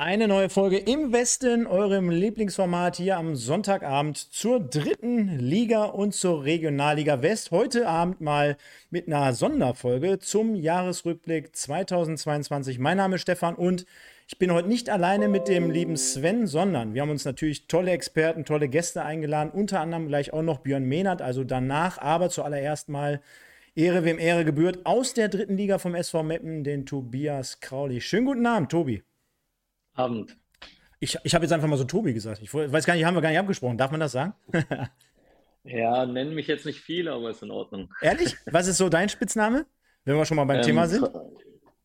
Eine neue Folge im Westen, eurem Lieblingsformat hier am Sonntagabend zur dritten Liga und zur Regionalliga West. Heute Abend mal mit einer Sonderfolge zum Jahresrückblick 2022. Mein Name ist Stefan und ich bin heute nicht alleine mit dem lieben Sven, sondern wir haben uns natürlich tolle Experten, tolle Gäste eingeladen, unter anderem gleich auch noch Björn Mehnert, also danach, aber zuallererst mal Ehre wem Ehre gebührt, aus der dritten Liga vom SV Meppen, den Tobias Krauli. Schönen guten Abend, Tobi. Abend. Ich, ich habe jetzt einfach mal so Tobi gesagt. Ich weiß gar nicht, haben wir gar nicht abgesprochen. Darf man das sagen? ja, nennen mich jetzt nicht viele, aber ist in Ordnung. Ehrlich? Was ist so dein Spitzname? Wenn wir schon mal beim ähm, Thema sind?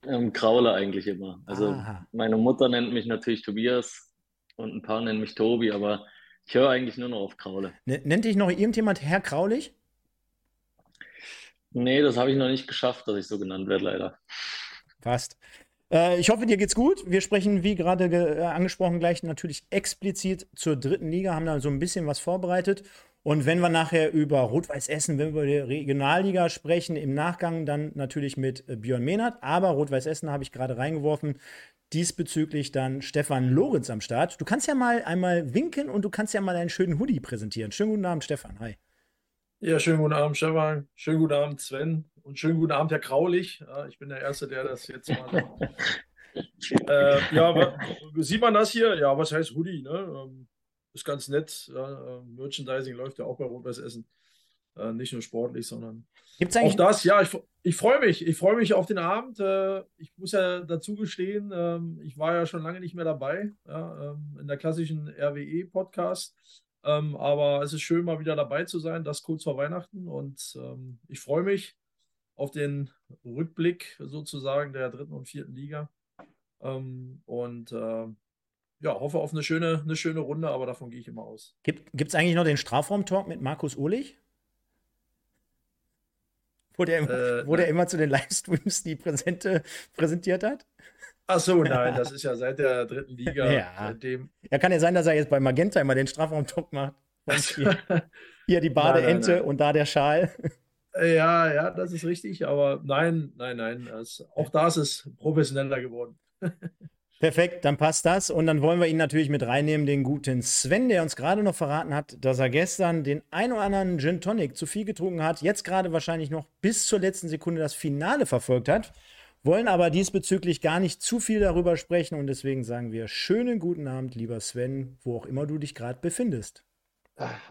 Ähm, Kraule eigentlich immer. Also Aha. meine Mutter nennt mich natürlich Tobias und ein paar nennen mich Tobi, aber ich höre eigentlich nur noch auf Kraule. Nennt dich noch irgendjemand Herr Kraulich? Nee, das habe ich noch nicht geschafft, dass ich so genannt werde, leider. Fast. Äh, ich hoffe, dir geht's gut. Wir sprechen, wie gerade äh, angesprochen, gleich natürlich explizit zur dritten Liga, haben da so ein bisschen was vorbereitet. Und wenn wir nachher über Rot-Weiß Essen, wenn wir über die Regionalliga sprechen, im Nachgang dann natürlich mit äh, Björn Mehnert. Aber Rot-Weiß Essen habe ich gerade reingeworfen. Diesbezüglich dann Stefan Lorenz am Start. Du kannst ja mal einmal winken und du kannst ja mal deinen schönen Hoodie präsentieren. Schönen guten Abend, Stefan. Hi. Ja, schönen guten Abend, Stefan. Schönen guten Abend, Sven. Und schönen guten Abend, Herr Kraulich. Ich bin der Erste, der das jetzt mal. äh, ja, sieht man das hier? Ja, was heißt Hoodie? Ne? Ähm, ist ganz nett. Ja, ähm, Merchandising läuft ja auch bei Rot-Weiß Essen. Äh, nicht nur sportlich, sondern Gibt's eigentlich auch das. Ja, ich, ich freue mich. Ich freue mich auf den Abend. Äh, ich muss ja dazu gestehen, ähm, ich war ja schon lange nicht mehr dabei ja, in der klassischen RWE-Podcast. Ähm, aber es ist schön, mal wieder dabei zu sein, das kurz vor Weihnachten. Und ähm, ich freue mich auf den Rückblick sozusagen der dritten und vierten Liga. Ähm, und äh, ja, hoffe auf eine schöne, eine schöne Runde, aber davon gehe ich immer aus. Gibt es eigentlich noch den Strafraum-Talk mit Markus Uhlich? Wo der, äh, wo der immer zu den Livestreams die Präsente präsentiert hat? Ach so, nein, das ist ja seit der dritten Liga. Ja. Ja, kann ja sein, dass er jetzt bei Magenta immer den Strafraum-Talk macht. Hier, hier, die Badeente und da der Schal. Ja, ja, das ist richtig, aber nein, nein, nein. Das, auch da ist es professioneller geworden. Perfekt, dann passt das. Und dann wollen wir ihn natürlich mit reinnehmen, den guten Sven, der uns gerade noch verraten hat, dass er gestern den ein oder anderen Gin Tonic zu viel getrunken hat, jetzt gerade wahrscheinlich noch bis zur letzten Sekunde das Finale verfolgt hat wollen aber diesbezüglich gar nicht zu viel darüber sprechen und deswegen sagen wir schönen guten Abend, lieber Sven, wo auch immer du dich gerade befindest.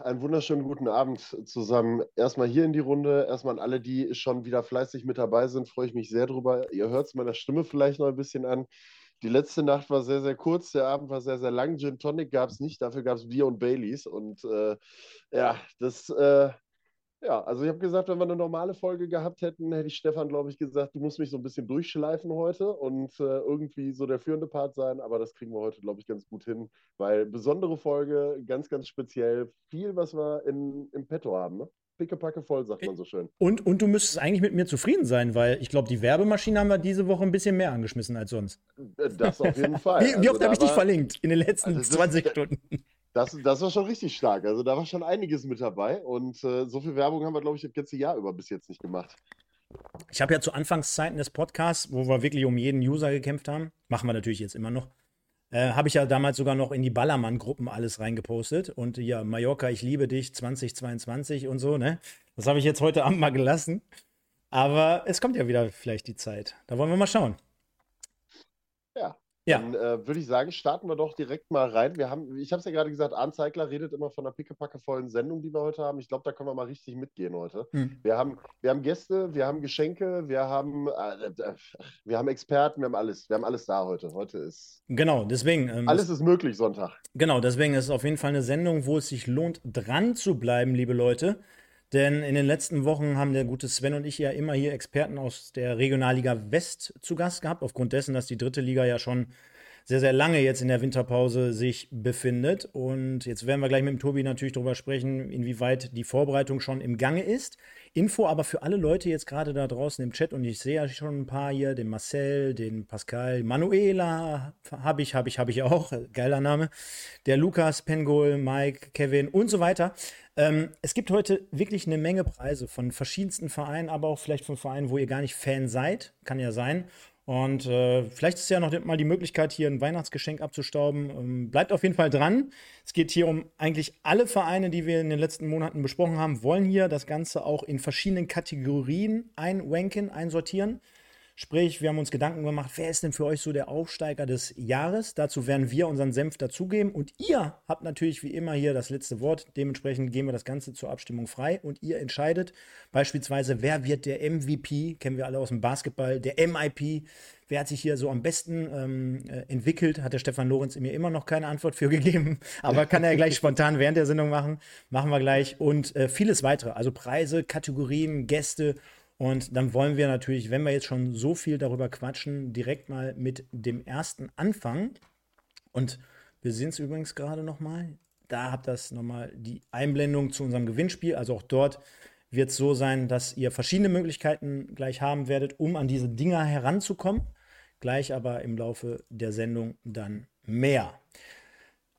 Einen wunderschönen guten Abend zusammen. Erstmal hier in die Runde, erstmal an alle, die schon wieder fleißig mit dabei sind, freue ich mich sehr drüber. Ihr hört es meiner Stimme vielleicht noch ein bisschen an. Die letzte Nacht war sehr, sehr kurz, der Abend war sehr, sehr lang. Gin Tonic gab es nicht, dafür gab es Bier und Baileys. Und äh, ja, das äh, ja, also ich habe gesagt, wenn wir eine normale Folge gehabt hätten, hätte ich Stefan, glaube ich, gesagt, du musst mich so ein bisschen durchschleifen heute und äh, irgendwie so der führende Part sein, aber das kriegen wir heute, glaube ich, ganz gut hin, weil besondere Folge, ganz, ganz speziell, viel, was wir in, im Petto haben. Ne? Pickepacke voll, sagt man so schön. Und, und du müsstest eigentlich mit mir zufrieden sein, weil ich glaube, die Werbemaschine haben wir diese Woche ein bisschen mehr angeschmissen als sonst. Das auf jeden Fall. wie, wie oft also habe ich dich verlinkt in den letzten also 20 Stunden? Das, das war schon richtig stark. Also da war schon einiges mit dabei. Und äh, so viel Werbung haben wir, glaube ich, das ganze Jahr über bis jetzt nicht gemacht. Ich habe ja zu Anfangszeiten des Podcasts, wo wir wirklich um jeden User gekämpft haben, machen wir natürlich jetzt immer noch, äh, habe ich ja damals sogar noch in die Ballermann-Gruppen alles reingepostet. Und ja, Mallorca, ich liebe dich 2022 und so, ne? Das habe ich jetzt heute Abend mal gelassen. Aber es kommt ja wieder vielleicht die Zeit. Da wollen wir mal schauen. Ja. Dann äh, würde ich sagen, starten wir doch direkt mal rein. Wir haben, ich habe es ja gerade gesagt, Arndt Zeigler redet immer von einer pickepackevollen Sendung, die wir heute haben. Ich glaube, da können wir mal richtig mitgehen heute. Hm. Wir, haben, wir haben Gäste, wir haben Geschenke, wir haben, äh, äh, wir haben Experten, wir haben alles. Wir haben alles da heute. Heute ist. Genau, deswegen. Ähm, alles ist möglich Sonntag. Genau, deswegen ist es auf jeden Fall eine Sendung, wo es sich lohnt, dran zu bleiben, liebe Leute. Denn in den letzten Wochen haben der gute Sven und ich ja immer hier Experten aus der Regionalliga West zu Gast gehabt, aufgrund dessen, dass die dritte Liga ja schon sehr, sehr lange jetzt in der Winterpause sich befindet. Und jetzt werden wir gleich mit dem Tobi natürlich darüber sprechen, inwieweit die Vorbereitung schon im Gange ist. Info aber für alle Leute jetzt gerade da draußen im Chat und ich sehe ja schon ein paar hier, den Marcel, den Pascal, Manuela habe ich, habe ich, habe ich auch, geiler Name, der Lukas, Pengol, Mike, Kevin und so weiter. Ähm, es gibt heute wirklich eine Menge Preise von verschiedensten Vereinen, aber auch vielleicht von Vereinen, wo ihr gar nicht Fan seid, kann ja sein. Und äh, vielleicht ist ja noch mal die Möglichkeit, hier ein Weihnachtsgeschenk abzustauben. Ähm, bleibt auf jeden Fall dran. Es geht hier um eigentlich alle Vereine, die wir in den letzten Monaten besprochen haben, wollen hier das Ganze auch in verschiedenen Kategorien einwanken, einsortieren. Sprich, wir haben uns Gedanken gemacht, wer ist denn für euch so der Aufsteiger des Jahres? Dazu werden wir unseren Senf dazugeben. Und ihr habt natürlich wie immer hier das letzte Wort. Dementsprechend gehen wir das Ganze zur Abstimmung frei und ihr entscheidet beispielsweise, wer wird der MVP? Kennen wir alle aus dem Basketball, der MIP. Wer hat sich hier so am besten ähm, äh, entwickelt? Hat der Stefan Lorenz mir immer noch keine Antwort für gegeben, aber kann er gleich spontan während der Sendung machen. Machen wir gleich. Und äh, vieles weitere, also Preise, Kategorien, Gäste und dann wollen wir natürlich, wenn wir jetzt schon so viel darüber quatschen, direkt mal mit dem ersten anfangen. Und wir sehen es übrigens gerade nochmal. Da habt ihr nochmal die Einblendung zu unserem Gewinnspiel. Also auch dort wird es so sein, dass ihr verschiedene Möglichkeiten gleich haben werdet, um an diese Dinger heranzukommen. Gleich aber im Laufe der Sendung dann mehr.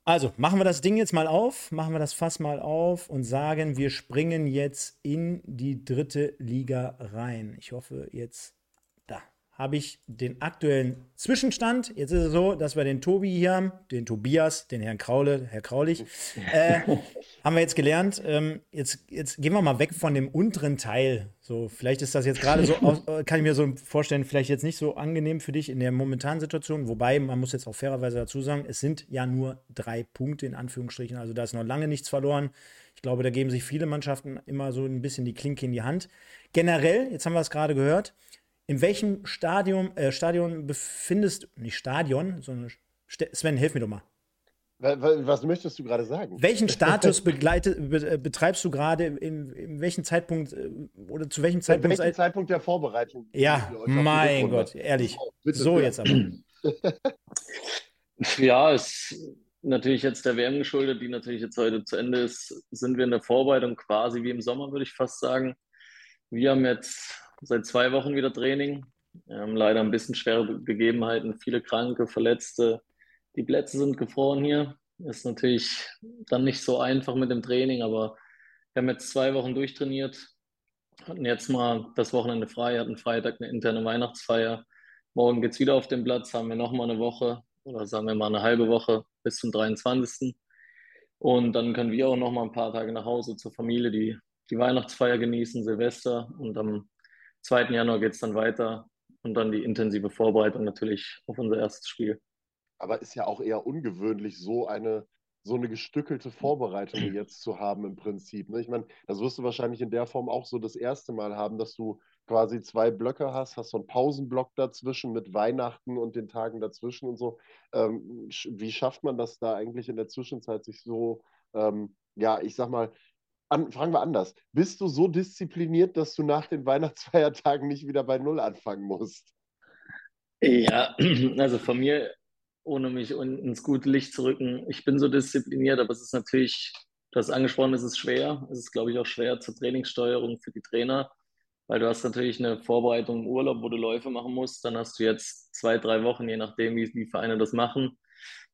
Also machen wir das Ding jetzt mal auf, machen wir das Fass mal auf und sagen, wir springen jetzt in die dritte Liga rein. Ich hoffe, jetzt habe ich den aktuellen Zwischenstand. Jetzt ist es so, dass wir den Tobi hier haben, den Tobias, den Herrn Kraule, Herr Kraulich, äh, haben wir jetzt gelernt. Ähm, jetzt, jetzt gehen wir mal weg von dem unteren Teil. So, vielleicht ist das jetzt gerade so, äh, kann ich mir so vorstellen, vielleicht jetzt nicht so angenehm für dich in der momentanen Situation. Wobei, man muss jetzt auch fairerweise dazu sagen, es sind ja nur drei Punkte in Anführungsstrichen. Also da ist noch lange nichts verloren. Ich glaube, da geben sich viele Mannschaften immer so ein bisschen die Klinke in die Hand. Generell, jetzt haben wir es gerade gehört, in welchem Stadion, äh, Stadion befindest du, nicht Stadion, sondern Sven, hilf mir doch mal. Was möchtest du gerade sagen? Welchen Status begleite, be, äh, betreibst du gerade? In, in welchem Zeitpunkt äh, oder zu welchem Zeitpunkt? In welchem Zeitpunkt der Vorbereitung? Ja, mein Gott, ehrlich. Oh, so jetzt aber. ja, ist natürlich jetzt der WM geschuldet, die natürlich jetzt heute zu Ende ist. Sind wir in der Vorbereitung quasi wie im Sommer, würde ich fast sagen. Wir haben jetzt seit zwei Wochen wieder Training. Haben leider ein bisschen schwere Gegebenheiten, viele Kranke, Verletzte. Die Plätze sind gefroren hier. Ist natürlich dann nicht so einfach mit dem Training, aber wir haben jetzt zwei Wochen durchtrainiert, hatten jetzt mal das Wochenende frei, hatten Freitag eine interne Weihnachtsfeier. Morgen geht es wieder auf den Platz, haben wir nochmal eine Woche oder sagen wir mal eine halbe Woche bis zum 23. Und dann können wir auch nochmal ein paar Tage nach Hause zur Familie, die die Weihnachtsfeier genießen, Silvester und am 2. Januar geht es dann weiter und dann die intensive Vorbereitung natürlich auf unser erstes Spiel. Aber ist ja auch eher ungewöhnlich, so eine, so eine gestückelte Vorbereitung jetzt zu haben im Prinzip. Ne? Ich meine, das wirst du wahrscheinlich in der Form auch so das erste Mal haben, dass du quasi zwei Blöcke hast, hast so einen Pausenblock dazwischen mit Weihnachten und den Tagen dazwischen und so. Ähm, wie schafft man das da eigentlich in der Zwischenzeit, sich so, ähm, ja, ich sag mal, an, fragen wir anders. Bist du so diszipliniert, dass du nach den Weihnachtsfeiertagen nicht wieder bei Null anfangen musst? Ja, also von mir, ohne mich ins gute Licht zu rücken, ich bin so diszipliniert, aber es ist natürlich, du hast angesprochen, es ist schwer. Es ist, glaube ich, auch schwer zur Trainingssteuerung für die Trainer, weil du hast natürlich eine Vorbereitung im Urlaub, wo du Läufe machen musst. Dann hast du jetzt zwei, drei Wochen, je nachdem, wie die Vereine das machen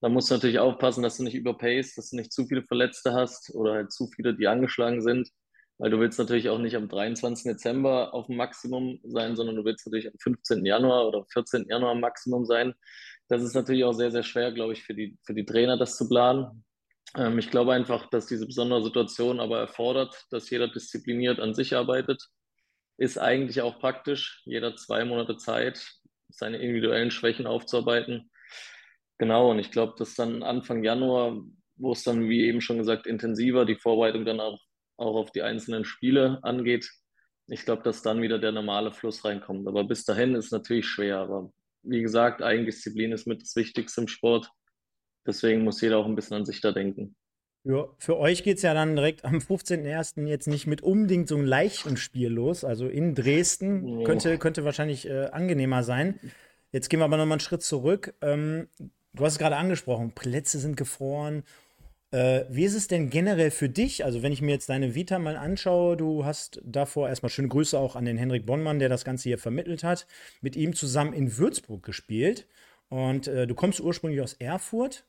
da musst du natürlich aufpassen, dass du nicht überpaced, dass du nicht zu viele Verletzte hast oder halt zu viele, die angeschlagen sind, weil du willst natürlich auch nicht am 23. Dezember auf dem Maximum sein, sondern du willst natürlich am 15. Januar oder 14. Januar am Maximum sein. Das ist natürlich auch sehr, sehr schwer, glaube ich, für die, für die Trainer, das zu planen. Ähm, ich glaube einfach, dass diese besondere Situation aber erfordert, dass jeder diszipliniert an sich arbeitet. Ist eigentlich auch praktisch, jeder zwei Monate Zeit, seine individuellen Schwächen aufzuarbeiten Genau, und ich glaube, dass dann Anfang Januar, wo es dann, wie eben schon gesagt, intensiver die Vorbereitung dann auch, auch auf die einzelnen Spiele angeht, ich glaube, dass dann wieder der normale Fluss reinkommt. Aber bis dahin ist natürlich schwer. Aber wie gesagt, Eigendisziplin ist mit das Wichtigste im Sport. Deswegen muss jeder auch ein bisschen an sich da denken. Ja, für euch geht es ja dann direkt am 15.01. jetzt nicht mit unbedingt so einem leichten Spiel los. Also in Dresden ja. könnte, könnte wahrscheinlich äh, angenehmer sein. Jetzt gehen wir aber nochmal einen Schritt zurück. Ähm, Du hast es gerade angesprochen, Plätze sind gefroren. Äh, wie ist es denn generell für dich? Also, wenn ich mir jetzt deine Vita mal anschaue, du hast davor erstmal schöne Grüße auch an den Henrik Bonnmann, der das Ganze hier vermittelt hat, mit ihm zusammen in Würzburg gespielt. Und äh, du kommst ursprünglich aus Erfurt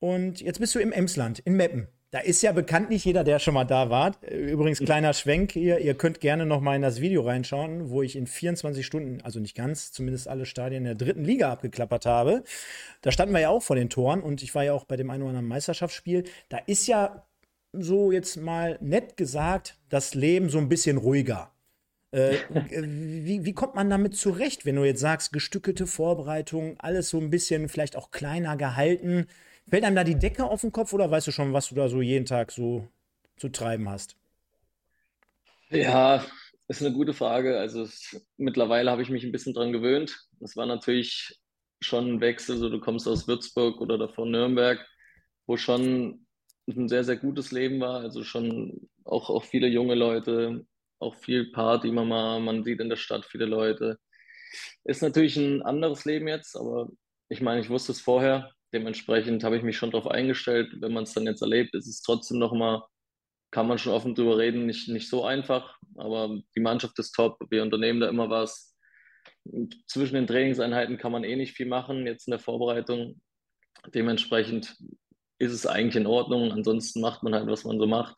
und jetzt bist du im Emsland, in Meppen. Da ist ja bekannt nicht jeder, der schon mal da war. Übrigens, kleiner Schwenk hier. Ihr könnt gerne noch mal in das Video reinschauen, wo ich in 24 Stunden, also nicht ganz, zumindest alle Stadien der dritten Liga abgeklappert habe. Da standen wir ja auch vor den Toren und ich war ja auch bei dem einen oder anderen Meisterschaftsspiel. Da ist ja so jetzt mal nett gesagt das Leben so ein bisschen ruhiger. Äh, wie, wie kommt man damit zurecht, wenn du jetzt sagst, gestückelte Vorbereitung, alles so ein bisschen vielleicht auch kleiner gehalten? Fällt einem da die Decke auf den Kopf oder weißt du schon, was du da so jeden Tag so zu treiben hast? Ja, ist eine gute Frage. Also es, mittlerweile habe ich mich ein bisschen dran gewöhnt. Das war natürlich schon ein Wechsel. So, du kommst aus Würzburg oder davon Nürnberg, wo schon ein sehr, sehr gutes Leben war. Also schon auch, auch viele junge Leute, auch viel Party, Mama, man sieht in der Stadt viele Leute. Ist natürlich ein anderes Leben jetzt, aber ich meine, ich wusste es vorher. Dementsprechend habe ich mich schon darauf eingestellt. Wenn man es dann jetzt erlebt, ist es trotzdem nochmal, kann man schon offen drüber reden, nicht, nicht so einfach. Aber die Mannschaft ist top. Wir unternehmen da immer was. Zwischen den Trainingseinheiten kann man eh nicht viel machen, jetzt in der Vorbereitung. Dementsprechend ist es eigentlich in Ordnung. Ansonsten macht man halt, was man so macht.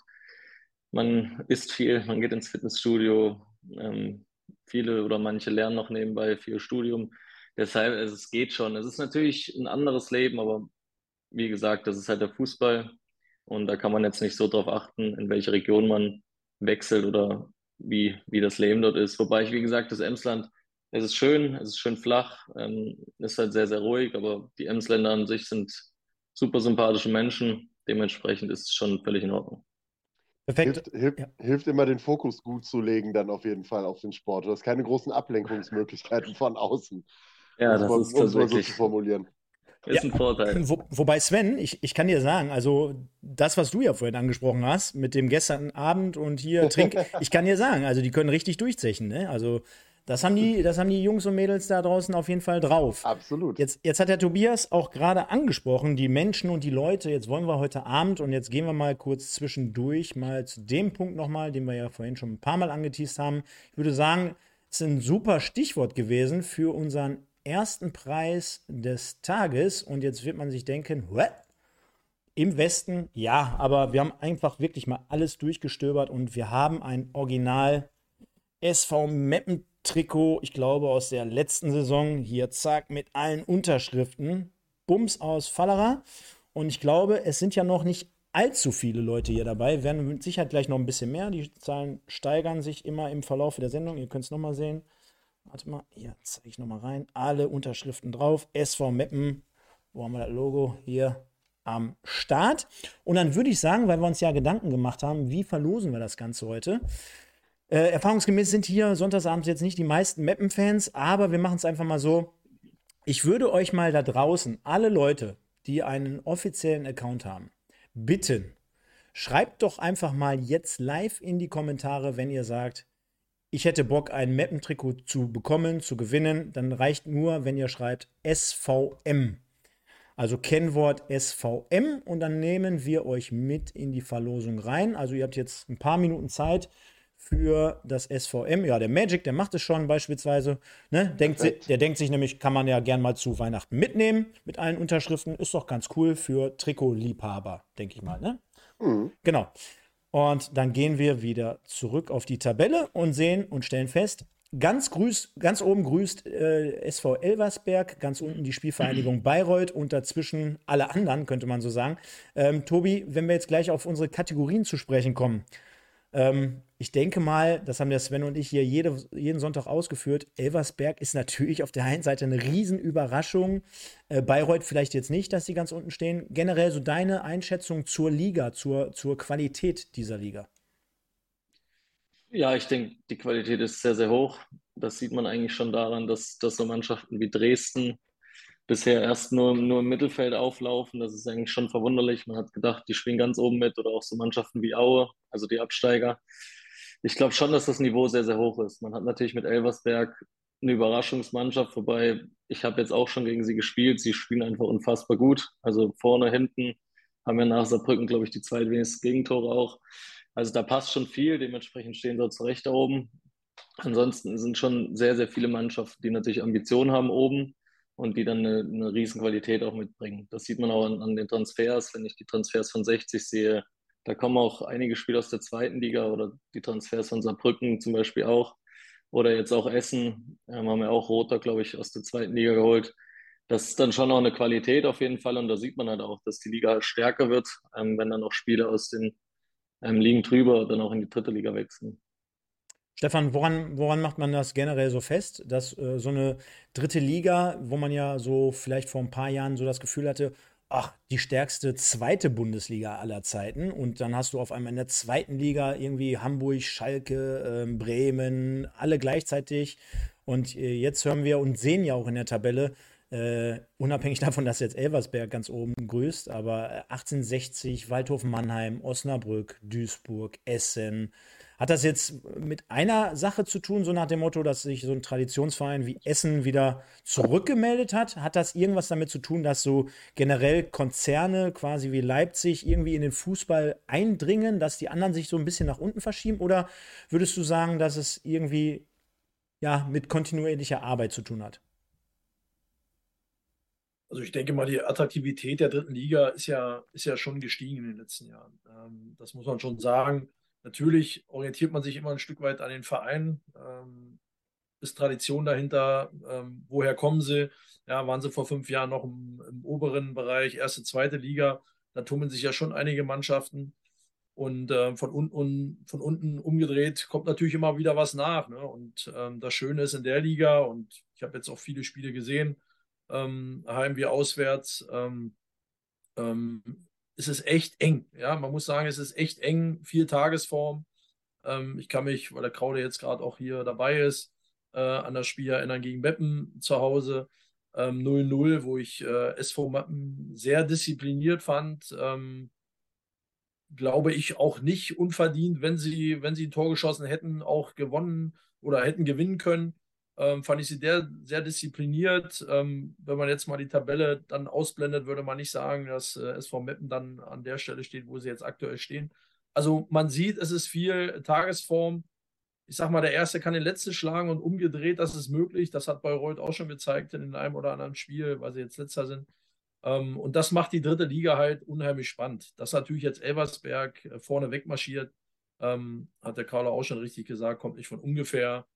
Man isst viel, man geht ins Fitnessstudio. Ähm, viele oder manche lernen noch nebenbei für Studium. Deshalb, also es geht schon. Es ist natürlich ein anderes Leben, aber wie gesagt, das ist halt der Fußball. Und da kann man jetzt nicht so drauf achten, in welche Region man wechselt oder wie, wie das Leben dort ist. Wobei ich, wie gesagt, das Emsland, es ist schön, es ist schön flach, ähm, ist halt sehr, sehr ruhig, aber die Emsländer an sich sind super sympathische Menschen. Dementsprechend ist es schon völlig in Ordnung. Perfekt. Hilft, hilft, ja. hilft, immer, den Fokus gut zu legen, dann auf jeden Fall auf den Sport. Du hast keine großen Ablenkungsmöglichkeiten von außen. Ja, das man, ist tatsächlich. So zu formulieren. Ist ja, ein Vorteil. Wo, wobei, Sven, ich, ich kann dir sagen, also das, was du ja vorhin angesprochen hast, mit dem gestern Abend und hier Trink, ich kann dir sagen, also die können richtig durchzechen. Ne? Also das haben, die, das haben die Jungs und Mädels da draußen auf jeden Fall drauf. Absolut. Jetzt, jetzt hat der Tobias auch gerade angesprochen, die Menschen und die Leute. Jetzt wollen wir heute Abend und jetzt gehen wir mal kurz zwischendurch mal zu dem Punkt nochmal, den wir ja vorhin schon ein paar Mal angeteased haben. Ich würde sagen, es ist ein super Stichwort gewesen für unseren ersten Preis des Tages. Und jetzt wird man sich denken, what? Im Westen, ja, aber wir haben einfach wirklich mal alles durchgestöbert und wir haben ein Original SV Meppen Trikot, ich glaube aus der letzten Saison. Hier, zack, mit allen Unterschriften. Bums aus Fallera. Und ich glaube, es sind ja noch nicht allzu viele Leute hier dabei. Werden mit Sicherheit gleich noch ein bisschen mehr. Die Zahlen steigern sich immer im Verlauf der Sendung. Ihr könnt es nochmal sehen. Warte mal, hier zeige ich nochmal rein. Alle Unterschriften drauf. SV Meppen, wo haben wir das Logo? Hier am Start. Und dann würde ich sagen, weil wir uns ja Gedanken gemacht haben, wie verlosen wir das Ganze heute? Äh, erfahrungsgemäß sind hier sonntagsabends jetzt nicht die meisten Meppen-Fans, aber wir machen es einfach mal so. Ich würde euch mal da draußen, alle Leute, die einen offiziellen Account haben, bitten, schreibt doch einfach mal jetzt live in die Kommentare, wenn ihr sagt, ich hätte Bock, ein Mappentrikot zu bekommen, zu gewinnen, dann reicht nur, wenn ihr schreibt SVM. Also Kennwort SVM und dann nehmen wir euch mit in die Verlosung rein. Also ihr habt jetzt ein paar Minuten Zeit für das SVM. Ja, der Magic, der macht es schon beispielsweise. Ne? Denkt si der denkt sich nämlich, kann man ja gern mal zu Weihnachten mitnehmen mit allen Unterschriften. Ist doch ganz cool für Trikotliebhaber, denke ich mal. Ne? Mhm. Genau. Und dann gehen wir wieder zurück auf die Tabelle und sehen und stellen fest, ganz, grüßt, ganz oben grüßt äh, SV Elversberg, ganz unten die Spielvereinigung Bayreuth und dazwischen alle anderen, könnte man so sagen. Ähm, Tobi, wenn wir jetzt gleich auf unsere Kategorien zu sprechen kommen, ähm, ich denke mal, das haben der Sven und ich hier jede, jeden Sonntag ausgeführt. Elversberg ist natürlich auf der einen Seite eine Riesenüberraschung. Äh, Bayreuth vielleicht jetzt nicht, dass sie ganz unten stehen. Generell so deine Einschätzung zur Liga, zur, zur Qualität dieser Liga. Ja, ich denke, die Qualität ist sehr, sehr hoch. Das sieht man eigentlich schon daran, dass, dass so Mannschaften wie Dresden, bisher erst nur, nur im Mittelfeld auflaufen. Das ist eigentlich schon verwunderlich. Man hat gedacht, die spielen ganz oben mit oder auch so Mannschaften wie Aue, also die Absteiger. Ich glaube schon, dass das Niveau sehr, sehr hoch ist. Man hat natürlich mit Elversberg eine Überraschungsmannschaft, wobei ich habe jetzt auch schon gegen sie gespielt. Sie spielen einfach unfassbar gut. Also vorne, hinten haben wir nach Saarbrücken, glaube ich, die zweitwenigsten Gegentore auch. Also da passt schon viel. Dementsprechend stehen sie zurecht da oben. Ansonsten sind schon sehr, sehr viele Mannschaften, die natürlich Ambitionen haben oben und die dann eine, eine riesen Qualität auch mitbringen. Das sieht man auch an, an, den Transfers. Wenn ich die Transfers von 60 sehe, Da kommen auch einige Spieler aus der zweiten Liga oder die Transfers von Saarbrücken zum Beispiel auch. Oder jetzt auch Essen, ähm, haben wir auch Roter, glaube ich, aus der zweiten Liga geholt. Das ist dann schon auch eine Qualität auf jeden Fall und da sieht man halt auch, dass die Liga stärker wird, ähm, wenn dann auch Spieler aus den ähm, Ligen drüber dann auch in die dritte Liga wechseln. Stefan, woran, woran macht man das generell so fest, dass äh, so eine dritte Liga, wo man ja so vielleicht vor ein paar Jahren so das Gefühl hatte, ach, die stärkste zweite Bundesliga aller Zeiten. Und dann hast du auf einmal in der zweiten Liga irgendwie Hamburg, Schalke, äh, Bremen, alle gleichzeitig. Und äh, jetzt hören wir und sehen ja auch in der Tabelle, Uh, unabhängig davon, dass jetzt Elversberg ganz oben grüßt, aber 1860, Waldhof Mannheim, Osnabrück, Duisburg, Essen, hat das jetzt mit einer Sache zu tun, so nach dem Motto, dass sich so ein Traditionsverein wie Essen wieder zurückgemeldet hat? Hat das irgendwas damit zu tun, dass so generell Konzerne quasi wie Leipzig irgendwie in den Fußball eindringen, dass die anderen sich so ein bisschen nach unten verschieben? Oder würdest du sagen, dass es irgendwie ja, mit kontinuierlicher Arbeit zu tun hat? Also ich denke mal, die Attraktivität der dritten Liga ist ja, ist ja schon gestiegen in den letzten Jahren. Ähm, das muss man schon sagen. Natürlich orientiert man sich immer ein Stück weit an den Verein. Ähm, ist Tradition dahinter? Ähm, woher kommen sie? Ja, waren sie vor fünf Jahren noch im, im, oberen Bereich, erste, zweite Liga? Da tummeln sich ja schon einige Mannschaften. Und äh, von, un un von unten umgedreht kommt natürlich immer wieder was nach. Ne? Und ähm, das Schöne ist in der Liga, und ich habe jetzt auch viele Spiele gesehen, ähm, heim wie auswärts, ähm, es ist echt eng. Ja, man muss sagen, es ist echt eng, viel Tagesform. Ähm, ich kann mich, weil der Kraude jetzt gerade auch hier dabei ist, äh, an das Spiel erinnern gegen Beppen zu Hause. 0-0, ähm, wo ich äh, SV Mappen sehr diszipliniert fand. Ähm, glaube ich auch nicht unverdient, wenn sie, wenn sie ein Tor geschossen hätten, auch gewonnen oder hätten gewinnen können ähm, fand ich sie sehr, sehr diszipliniert. Ähm, wenn man jetzt mal die Tabelle dann ausblendet, würde man nicht sagen, dass äh, SV Meppen dann an der Stelle steht, wo sie jetzt aktuell stehen. Also man sieht, es ist viel Tagesform. Ich sag mal, der Erste kann den Letzten schlagen und umgedreht, das ist möglich. Das hat Bayreuth auch schon gezeigt in einem oder anderen Spiel, weil sie jetzt Letzter sind. Ähm, und das macht die dritte Liga halt unheimlich spannend. Dass natürlich jetzt Elversberg äh, vorne wegmarschiert, ähm, hat der Carlo auch schon richtig gesagt, kommt nicht von ungefähr.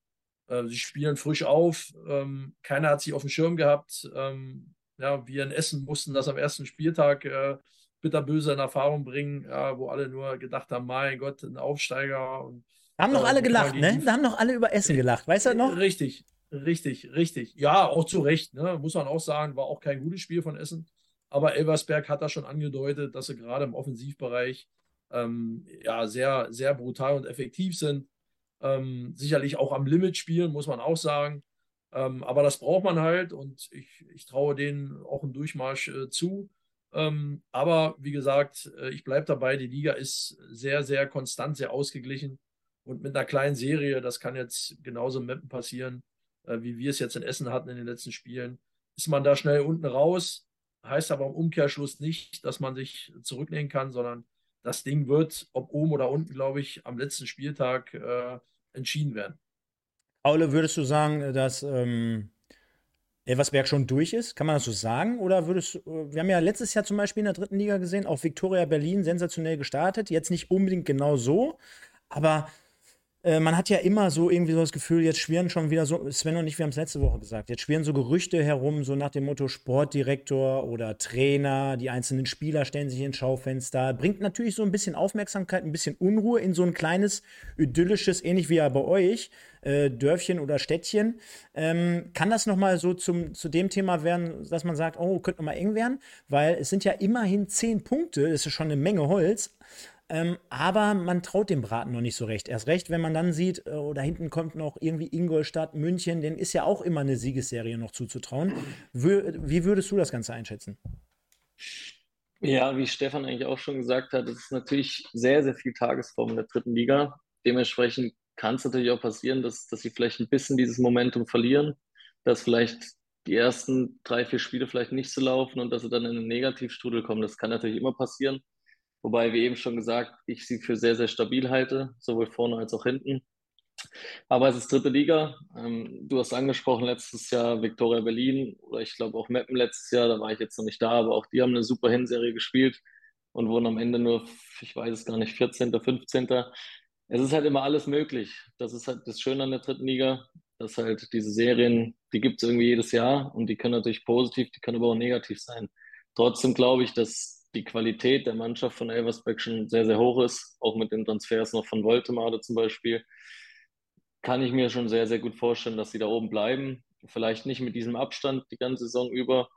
Äh, sie spielen frisch auf. Ähm, keiner hat sie auf dem Schirm gehabt. Ähm, ja, wir in Essen mussten das am ersten Spieltag äh, bitterböse in Erfahrung bringen, ja, wo alle nur gedacht haben, mein Gott, ein Aufsteiger. Und, da haben noch äh, alle gelacht, ne? Da haben noch alle über Essen gelacht, weißt du noch? Richtig, richtig, richtig. Ja, auch zu Recht, ne? muss man auch sagen, war auch kein gutes Spiel von Essen. Aber Elversberg hat da schon angedeutet, dass sie gerade im Offensivbereich ähm, ja, sehr, sehr brutal und effektiv sind. Ähm, sicherlich auch am Limit spielen, muss man auch sagen. Ähm, aber das braucht man halt und ich, ich traue denen auch einen Durchmarsch äh, zu. Ähm, aber wie gesagt, äh, ich bleibe dabei, die Liga ist sehr, sehr konstant, sehr ausgeglichen. Und mit einer kleinen Serie, das kann jetzt genauso im Mappen passieren, äh, wie wir es jetzt in Essen hatten in den letzten Spielen, ist man da schnell unten raus. Heißt aber im Umkehrschluss nicht, dass man sich zurücknehmen kann, sondern das Ding wird, ob oben oder unten, glaube ich, am letzten Spieltag äh, entschieden werden. Aule, würdest du sagen, dass ähm, Elversberg schon durch ist? Kann man das so sagen? Oder würdest du, wir haben ja letztes Jahr zum Beispiel in der dritten Liga gesehen, auch Viktoria Berlin sensationell gestartet. Jetzt nicht unbedingt genau so, aber äh, man hat ja immer so irgendwie so das Gefühl, jetzt schwirren schon wieder so, Sven und ich, wir haben es letzte Woche gesagt, jetzt schwirren so Gerüchte herum, so nach dem Motto Sportdirektor oder Trainer, die einzelnen Spieler stellen sich ins Schaufenster. Bringt natürlich so ein bisschen Aufmerksamkeit, ein bisschen Unruhe in so ein kleines, idyllisches, ähnlich wie ja bei euch, äh, Dörfchen oder Städtchen. Ähm, kann das nochmal so zum, zu dem Thema werden, dass man sagt, oh, könnte nochmal eng werden? Weil es sind ja immerhin zehn Punkte, das ist schon eine Menge Holz. Ähm, aber man traut dem Braten noch nicht so recht. Erst recht, wenn man dann sieht, äh, da hinten kommt noch irgendwie Ingolstadt, München, denen ist ja auch immer eine Siegesserie noch zuzutrauen. wie würdest du das Ganze einschätzen? Ja, wie Stefan eigentlich auch schon gesagt hat, es ist natürlich sehr, sehr viel Tagesform in der dritten Liga. Dementsprechend kann es natürlich auch passieren, dass, dass sie vielleicht ein bisschen dieses Momentum verlieren, dass vielleicht die ersten drei, vier Spiele vielleicht nicht so laufen und dass sie dann in einen Negativstrudel kommen. Das kann natürlich immer passieren. Wobei, wie eben schon gesagt, ich sie für sehr, sehr stabil halte, sowohl vorne als auch hinten. Aber es ist dritte Liga. Ähm, du hast angesprochen, letztes Jahr Viktoria Berlin oder ich glaube auch Meppen letztes Jahr, da war ich jetzt noch nicht da, aber auch die haben eine super Hinserie gespielt. und wurden am Ende nur, ich weiß es gar nicht, 14., 15. Es ist halt immer alles möglich. Das ist halt das Schöne an der dritten Liga, dass halt diese Serien, die gibt es irgendwie jedes Jahr und die können natürlich positiv, die können aber auch negativ sein. Trotzdem glaube ich, dass die Qualität der Mannschaft von Elversberg schon sehr, sehr hoch ist, auch mit den Transfers noch von Woltemade zum Beispiel. Kann ich mir schon sehr, sehr gut vorstellen, dass sie da oben bleiben. Vielleicht nicht mit diesem Abstand die ganze Saison über,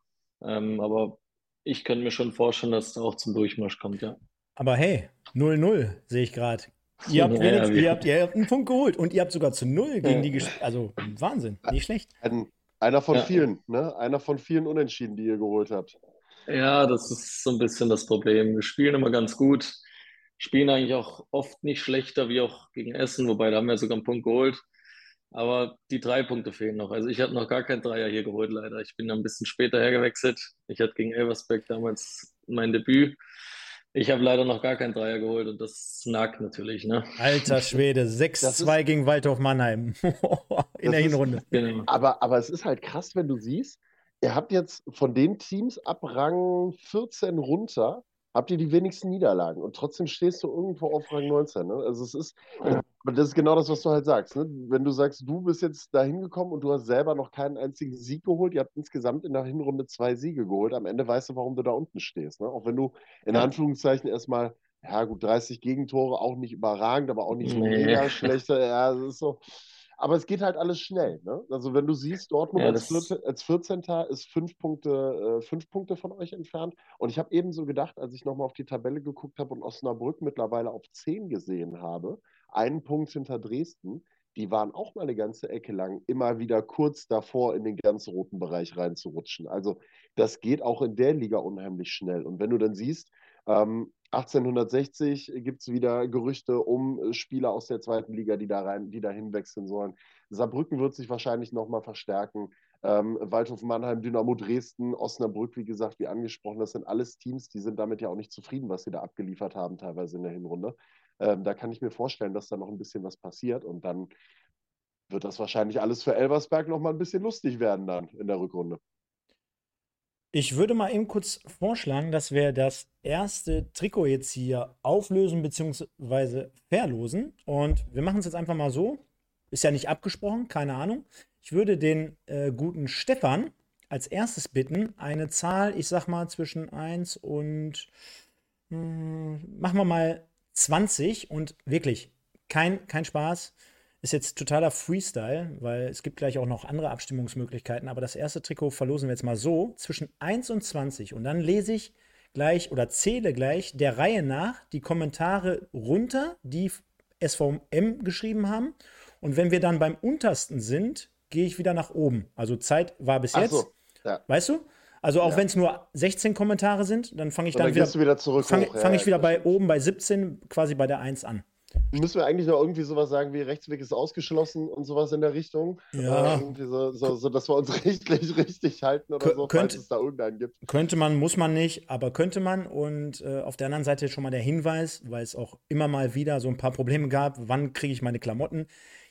ähm, aber ich könnte mir schon vorstellen, dass es auch zum Durchmarsch kommt, ja. Aber hey, 0-0 sehe ich gerade. Ihr, habt ja, ihr, habt, ihr habt einen Punkt geholt und ihr habt sogar zu null gegen die gespielt. Also Wahnsinn, nicht schlecht. Ein, einer von ja. vielen, ne? Einer von vielen Unentschieden, die ihr geholt habt. Ja, das ist so ein bisschen das Problem. Wir spielen immer ganz gut, spielen eigentlich auch oft nicht schlechter wie auch gegen Essen, wobei da haben wir sogar einen Punkt geholt. Aber die drei Punkte fehlen noch. Also ich habe noch gar keinen Dreier hier geholt, leider. Ich bin ein bisschen später hergewechselt. Ich hatte gegen Elversberg damals mein Debüt. Ich habe leider noch gar keinen Dreier geholt und das nagt natürlich. Ne? Alter Schwede, 6-2 gegen Waldhof Mannheim in der Hinrunde. Genau. Aber, aber es ist halt krass, wenn du siehst, ihr habt jetzt von den Teams ab Rang 14 runter habt ihr die wenigsten Niederlagen und trotzdem stehst du irgendwo auf Rang 19. Ne? Also es ist, das ist genau das, was du halt sagst. Ne? Wenn du sagst, du bist jetzt da hingekommen und du hast selber noch keinen einzigen Sieg geholt, ihr habt insgesamt in der Hinrunde zwei Siege geholt, am Ende weißt du, warum du da unten stehst. Ne? Auch wenn du in Anführungszeichen erstmal, ja gut, 30 Gegentore, auch nicht überragend, aber auch nicht nee. mega schlechter. Ja, es ist so. Aber es geht halt alles schnell. Ne? Also wenn du siehst, Dortmund ja, als, 14, als 14. ist fünf Punkte, äh, fünf Punkte von euch entfernt. Und ich habe ebenso gedacht, als ich nochmal auf die Tabelle geguckt habe und Osnabrück mittlerweile auf 10 gesehen habe, einen Punkt hinter Dresden, die waren auch mal eine ganze Ecke lang immer wieder kurz davor, in den ganz roten Bereich reinzurutschen. Also das geht auch in der Liga unheimlich schnell. Und wenn du dann siehst, ähm, 1860 gibt es wieder Gerüchte um äh, Spieler aus der zweiten Liga, die da rein, die da hinwechseln sollen. Saarbrücken wird sich wahrscheinlich nochmal verstärken. Ähm, Waldhof Mannheim, Dynamo Dresden, Osnabrück, wie gesagt, wie angesprochen, das sind alles Teams, die sind damit ja auch nicht zufrieden, was sie da abgeliefert haben, teilweise in der Hinrunde. Ähm, da kann ich mir vorstellen, dass da noch ein bisschen was passiert und dann wird das wahrscheinlich alles für Elversberg nochmal ein bisschen lustig werden dann in der Rückrunde. Ich würde mal eben kurz vorschlagen, dass wir das erste Trikot jetzt hier auflösen bzw. verlosen. Und wir machen es jetzt einfach mal so. Ist ja nicht abgesprochen, keine Ahnung. Ich würde den äh, guten Stefan als erstes bitten, eine Zahl, ich sag mal zwischen 1 und mh, hm, machen wir mal 20 und wirklich kein, kein Spaß ist jetzt totaler Freestyle, weil es gibt gleich auch noch andere Abstimmungsmöglichkeiten. Aber das erste Trikot verlosen wir jetzt mal so zwischen 1 und 20. Und dann lese ich gleich oder zähle gleich der Reihe nach die Kommentare runter, die SVM geschrieben haben. Und wenn wir dann beim untersten sind, gehe ich wieder nach oben. Also Zeit war bis Ach jetzt. So, ja. Weißt du? Also auch ja. wenn es nur 16 Kommentare sind, dann fange ich dann, dann wieder, wieder zurück. Fange fang ich wieder bei oben bei 17, quasi bei der 1 an. Müssen wir eigentlich noch irgendwie sowas sagen wie Rechtsweg ist ausgeschlossen und sowas in der Richtung? Ja. So, so, so, dass wir uns rechtlich richtig halten oder Kön so, falls könnte, es da irgendeinen gibt. Könnte man, muss man nicht, aber könnte man. Und äh, auf der anderen Seite schon mal der Hinweis, weil es auch immer mal wieder so ein paar Probleme gab, wann kriege ich meine Klamotten?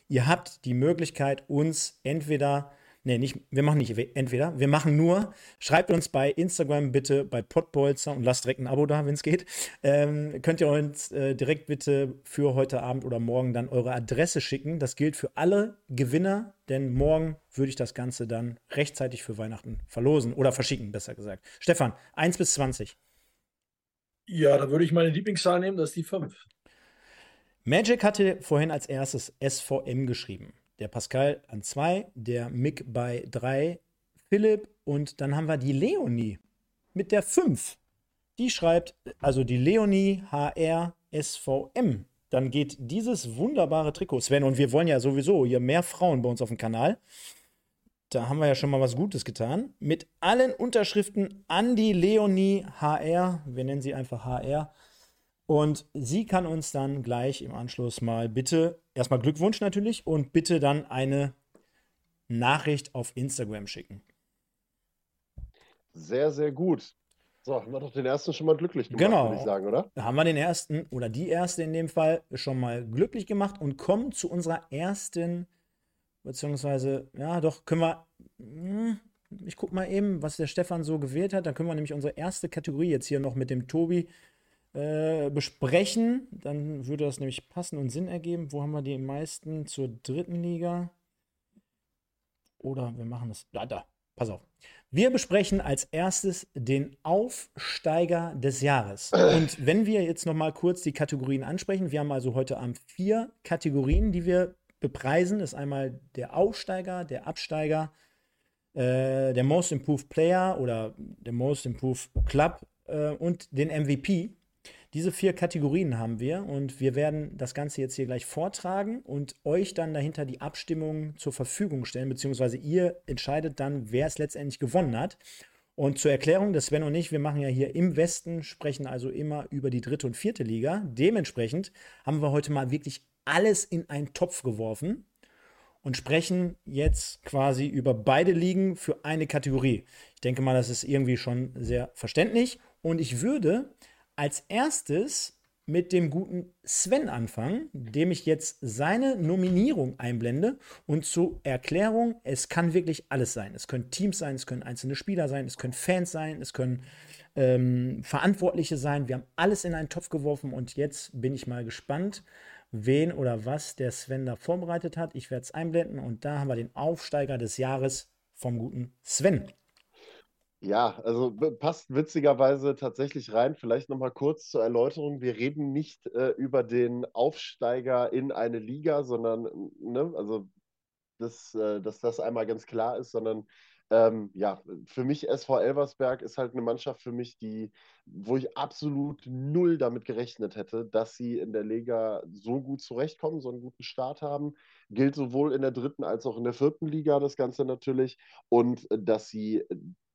Ihr habt die Möglichkeit, uns entweder Nee, nicht, wir machen nicht entweder. Wir machen nur, schreibt uns bei Instagram bitte bei Podbolzer und lasst direkt ein Abo da, wenn es geht. Ähm, könnt ihr uns äh, direkt bitte für heute Abend oder morgen dann eure Adresse schicken. Das gilt für alle Gewinner, denn morgen würde ich das Ganze dann rechtzeitig für Weihnachten verlosen oder verschicken, besser gesagt. Stefan, 1 bis 20. Ja, da würde ich meine Lieblingszahl nehmen, das ist die 5. Magic hatte vorhin als erstes SVM geschrieben der Pascal an zwei, der Mick bei drei, Philipp und dann haben wir die Leonie mit der fünf. Die schreibt, also die Leonie HR SVM. Dann geht dieses wunderbare Trikot, Sven, und wir wollen ja sowieso hier mehr Frauen bei uns auf dem Kanal. Da haben wir ja schon mal was Gutes getan. Mit allen Unterschriften an die Leonie HR. Wir nennen sie einfach HR. Und sie kann uns dann gleich im Anschluss mal bitte, erstmal Glückwunsch natürlich und bitte dann eine Nachricht auf Instagram schicken. Sehr, sehr gut. So, haben wir doch den ersten schon mal glücklich gemacht, genau. würde ich sagen, oder? Da haben wir den ersten oder die erste in dem Fall schon mal glücklich gemacht und kommen zu unserer ersten, beziehungsweise, ja, doch, können wir. Hm, ich gucke mal eben, was der Stefan so gewählt hat. Dann können wir nämlich unsere erste Kategorie jetzt hier noch mit dem Tobi äh, besprechen. Dann würde das nämlich passen und Sinn ergeben. Wo haben wir die meisten zur dritten Liga? Oder wir machen das. Ja, da. Pass auf. Wir besprechen als erstes den Aufsteiger des Jahres. Und wenn wir jetzt noch mal kurz die Kategorien ansprechen, wir haben also heute Abend vier Kategorien, die wir bepreisen. Das ist einmal der Aufsteiger, der Absteiger, äh, der Most Improved Player oder der Most Improved Club äh, und den MVP. Diese vier Kategorien haben wir und wir werden das Ganze jetzt hier gleich vortragen und euch dann dahinter die Abstimmung zur Verfügung stellen, beziehungsweise ihr entscheidet dann, wer es letztendlich gewonnen hat. Und zur Erklärung, das Sven und ich, wir machen ja hier im Westen, sprechen also immer über die dritte und vierte Liga. Dementsprechend haben wir heute mal wirklich alles in einen Topf geworfen und sprechen jetzt quasi über beide Ligen für eine Kategorie. Ich denke mal, das ist irgendwie schon sehr verständlich. Und ich würde als erstes mit dem guten Sven anfangen, dem ich jetzt seine Nominierung einblende. Und zur Erklärung, es kann wirklich alles sein. Es können Teams sein, es können einzelne Spieler sein, es können Fans sein, es können ähm, Verantwortliche sein. Wir haben alles in einen Topf geworfen und jetzt bin ich mal gespannt, wen oder was der Sven da vorbereitet hat. Ich werde es einblenden und da haben wir den Aufsteiger des Jahres vom guten Sven. Ja, also passt witzigerweise tatsächlich rein. Vielleicht nochmal kurz zur Erläuterung. Wir reden nicht äh, über den Aufsteiger in eine Liga, sondern, ne, also das, äh, dass das einmal ganz klar ist, sondern ähm, ja, für mich SV Elversberg ist halt eine Mannschaft für mich, die, wo ich absolut null damit gerechnet hätte, dass sie in der Liga so gut zurechtkommen, so einen guten Start haben. Gilt sowohl in der dritten als auch in der vierten Liga das Ganze natürlich und äh, dass sie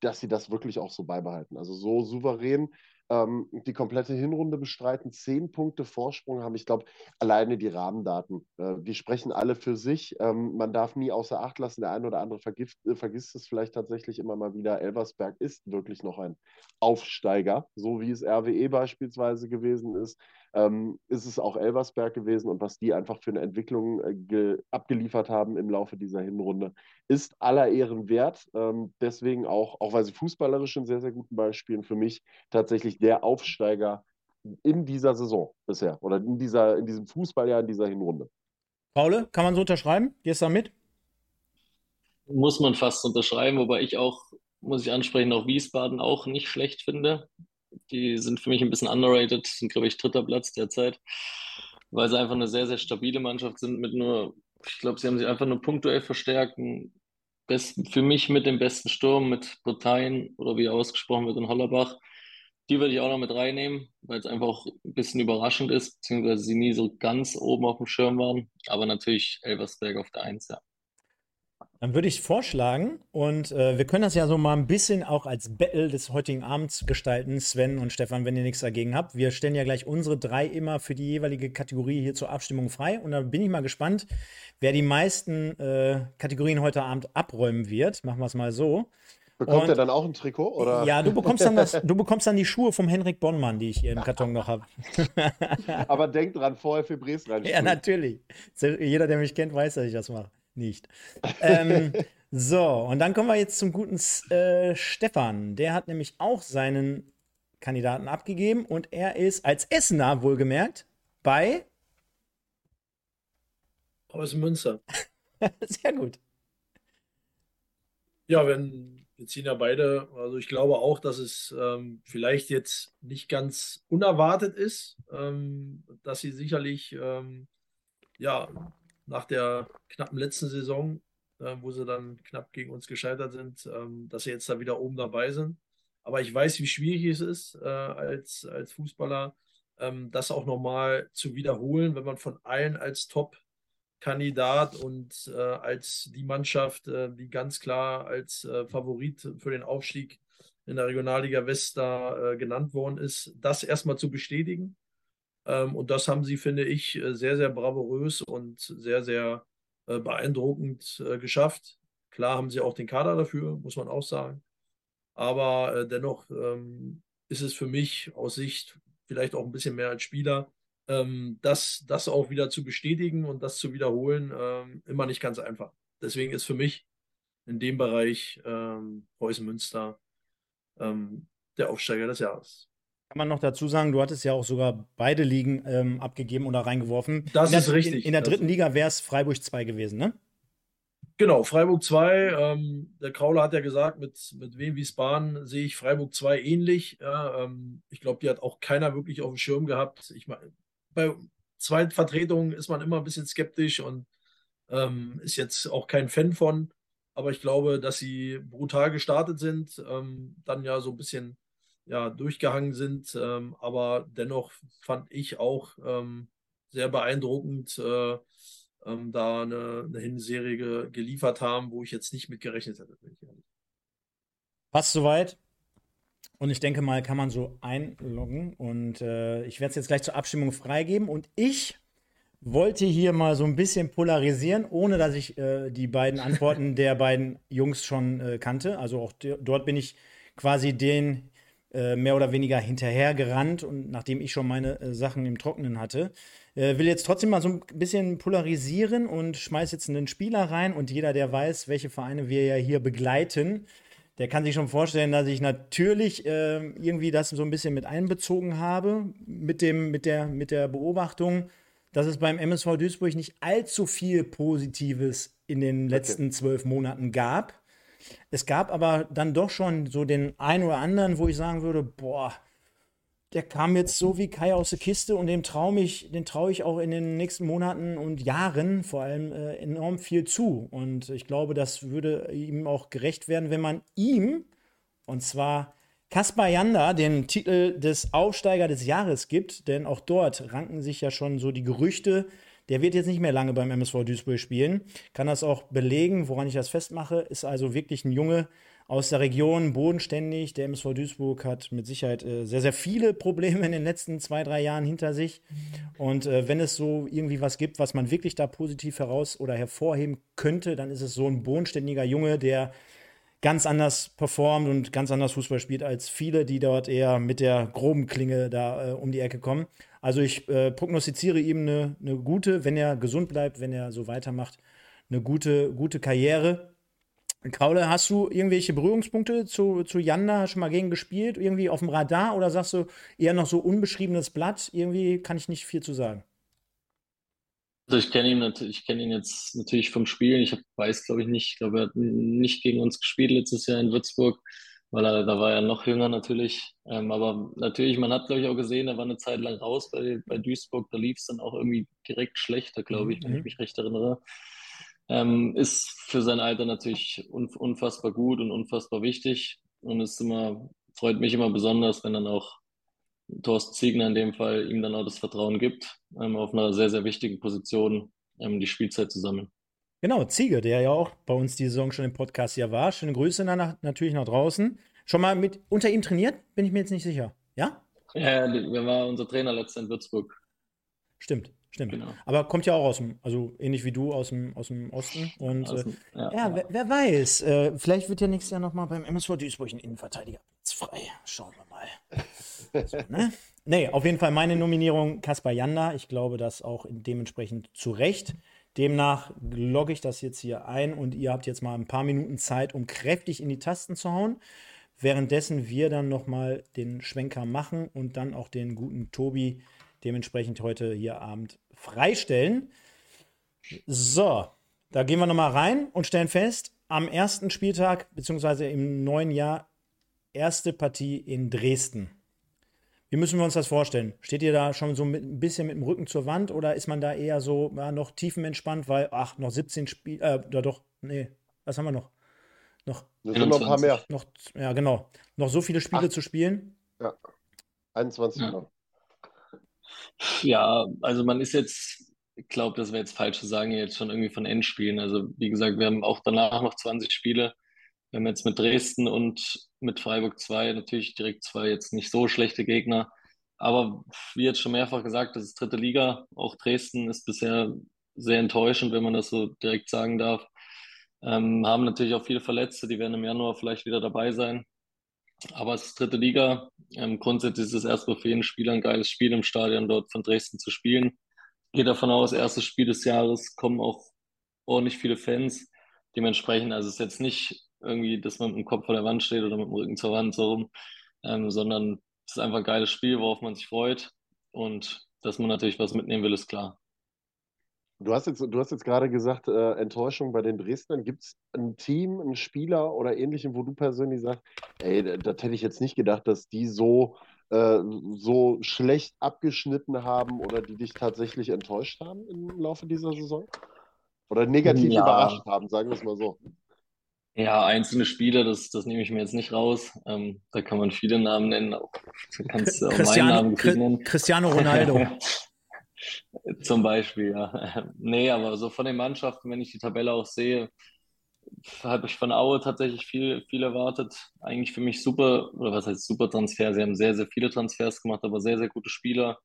dass sie das wirklich auch so beibehalten. Also so souverän ähm, die komplette Hinrunde bestreiten, zehn Punkte Vorsprung haben. Ich glaube, alleine die Rahmendaten, äh, die sprechen alle für sich. Ähm, man darf nie außer Acht lassen, der eine oder andere vergift, äh, vergisst es vielleicht tatsächlich immer mal wieder. Elversberg ist wirklich noch ein Aufsteiger, so wie es RWE beispielsweise gewesen ist ähm, ist es auch Elversberg gewesen und was die einfach für eine Entwicklung äh, abgeliefert haben im Laufe dieser Hinrunde, ist aller Ehren wert. Ähm, deswegen auch, auch weil sie fußballerisch in sehr, sehr guten Beispielen für mich tatsächlich der Aufsteiger in dieser Saison bisher oder in, dieser, in diesem Fußballjahr, in dieser Hinrunde. Paule, kann man so unterschreiben? Gehst du da mit? Muss man fast unterschreiben, wobei ich auch, muss ich ansprechen, auch Wiesbaden auch nicht schlecht finde. Die sind für mich ein bisschen underrated, sind, glaube ich, dritter Platz derzeit, weil sie einfach eine sehr, sehr stabile Mannschaft sind mit nur, ich glaube, sie haben sich einfach nur punktuell verstärkt. Best, für mich mit dem besten Sturm, mit Botein oder wie er ausgesprochen wird in Hollerbach. Die würde ich auch noch mit reinnehmen, weil es einfach ein bisschen überraschend ist, beziehungsweise sie nie so ganz oben auf dem Schirm waren. Aber natürlich Elversberg auf der Eins, ja. Dann würde ich vorschlagen, und äh, wir können das ja so mal ein bisschen auch als Battle des heutigen Abends gestalten, Sven und Stefan, wenn ihr nichts dagegen habt. Wir stellen ja gleich unsere drei immer für die jeweilige Kategorie hier zur Abstimmung frei. Und da bin ich mal gespannt, wer die meisten äh, Kategorien heute Abend abräumen wird. Machen wir es mal so. Bekommt und, er dann auch ein Trikot? Oder? Ja, du bekommst, dann das, du bekommst dann die Schuhe vom Henrik Bonnmann, die ich hier im Karton noch habe. Aber denk dran, vorher für Bres rein. Ja, natürlich. Jeder, der mich kennt, weiß, dass ich das mache nicht. ähm, so, und dann kommen wir jetzt zum guten äh, Stefan. Der hat nämlich auch seinen Kandidaten abgegeben und er ist als Essener wohlgemerkt bei aus Münster. Sehr gut. Ja, wenn wir ziehen ja beide, also ich glaube auch, dass es ähm, vielleicht jetzt nicht ganz unerwartet ist, ähm, dass sie sicherlich ähm, ja nach der knappen letzten Saison, äh, wo sie dann knapp gegen uns gescheitert sind, ähm, dass sie jetzt da wieder oben dabei sind. Aber ich weiß, wie schwierig es ist, äh, als, als Fußballer, ähm, das auch nochmal zu wiederholen, wenn man von allen als Top-Kandidat und äh, als die Mannschaft, äh, die ganz klar als äh, Favorit für den Aufstieg in der Regionalliga West da äh, genannt worden ist, das erstmal zu bestätigen und das haben sie, finde ich, äh, sehr, sehr bravourös und sehr, sehr äh, beeindruckend äh, geschafft. Klar haben sie auch den Kader dafür, muss man auch sagen. Aber dennoch ähm, ist es für mich aus Sicht vielleicht auch ein bisschen mehr als Spieler, ähm, das, das auch wieder zu bestätigen und das zu wiederholen, immer nicht ganz einfach. Deswegen ist für mich in dem Bereich ähm, Preußen Münster ähm, der Aufsteiger des Jahres. Kann man noch dazu sagen, du hattest ja auch sogar beide Ligen ähm, abgegeben oder reingeworfen. Das in ist der, richtig. In, in der dritten Liga wäre es Freiburg 2 gewesen, ne? Genau, Freiburg 2. Ähm, der Krauler hat ja gesagt, mit, mit Wien Wiesbaden sehe ich Freiburg 2 ähnlich. Ja, ähm, ich glaube, die hat auch keiner wirklich auf dem Schirm gehabt. Ich meine, bei Zweitvertretungen ist man immer ein bisschen skeptisch und ähm, ist jetzt auch kein Fan von. Aber ich glaube, dass sie brutal gestartet sind, ähm, dann ja so ein bisschen ja, durchgehangen sind. Ähm, aber dennoch fand ich auch ähm, sehr beeindruckend, äh, ähm, da eine, eine Hinserie ge geliefert haben, wo ich jetzt nicht mit gerechnet hätte. Passt soweit. Und ich denke mal, kann man so einloggen. Und äh, ich werde es jetzt gleich zur Abstimmung freigeben. Und ich wollte hier mal so ein bisschen polarisieren, ohne dass ich äh, die beiden Antworten der beiden Jungs schon äh, kannte. Also auch dort bin ich quasi den äh, mehr oder weniger hinterhergerannt und nachdem ich schon meine äh, Sachen im Trockenen hatte. Äh, will jetzt trotzdem mal so ein bisschen polarisieren und schmeiß jetzt einen Spieler rein und jeder, der weiß, welche Vereine wir ja hier begleiten, der kann sich schon vorstellen, dass ich natürlich äh, irgendwie das so ein bisschen mit einbezogen habe, mit, dem, mit, der, mit der Beobachtung, dass es beim MSV Duisburg nicht allzu viel Positives in den letzten zwölf Monaten gab. Es gab aber dann doch schon so den einen oder anderen, wo ich sagen würde, boah, der kam jetzt so wie Kai aus der Kiste und dem traue ich, den traue ich auch in den nächsten Monaten und Jahren vor allem äh, enorm viel zu. Und ich glaube, das würde ihm auch gerecht werden, wenn man ihm, und zwar Kaspar Janda, den Titel des Aufsteiger des Jahres gibt, denn auch dort ranken sich ja schon so die Gerüchte. Der wird jetzt nicht mehr lange beim MSV Duisburg spielen, kann das auch belegen, woran ich das festmache, ist also wirklich ein Junge, aus der Region, bodenständig. Der MSV Duisburg hat mit Sicherheit äh, sehr, sehr viele Probleme in den letzten zwei, drei Jahren hinter sich. Und äh, wenn es so irgendwie was gibt, was man wirklich da positiv heraus oder hervorheben könnte, dann ist es so ein bodenständiger Junge, der ganz anders performt und ganz anders Fußball spielt als viele, die dort eher mit der groben Klinge da äh, um die Ecke kommen. Also ich äh, prognostiziere ihm eine, eine gute, wenn er gesund bleibt, wenn er so weitermacht, eine gute, gute Karriere. Kaule, hast du irgendwelche Berührungspunkte zu, zu Janda? Hast mal gegen gespielt? Irgendwie auf dem Radar? Oder sagst du eher noch so unbeschriebenes Blatt? Irgendwie kann ich nicht viel zu sagen. Also ich kenne ihn ich kenne ihn jetzt natürlich vom Spielen. Ich hab, weiß, glaube ich, nicht, ich glaube, er hat nicht gegen uns gespielt letztes Jahr in Würzburg, weil er, da war er noch jünger natürlich. Ähm, aber natürlich, man hat, glaube ich, auch gesehen, er war eine Zeit lang raus bei, bei Duisburg. Da lief es dann auch irgendwie direkt schlechter, glaube ich, wenn ich Mhm. mich recht erinnere. Ähm, ist für sein Alter natürlich un unfassbar gut und unfassbar wichtig. Und es ist immer, freut mich immer besonders, wenn dann auch Thorsten Ziegner in dem Fall ihm dann auch das Vertrauen gibt, ähm, auf einer sehr, sehr wichtigen Position ähm, die Spielzeit zu sammeln. Genau, Ziege, der ja auch bei uns die Saison schon im Podcast ja war. Schöne Grüße nach, natürlich nach draußen. Schon mal mit unter ihm trainiert? Bin ich mir jetzt nicht sicher. Ja? Ja, der war unser Trainer letztes in Würzburg. Stimmt, stimmt. Genau. Aber kommt ja auch aus dem, also ähnlich wie du aus dem, aus dem Osten. Und Aus äh, dem- ja, ja, wer, wer weiß, äh, vielleicht wird ja nächstes Jahr nochmal beim MSV Duisburg ein Innenverteidiger frei. Schauen wir mal. So, ne? Nee, auf jeden Fall meine Nominierung Kaspar Janda. Ich glaube, das auch dementsprechend zu Recht. Demnach logge ich das jetzt hier ein und ihr habt jetzt mal ein paar Minuten Zeit, um kräftig in die Tasten zu hauen. Währenddessen wir dann nochmal den Schwenker machen und dann auch den guten Tobi dementsprechend heute hier Abend freistellen. So, da gehen wir nochmal rein und stellen fest, am ersten Spieltag, beziehungsweise im neuen Jahr, erste Partie in Dresden. Wie müssen wir uns das vorstellen? Steht ihr da schon so mit, ein bisschen mit dem Rücken zur Wand oder ist man da eher so ja, noch tiefenentspannt, weil, ach, noch 17 Spiele, äh, oder doch, nee, was haben wir noch? Noch, Das sind noch ein paar mehr. noch, ja, genau, noch so viele Spiele Ach. zu spielen? 21 Ja. noch. Ja, also man ist jetzt, ich glaube, das wäre jetzt falsch zu sagen, jetzt schon irgendwie von Endspielen. Also wie gesagt, wir haben auch danach noch 20 Spiele. Wir haben jetzt mit Dresden und mit Freiburg zwei, natürlich direkt zwei jetzt nicht so schlechte Gegner. Aber wie jetzt schon mehrfach gesagt, das ist dritte Liga. Auch Dresden ist bisher sehr enttäuschend, wenn man das so direkt sagen darf. Ähm, haben natürlich auch viele Verletzte, die werden im Januar vielleicht wieder dabei sein. Aber es ist dritte Liga. Ähm, grundsätzlich ist es erstmal für jeden Spieler ein geiles Spiel im Stadion dort von Dresden zu spielen. Gehe davon aus, erstes Spiel des Jahres kommen auch ordentlich viele Fans. Dementsprechend, also es ist jetzt nicht irgendwie, dass man mit dem Kopf vor der Wand steht oder mit dem Rücken zur Wand so rum, ähm, sondern es ist einfach ein geiles Spiel, worauf man sich freut. Und dass man natürlich was mitnehmen will, ist klar. Du hast jetzt, du hast jetzt gerade gesagt, äh, Enttäuschung bei den Dresdnern. Gibt es ein Team, einen Spieler oder ähnlichem, wo du persönlich sagst, ey, das hätte ich jetzt nicht gedacht, dass die so, äh, so schlecht abgeschnitten haben oder die dich tatsächlich enttäuscht haben im Laufe dieser Saison? Oder negativ ja. überrascht haben, sagen wir es mal so. Ja, einzelne Spieler, das, das nehme ich mir jetzt nicht raus. Ähm, da kann man viele Namen nennen. Du kannst auch meinen Namen nennen. Cristiano Ronaldo. Zum Beispiel, ja. Nee, aber so von den Mannschaften, wenn ich die Tabelle auch sehe, habe ich von Aue tatsächlich viel, viel erwartet. Eigentlich für mich super, oder was heißt super Transfer? Sie haben sehr, sehr viele Transfers gemacht, aber sehr, sehr gute Spieler.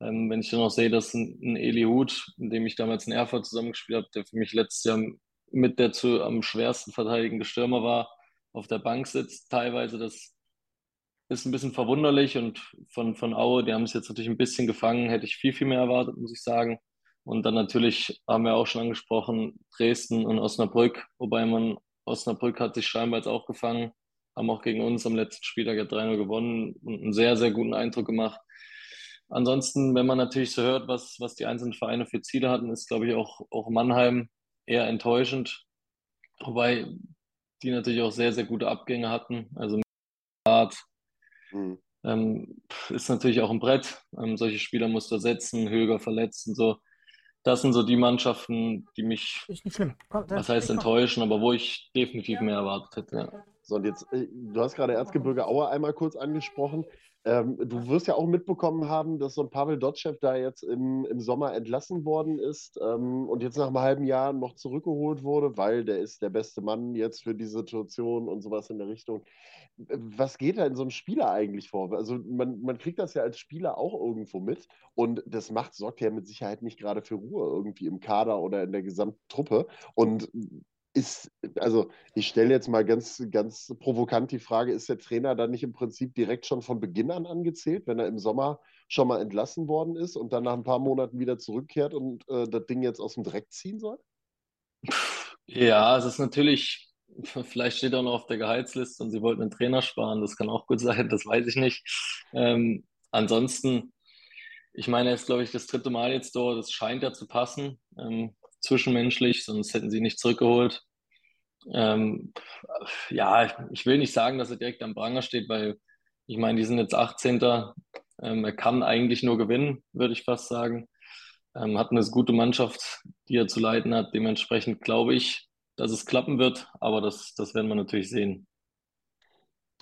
Ähm, wenn ich dann auch sehe, dass ein, ein Eli Huth, in dem ich damals in Erfurt zusammengespielt habe, der für mich letztes Jahr mit der zu am schwersten verteidigende Stürmer war, auf der Bank sitzt, teilweise, das ist ein bisschen verwunderlich und von, von Aue, die haben es jetzt natürlich ein bisschen gefangen, hätte ich viel, viel mehr erwartet, muss ich sagen. Und dann natürlich haben wir auch schon angesprochen, Dresden und Osnabrück, wobei man, Osnabrück hat sich scheinbar jetzt auch gefangen, haben auch gegen uns am letzten Spieltag ja 3-0 gewonnen und einen sehr, sehr guten Eindruck gemacht. Ansonsten, wenn man natürlich so hört, was, was die einzelnen Vereine für Ziele hatten, ist, glaube ich, auch, auch Mannheim eher enttäuschend. Wobei die natürlich auch sehr, sehr gute Abgänge hatten. Also Art mhm. ähm, ist natürlich auch ein Brett. Ähm, solche Spieler musst du ersetzen, Höger verletzt und so. Das sind so die Mannschaften, die mich, was heißt enttäuschen, aber wo ich definitiv mehr erwartet hätte. Ja. So, und jetzt, äh, du hast gerade Erzgebirge Aue einmal kurz angesprochen. Ähm, du wirst ja auch mitbekommen haben, dass so ein Pavel Dotschew da jetzt im, im Sommer entlassen worden ist ähm, und jetzt nach einem halben Jahr noch zurückgeholt wurde, weil der ist der beste Mann jetzt für die Situation und sowas in der Richtung. Was geht da in so einem Spieler eigentlich vor? Also man, man kriegt das ja als Spieler auch irgendwo mit und das macht, sorgt ja mit Sicherheit nicht gerade für Ruhe irgendwie im Kader oder in der gesamten Truppe. Und ist, also ich stelle jetzt mal ganz, ganz provokant die Frage, ist der Trainer dann nicht im Prinzip direkt schon von Beginn an angezählt, wenn er im Sommer schon mal entlassen worden ist und dann nach ein paar Monaten wieder zurückkehrt und äh, das Ding jetzt aus dem Dreck ziehen soll? Ja, es ist natürlich, vielleicht steht er noch auf der Gehaltsliste und sie wollten einen Trainer sparen, das kann auch gut sein, das weiß ich nicht. Ähm, ansonsten, ich meine, er ist, glaube ich, das dritte Mal jetzt dort, das scheint ja zu passen. Ähm, zwischenmenschlich, sonst hätten sie nicht zurückgeholt. Ähm, ja, ich will nicht sagen, dass er direkt am Pranger steht, weil ich meine, die sind jetzt 18. Ähm, er kann eigentlich nur gewinnen, würde ich fast sagen. Ähm, hat eine gute Mannschaft, die er zu leiten hat. Dementsprechend glaube ich, dass es klappen wird, aber das, das werden wir natürlich sehen.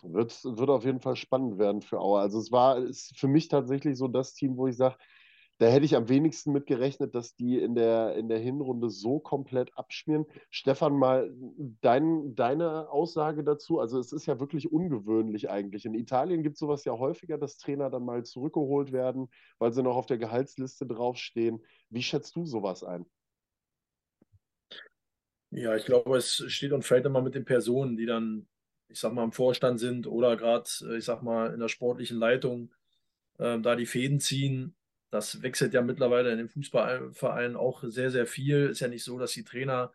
Wird, wird auf jeden Fall spannend werden für Auer. Also es war ist für mich tatsächlich so das Team, wo ich sage, da hätte ich am wenigsten mit gerechnet, dass die in der, in der Hinrunde so komplett abschmieren. Stefan, mal dein, deine Aussage dazu. Also es ist ja wirklich ungewöhnlich eigentlich. In Italien gibt es sowas ja häufiger, dass Trainer dann mal zurückgeholt werden, weil sie noch auf der Gehaltsliste draufstehen. Wie schätzt du sowas ein? Ja, ich glaube, es steht und fällt immer mit den Personen, die dann, ich sag mal, im Vorstand sind oder gerade, ich sag mal, in der sportlichen Leitung äh, da die Fäden ziehen das wechselt ja mittlerweile in den Fußballvereinen auch sehr, sehr viel. Ist ja nicht so, dass die Trainer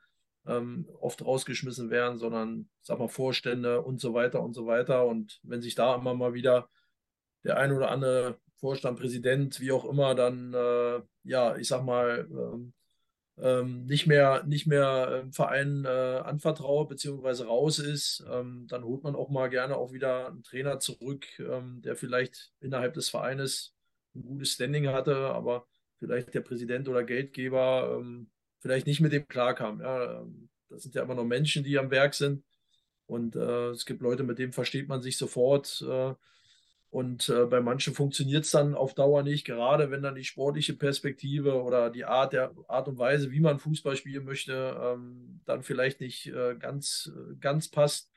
ähm, oft rausgeschmissen werden, sondern, sag mal, Vorstände und so weiter und so weiter. Und wenn sich da immer mal wieder der ein oder andere Vorstand, Präsident, wie auch immer, dann, äh, ja, ich sag mal, ähm, ähm, nicht mehr, nicht mehr im Verein äh, anvertraut beziehungsweise raus ist, ähm, dann holt man auch mal gerne auch wieder einen Trainer zurück, ähm, der vielleicht innerhalb des Vereines ein gutes Standing hatte, aber vielleicht der Präsident oder Geldgeber ähm, vielleicht nicht mit dem klarkam. Ja, ähm, das sind ja immer noch Menschen, die am Werk sind. Und äh, es gibt Leute, mit denen versteht man sich sofort. Äh, und äh, bei manchen funktioniert es dann auf Dauer nicht, gerade wenn dann die sportliche Perspektive oder die Art, der Art und Weise, wie man Fußball spielen möchte, ähm, dann vielleicht nicht äh, ganz, ganz passt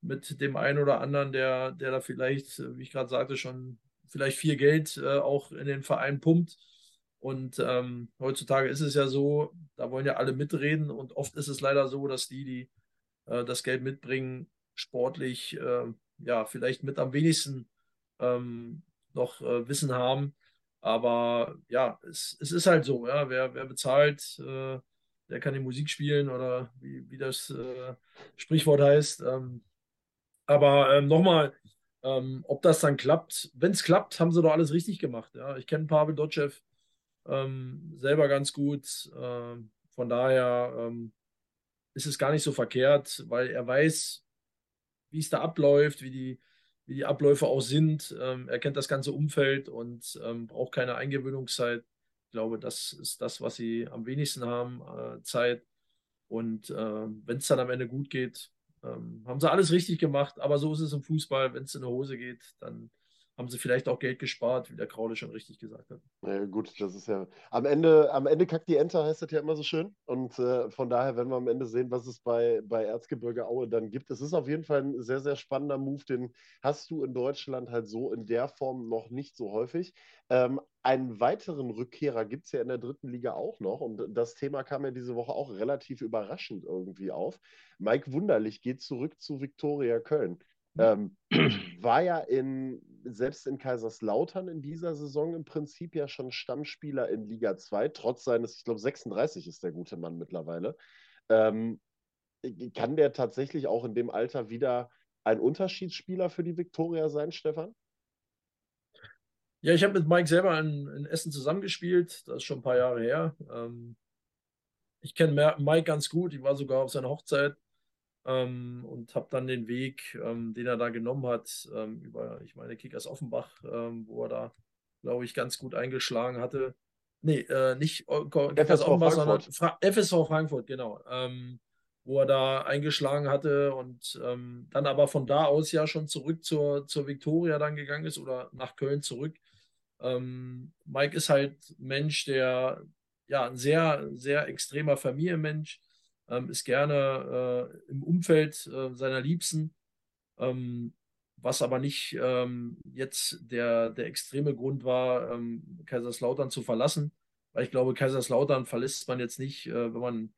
mit dem einen oder anderen, der, der da vielleicht, wie ich gerade sagte, schon vielleicht viel Geld äh, auch in den Verein pumpt. Und ähm, heutzutage ist es ja so, da wollen ja alle mitreden und oft ist es leider so, dass die, die äh, das Geld mitbringen, sportlich äh, ja vielleicht mit am wenigsten ähm, noch äh, Wissen haben. Aber ja, es, es ist halt so, ja, wer, wer bezahlt, äh, der kann die Musik spielen oder wie, wie das äh, Sprichwort heißt. Ähm, aber ähm, nochmal, Ähm, ob das dann klappt, wenn es klappt, haben sie doch alles richtig gemacht. Ja? Ich kenne Pavel Dotschew ähm, selber ganz gut. Ähm, von daher ähm, ist es gar nicht so verkehrt, weil er weiß, wie es da abläuft, wie die, wie die Abläufe auch sind. Ähm, er kennt das ganze Umfeld und ähm, braucht keine Eingewöhnungszeit. Ich glaube, das ist das, was sie am wenigsten haben, äh, Zeit. Und äh, wenn es dann am Ende gut geht, ähm, haben sie alles richtig gemacht. Aber so ist es im Fußball. Wenn es in die Hose geht, dann haben sie vielleicht auch Geld gespart, wie der Kraule schon richtig gesagt hat. Ja, gut, das ist ja. Am Ende, am Ende kackt die Ente, heißt das ja immer so schön. Und äh, von daher werden wir am Ende sehen, was es bei, bei Erzgebirge Aue dann gibt. Es ist auf jeden Fall ein sehr, sehr spannender Move, den hast du in Deutschland halt so in der Form noch nicht so häufig. Ähm, einen weiteren Rückkehrer gibt es ja in der dritten Liga auch noch. Und das Thema kam ja diese Woche auch relativ überraschend irgendwie auf. Mike Wunderlich geht zurück zu Viktoria Köln. Ähm, war ja in, selbst in Kaiserslautern in dieser Saison im Prinzip ja schon Stammspieler in Liga 2, trotz seines, ich glaube, 36 ist der gute Mann mittlerweile. Ähm, kann der tatsächlich auch in dem Alter wieder ein Unterschiedsspieler für die Viktoria sein, Stefan? Ja, ich habe mit Mike selber in, in, Essen zusammengespielt. Das ist schon ein paar Jahre her. Ähm, ich kenne Mike ganz gut. Ich war sogar auf seiner Hochzeit ähm, und habe dann den Weg, ähm, den er da genommen hat, ähm, über, ich meine, Kickers Offenbach, ähm, wo er da, glaube ich, ganz gut eingeschlagen hatte. Nee, äh, nicht äh, Kickers Offenbach, sondern Fra FSV Frankfurt, genau. Ähm, wo er da eingeschlagen hatte und ähm, dann aber von da aus ja schon zurück zur, zur Viktoria dann gegangen ist oder nach Köln zurück. Mike ist halt Mensch, der ja ein sehr, sehr extremer Familienmensch ähm, ist gerne äh, im Umfeld äh, seiner Liebsten, ähm, was aber nicht ähm, jetzt der, der extreme Grund war, ähm, Kaiserslautern zu verlassen, weil ich glaube, Kaiserslautern verlässt man jetzt nicht, äh, wenn man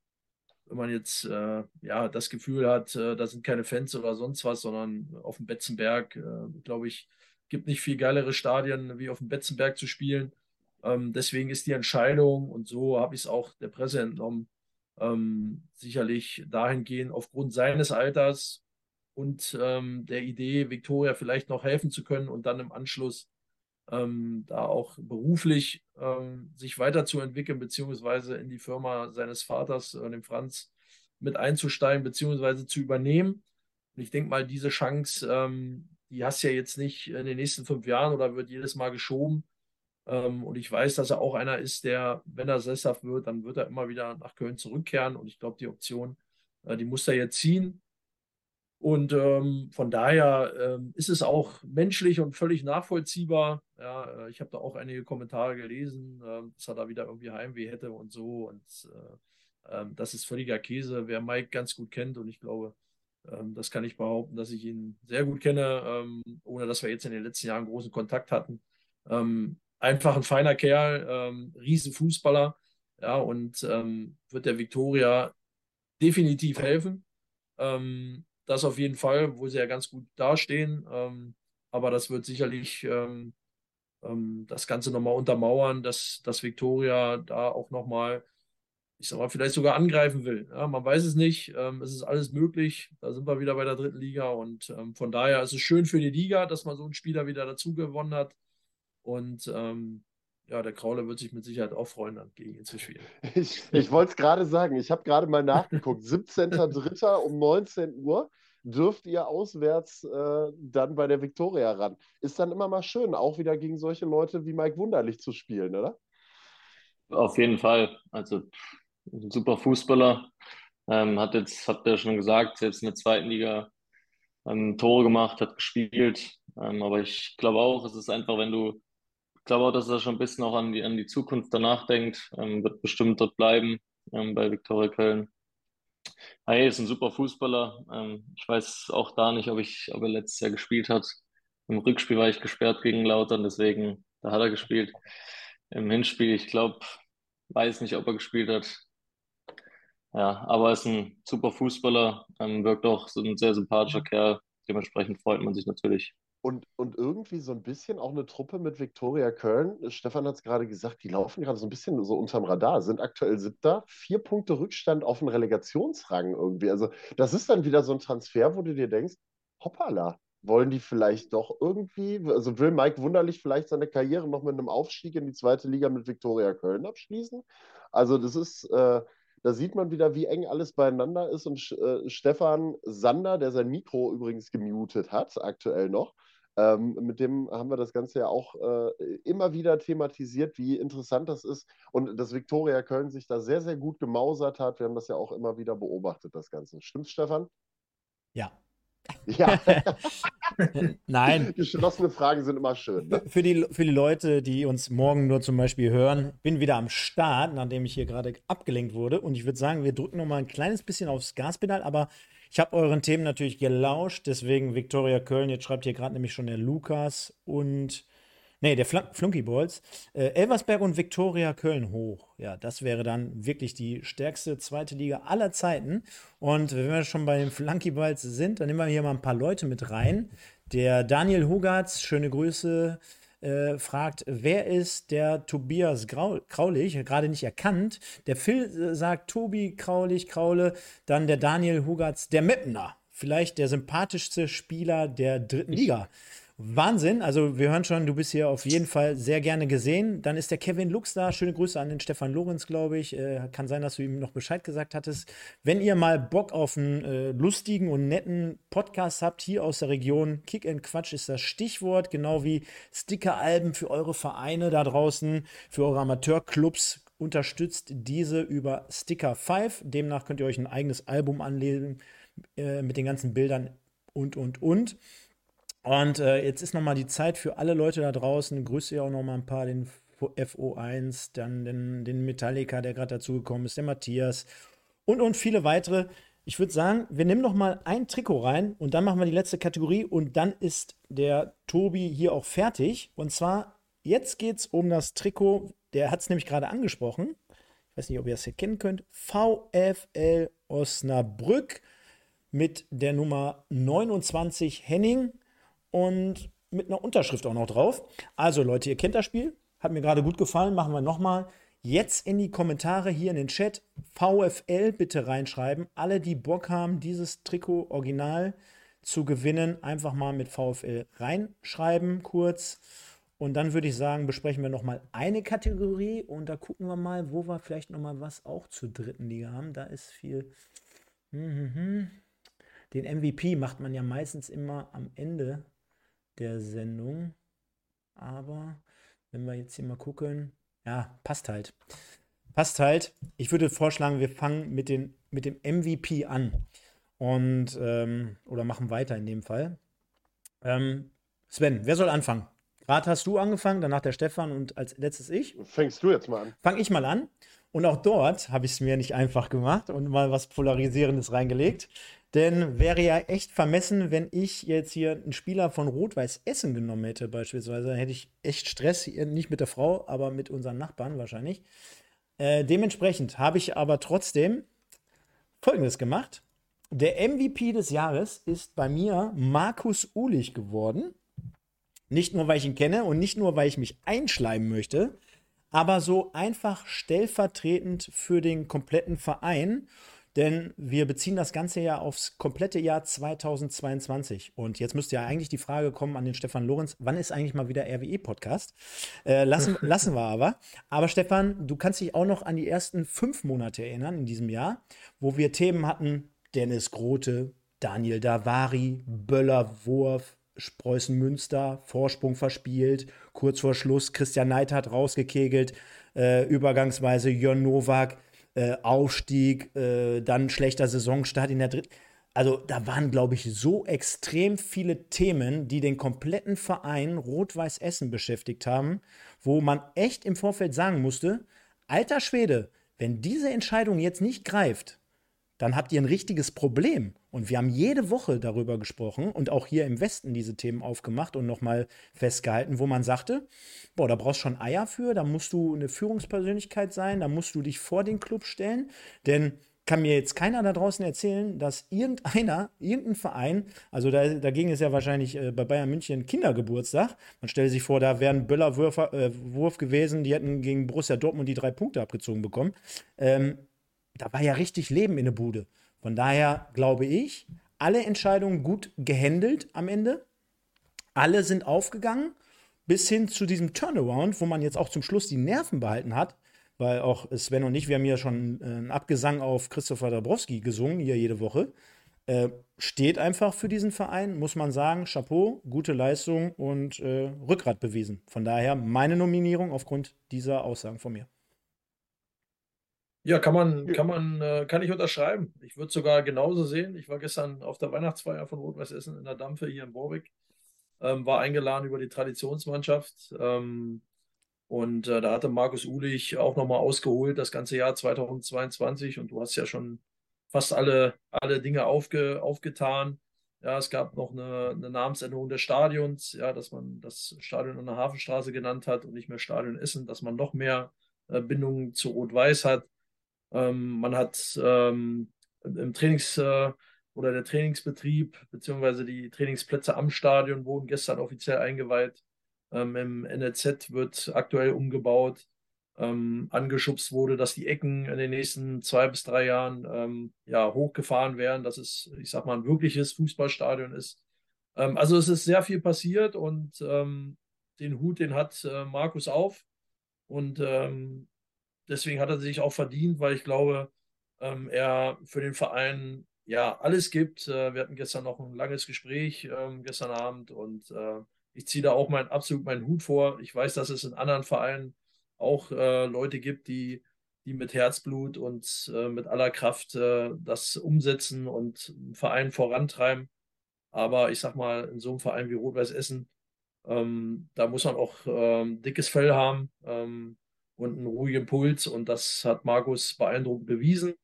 wenn man jetzt äh, ja das Gefühl hat, äh, da sind keine Fans oder sonst was, sondern auf dem Betzenberg, äh, glaube ich, gibt nicht viel geilere Stadien, wie auf dem Betzenberg zu spielen. Ähm, deswegen ist die Entscheidung, und so habe ich es auch der Presse entnommen, ähm, sicherlich dahingehend aufgrund seines Alters und ähm, der Idee, Victoria vielleicht noch helfen zu können und dann im Anschluss ähm, da auch beruflich ähm, sich weiterzuentwickeln, beziehungsweise in die Firma seines Vaters, äh, dem Franz, mit einzusteigen, beziehungsweise zu übernehmen. Und ich denke mal, diese Chance, ähm, die hast du ja jetzt nicht in den nächsten fünf Jahren oder wird jedes Mal geschoben. Ähm, und ich weiß, dass er auch einer ist, der, wenn er sesshaft wird, dann wird er immer wieder nach Köln zurückkehren. Und ich glaube, die Option, äh, die muss er jetzt ziehen. Und ähm, von daher ähm, ist es auch menschlich und völlig nachvollziehbar. Ja, äh, ich habe da auch einige Kommentare gelesen, äh, dass er da wieder irgendwie Heimweh hätte und so. Und äh, ähm, das ist völliger Käse, wer Mike ganz gut kennt. Und ich glaube, ähm, das kann ich behaupten, dass ich ihn sehr gut kenne, ähm, ohne dass wir jetzt in den letzten Jahren großen Kontakt hatten einfach ein feiner Kerl, ähm, Riesenfußballer, ja, und ähm, wird der Viktoria definitiv helfen. Ähm, das auf jeden Fall, wo sie ja ganz gut dastehen. Ähm, aber das wird sicherlich ähm, ähm, das Ganze nochmal untermauern, dass, dass Viktoria da auch nochmal, ich sag mal, vielleicht sogar angreifen will. Ja, man weiß es nicht. es ist alles möglich. Da sind wir wieder bei der dritten Liga. Und von daher ist es schön für die Liga, dass man so einen Spieler wieder dazu gewonnen hat. Und ähm, ja, der Krauler wird sich mit Sicherheit auch freuen, dann gegen ihn zu spielen. Ich, ich wollte es gerade sagen. Ich habe gerade mal nachgeguckt. 17.03. um 19 Uhr dürft ihr auswärts äh, dann bei der Viktoria ran. Ist dann immer mal schön, auch wieder gegen solche Leute wie Mike Wunderlich zu spielen, oder? Auf jeden Fall. Also ein super Fußballer. Ähm, hat jetzt, habt ihr schon gesagt, selbst in der zweiten Liga ähm, Tore gemacht, hat gespielt. Ähm, aber ich glaube auch, es ist einfach, wenn du glaube auch, dass er schon ein bisschen auch an die, an die Zukunft danach denkt. Ähm, wird bestimmt dort bleiben ähm, bei Viktoria Köln. Hey, ist ein super Fußballer. Ähm, ich weiß auch da nicht, ob, ich, ob er letztes Jahr gespielt hat. Im Rückspiel war ich gesperrt gegen Lautern, deswegen, da hat er gespielt. Im Hinspiel, ich glaube, weiß nicht, ob er gespielt hat. Ja, aber ist ein super Fußballer, ähm, wirkt auch so ein sehr sympathischer Kerl. Dementsprechend freut man sich natürlich. Und, und irgendwie so ein bisschen auch eine Truppe mit Viktoria Köln. Stefan hat es gerade gesagt, die laufen gerade so ein bisschen so unterm Radar, sind aktuell siebter, vier Punkte Rückstand auf den Relegationsrang irgendwie. Also, das ist dann wieder so ein Transfer, wo du dir denkst, hoppala, wollen die vielleicht doch irgendwie, also will Mike Wunderlich vielleicht seine Karriere noch mit einem Aufstieg in die zweite Liga mit Viktoria Köln abschließen? Also das ist, äh, da sieht man wieder, wie eng alles beieinander ist und äh, Stefan Sander, der sein Mikro übrigens gemutet hat, aktuell noch, ähm, mit dem haben wir das Ganze ja auch äh, immer wieder thematisiert, wie interessant das ist und dass Viktoria Köln sich da sehr, sehr gut gemausert hat. Wir haben das ja auch immer wieder beobachtet, das Ganze. Stimmt's, Stefan? Ja. Ja. Nein. Geschlossene Fragen sind immer schön. Ne? Für, die, für die Leute, die uns morgen nur zum Beispiel hören, bin wieder am Start, nachdem ich hier gerade abgelenkt wurde. Und ich würde sagen, wir drücken noch mal ein kleines bisschen aufs Gaspedal, aber ich habe euren Themen natürlich gelauscht, deswegen Viktoria Köln. Jetzt schreibt hier gerade nämlich schon der Lukas und. Nee, der Fl Flunky Balls. Äh, Elversberg und Viktoria Köln hoch. Ja, das wäre dann wirklich die stärkste zweite Liga aller Zeiten. Und wenn wir schon bei den Flunky Balls sind, dann nehmen wir hier mal ein paar Leute mit rein. Der Daniel Hugatz, schöne Grüße, äh, fragt, wer ist der Tobias Grau Kraulich? Gerade nicht erkannt. Der Phil äh, sagt Tobi Kraulich, Kraule. Dann der Daniel Hugatz, der Meppner. Vielleicht der sympathischste Spieler der dritten Liga. Wahnsinn. Also wir hören schon, du bist hier auf jeden Fall sehr gerne gesehen. Dann ist der Kevin Lux da. Schöne Grüße an den Stefan Lorenz, glaube ich. Äh, kann sein, dass du ihm noch Bescheid gesagt hattest. Wenn ihr mal Bock auf einen äh, lustigen und netten Podcast habt, hier aus der Region, Kick and Quatsch ist das Stichwort, genau wie Sticker-Alben für eure Vereine da draußen, für eure Amateurclubs. Unterstützt diese über Sticker 5. Demnach könnt ihr euch ein eigenes Album anlegen äh, mit den ganzen Bildern und, und, und. Und äh, jetzt ist nochmal die Zeit für alle Leute da draußen. Grüße ja auch nochmal ein paar, den FO1, dann den, den Metallica, der gerade dazugekommen ist, der Matthias und, und viele weitere. Ich würde sagen, wir nehmen noch mal ein Trikot rein und dann machen wir die letzte Kategorie und dann ist der Tobi hier auch fertig. Und zwar, jetzt geht es um das Trikot, der hat es nämlich gerade angesprochen. Ich weiß nicht, ob ihr es erkennen könnt. VfL Osnabrück mit der Nummer 29 Henning und mit einer Unterschrift auch noch drauf. Also Leute, ihr kennt das Spiel, hat mir gerade gut gefallen, machen wir nochmal. Jetzt in die Kommentare hier in den Chat VFL bitte reinschreiben. Alle, die Bock haben, dieses Trikot original zu gewinnen, einfach mal mit VFL reinschreiben kurz. Und dann würde ich sagen, besprechen wir nochmal eine Kategorie und da gucken wir mal, wo wir vielleicht nochmal was auch zur dritten Liga haben. Da ist viel. Den MVP macht man ja meistens immer am Ende der Sendung. Aber wenn wir jetzt hier mal gucken, ja, passt halt. Passt halt. Ich würde vorschlagen, wir fangen mit, den, mit dem MVP an. Und, ähm, oder machen weiter in dem Fall. Ähm, Sven, wer soll anfangen? Gerade hast du angefangen, danach der Stefan und als letztes ich. Fängst du jetzt mal an? Fang ich mal an. Und auch dort habe ich es mir nicht einfach gemacht und mal was Polarisierendes reingelegt. Denn wäre ja echt vermessen, wenn ich jetzt hier einen Spieler von Rot-Weiß Essen genommen hätte, beispielsweise. Dann hätte ich echt Stress, nicht mit der Frau, aber mit unseren Nachbarn wahrscheinlich. Äh, dementsprechend habe ich aber trotzdem Folgendes gemacht. Der MVP des Jahres ist bei mir Markus Ulich geworden. Nicht nur, weil ich ihn kenne und nicht nur, weil ich mich einschleimen möchte, aber so einfach stellvertretend für den kompletten Verein denn wir beziehen das Ganze ja aufs komplette Jahr 2022. Und jetzt müsste ja eigentlich die Frage kommen an den Stefan Lorenz, wann ist eigentlich mal wieder RWE-Podcast? Äh, lassen, lassen wir aber. Aber Stefan, du kannst dich auch noch an die ersten fünf Monate erinnern in diesem Jahr, wo wir Themen hatten, Dennis Grote, Daniel Davari, Böller Wurf, Spreußen Münster, Vorsprung verspielt, kurz vor Schluss Christian Neidhardt rausgekegelt, äh, übergangsweise Jörn Nowak äh, Aufstieg, äh, dann schlechter Saisonstart in der dritten. Also da waren, glaube ich, so extrem viele Themen, die den kompletten Verein Rot-Weiß Essen beschäftigt haben, wo man echt im Vorfeld sagen musste, alter Schwede, wenn diese Entscheidung jetzt nicht greift, dann habt ihr ein richtiges Problem. Und wir haben jede Woche darüber gesprochen und auch hier im Westen diese Themen aufgemacht und nochmal festgehalten, wo man sagte, boah, da brauchst schon Eier für, da musst du eine Führungspersönlichkeit sein, da musst du dich vor den Club stellen, denn kann mir jetzt keiner da draußen erzählen, dass irgendeiner, irgendein Verein, also da, da ging es ja wahrscheinlich äh, bei Bayern München Kindergeburtstag, man stellt sich vor, da wären Böller-Wurf äh, gewesen, die hätten gegen Borussia Dortmund die drei Punkte abgezogen bekommen. Ähm, da war ja richtig Leben in der Bude. Von daher glaube ich, alle Entscheidungen gut gehandelt am Ende. alle sind aufgegangen, bis hin zu diesem Turnaround, wo man jetzt auch zum Schluss die Nerven behalten hat, weil auch Sven und ich, wir haben ja schon äh, einen Abgesang auf Christopher Dabrowski gesungen, hier jede Woche. Äh, steht einfach für diesen Verein, muss man sagen. Chapeau, gute Leistung und äh, Rückgrat bewiesen. Von daher meine Nominierung aufgrund dieser Aussagen von mir. Ja, kann man, kann man, äh, kann ich unterschreiben. Ich würde sogar genauso sehen. Ich war gestern auf der Weihnachtsfeier von Rot-Weiß Essen in der Dampfe hier in Borbeck. Ähm, war eingeladen über die Traditionsmannschaft. Ähm, und äh, da hatte Markus Ulich auch nochmal ausgeholt, das ganze Jahr 2022. Und du hast ja schon fast alle, alle Dinge aufge, aufgetan. Ja, es gab noch eine, eine, Namensänderung des Stadions, ja, dass man das Stadion an der Hafenstraße genannt hat und nicht mehr Stadion Essen, dass man noch mehr äh, Bindungen zu Rot-Weiß hat. Ähm, man hat ähm, im Trainings- äh, oder der Trainingsbetrieb beziehungsweise die Trainingsplätze am Stadion wurden gestern offiziell eingeweiht. Ähm, Im NLZ wird aktuell umgebaut. Ähm, angeschubst wurde, dass die Ecken in den nächsten zwei bis drei Jahren ähm, ja, hochgefahren werden, dass es, ich sag mal, ein wirkliches Fußballstadion ist. Ähm, also es ist sehr viel passiert und den Hut, den hat äh, Markus auf. Und ähm, deswegen hat er sich auch verdient, weil ich glaube, ähm, er für den Verein ja alles gibt. Äh, wir hatten gestern noch ein langes Gespräch ähm, gestern Abend und äh, ich ziehe da auch mein, absolut meinen Hut vor. Ich weiß, dass es in anderen Vereinen auch äh, Leute gibt, die, die mit Herzblut und äh, mit aller Kraft äh, das umsetzen und einen Verein vorantreiben. Aber ich sag mal, in so einem Verein wie Rot-Weiß Essen, ähm, da muss man auch ähm, dickes Fell haben. Und einen ruhigen Puls. Und das hat Markus beeindruckend bewiesen.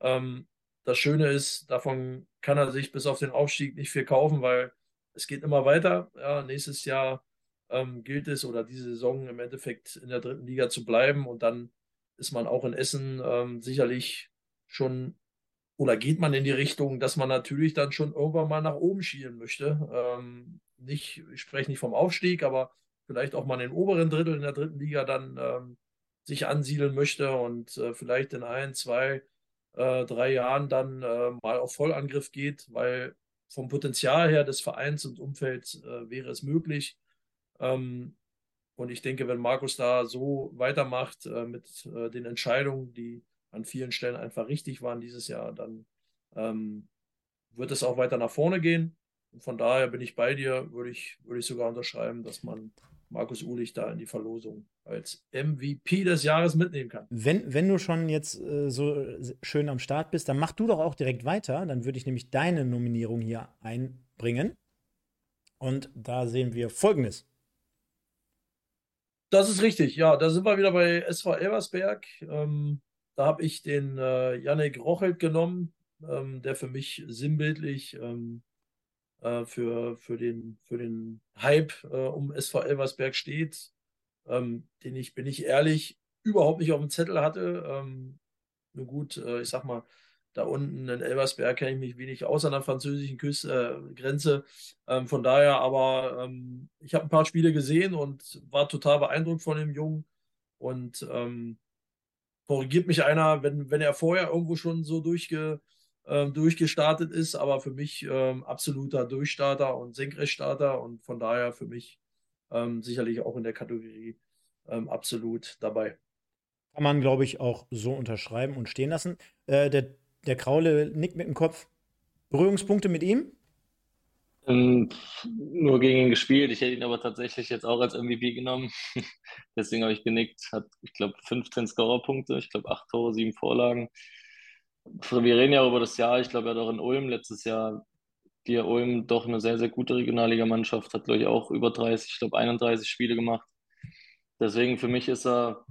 Ähm, das Schöne ist, davon kann er sich bis auf den Aufstieg nicht viel kaufen, weil es geht immer weiter. Ja, nächstes Jahr ähm, gilt es oder diese Saison im Endeffekt in der dritten Liga zu bleiben und dann ist man auch in Essen ähm, sicherlich schon oder geht man in die Richtung, dass man natürlich dann schon irgendwann mal nach oben schielen möchte. Ähm, nicht, ich spreche nicht vom Aufstieg, aber vielleicht auch mal in den oberen Drittel in der dritten Liga dann ähm, sich ansiedeln möchte und äh, vielleicht in ein, zwei, äh, drei Jahren dann äh, mal auf Vollangriff geht, weil vom Potenzial her des Vereins und Umfelds äh, wäre es möglich. Ähm, und ich denke, wenn Markus da so weitermacht äh, mit äh, den Entscheidungen, die an vielen Stellen einfach richtig waren dieses Jahr, dann ähm, wird es auch weiter nach vorne gehen. Und von daher bin ich bei dir, würde ich, würde ich sogar unterschreiben, dass man Markus Ulich da in die Verlosung als MVP des Jahres mitnehmen kann. Wenn, wenn du schon jetzt äh, so schön am Start bist, dann mach du doch auch direkt weiter. Dann würde ich nämlich deine Nominierung hier einbringen. Und da sehen wir Folgendes. Das ist richtig, ja. Da sind wir wieder bei SV Elversberg. Ähm, da habe ich den äh, Yannick Rochelt genommen, ähm, der für mich sinnbildlich ähm, äh, für, für, den, für den Hype äh, um SV Elversberg steht, ähm, den ich, bin ich ehrlich, überhaupt nicht auf dem Zettel hatte. Ähm, nur gut, äh, ich sag mal, da unten in Elversberg kenne ich mich wenig aus an der französischen Küste, äh, Grenze. Ähm, von daher, aber ähm, ich habe ein paar Spiele gesehen und war total beeindruckt von dem Jungen. Und ähm, korrigiert mich einer, wenn, wenn er vorher irgendwo schon so durchge, ähm, durchgestartet ist, aber für mich ähm, absoluter Durchstarter und Senkrechtstarter und von daher für mich ähm, sicherlich auch in der Kategorie ähm, absolut dabei. Kann man, glaube ich, auch so unterschreiben und stehen lassen. Äh, der, der Kraule nickt mit dem Kopf. Berührungspunkte mit ihm? Ähm, nur gegen ihn gespielt. Ich hätte ihn aber tatsächlich jetzt auch als MVP genommen. Deswegen habe ich genickt. Hat, ich glaube, 15 Scorerpunkte, ich glaube, 8 Tore, 7 Vorlagen wir reden ja über das Jahr. Ich glaube, er hat auch in Ulm letztes Jahr, die Ulm doch eine sehr, sehr gute Regionalligamannschaft, hat, glaube ich, auch über 30, ich glaube, 31 Spiele gemacht. Deswegen für mich ist er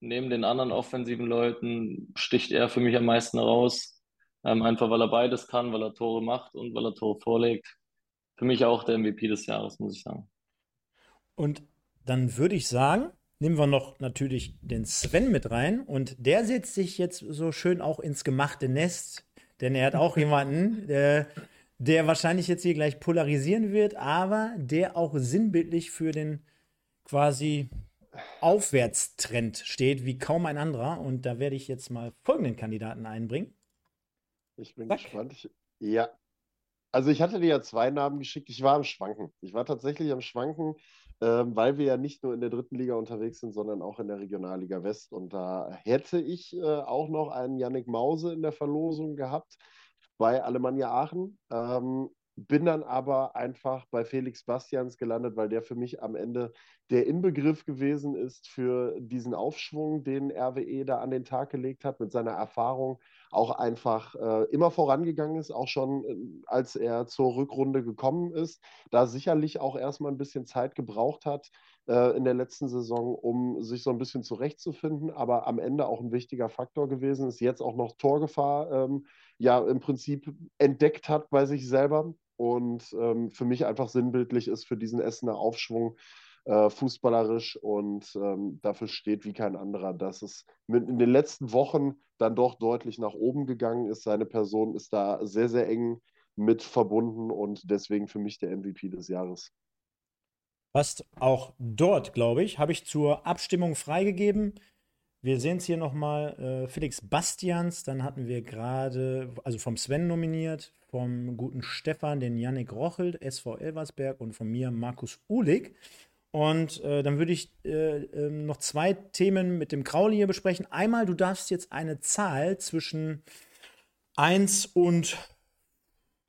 neben den anderen offensiven Leuten, sticht er für mich am meisten heraus. Ähm, einfach weil er beides kann, weil er Tore macht und weil er Tore vorlegt. Für mich auch der MVP des Jahres, muss ich sagen. Und dann würde ich sagen, nehmen wir noch natürlich den Sven mit rein und der setzt sich jetzt so schön auch ins gemachte Nest, denn er hat auch jemanden, der, der wahrscheinlich jetzt hier gleich polarisieren wird, aber der auch sinnbildlich für den quasi Aufwärtstrend steht, wie kaum ein anderer. Und da werde ich jetzt mal folgenden Kandidaten einbringen. Ich bin Zack. gespannt. Ich, ja. Also ich hatte dir ja zwei Namen geschickt. Ich war am Schwanken. Ich war tatsächlich am Schwanken, ähm, weil wir ja nicht nur in der dritten Liga unterwegs sind, sondern auch in der Regionalliga West. Und da hätte ich äh, auch noch einen Yannick Mause in der Verlosung gehabt bei Alemannia Aachen. Ähm, bin dann aber einfach bei Felix Bastians gelandet, weil der für mich am Ende der Inbegriff gewesen ist für diesen Aufschwung, den RWE da an den Tag gelegt hat, mit seiner Erfahrung auch einfach äh, immer vorangegangen ist, auch schon äh, als er zur Rückrunde gekommen ist, da sicherlich auch erstmal ein bisschen Zeit gebraucht hat äh, in der letzten Saison, um sich so ein bisschen zurechtzufinden, aber am Ende auch ein wichtiger Faktor gewesen ist, jetzt auch noch Torgefahr ähm, ja im Prinzip entdeckt hat bei sich selber und ähm, für mich einfach sinnbildlich ist für diesen Essener Aufschwung äh, fußballerisch und ähm, dafür steht wie kein anderer, dass es mit in den letzten Wochen dann doch deutlich nach oben gegangen ist. Seine Person ist da sehr, sehr eng mit verbunden und deswegen für mich der MVP des Jahres. Fast auch dort, glaube ich, habe ich zur Abstimmung freigegeben. Wir sehen es hier nochmal, äh, Felix Bastians, dann hatten wir gerade, also vom Sven nominiert, vom guten Stefan, den Yannick Rochelt, SV Elversberg und von mir Markus Uhlig. Und äh, dann würde ich äh, äh, noch zwei Themen mit dem Krauli hier besprechen. Einmal, du darfst jetzt eine Zahl zwischen 1 und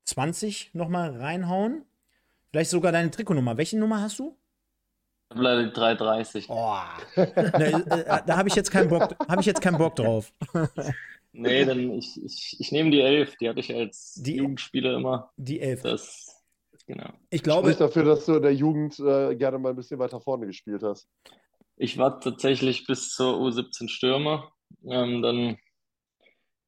20 nochmal reinhauen. Vielleicht sogar deine Trikotnummer. Welche Nummer hast du? Leider 330. Oh. ne, äh, da habe ich jetzt keinen Bock, habe ich jetzt keinen Bock drauf. nee, dann ich, ich, ich nehme die 11, die hatte ich als die, Jugendspieler immer. Die 11. Das, genau. Ich glaube. Spricht dafür, dass du in der Jugend äh, gerne mal ein bisschen weiter vorne gespielt hast. Ich war tatsächlich bis zur U17 Stürmer. Ähm, dann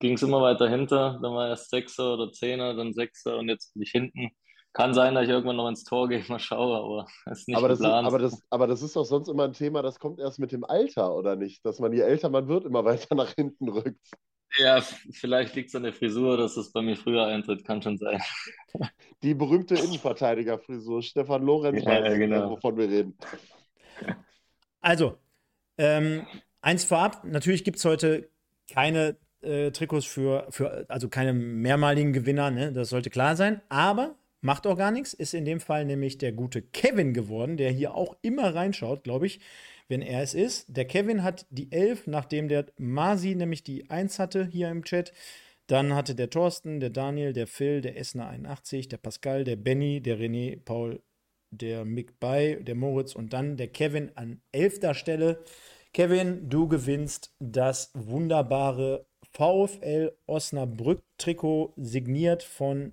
ging es immer weiter hinter. Dann war erst Sechser oder Zehner, dann Sechser und jetzt bin ich hinten. Kann sein, dass ich irgendwann noch ins Tor gehe, mal schaue, aber das ist nicht aber das. Ist, aber, das, aber das ist doch sonst immer ein Thema, das kommt erst mit dem Alter, oder nicht? Dass man, je älter man wird, immer weiter nach hinten rückt. Ja, vielleicht liegt es an der Frisur, dass es bei mir früher eintritt, kann schon sein. Die berühmte Innenverteidigerfrisur, Stefan Lorenz, ja, weiß, genau. wovon wir reden. Also, ähm, eins vorab, natürlich gibt es heute keine äh, Trikots für, für, also keine mehrmaligen Gewinner, ne? das sollte klar sein, aber Macht auch gar nichts, ist in dem Fall nämlich der gute Kevin geworden, der hier auch immer reinschaut, glaube ich, wenn er es ist. Der Kevin hat die 11, nachdem der Masi nämlich die 1 hatte hier im Chat. Dann hatte der Thorsten, der Daniel, der Phil, der Esner 81, der Pascal, der Benny, der René, Paul, der Mick Bay, der Moritz und dann der Kevin an 11. Stelle. Kevin, du gewinnst das wunderbare VfL Osnabrück Trikot signiert von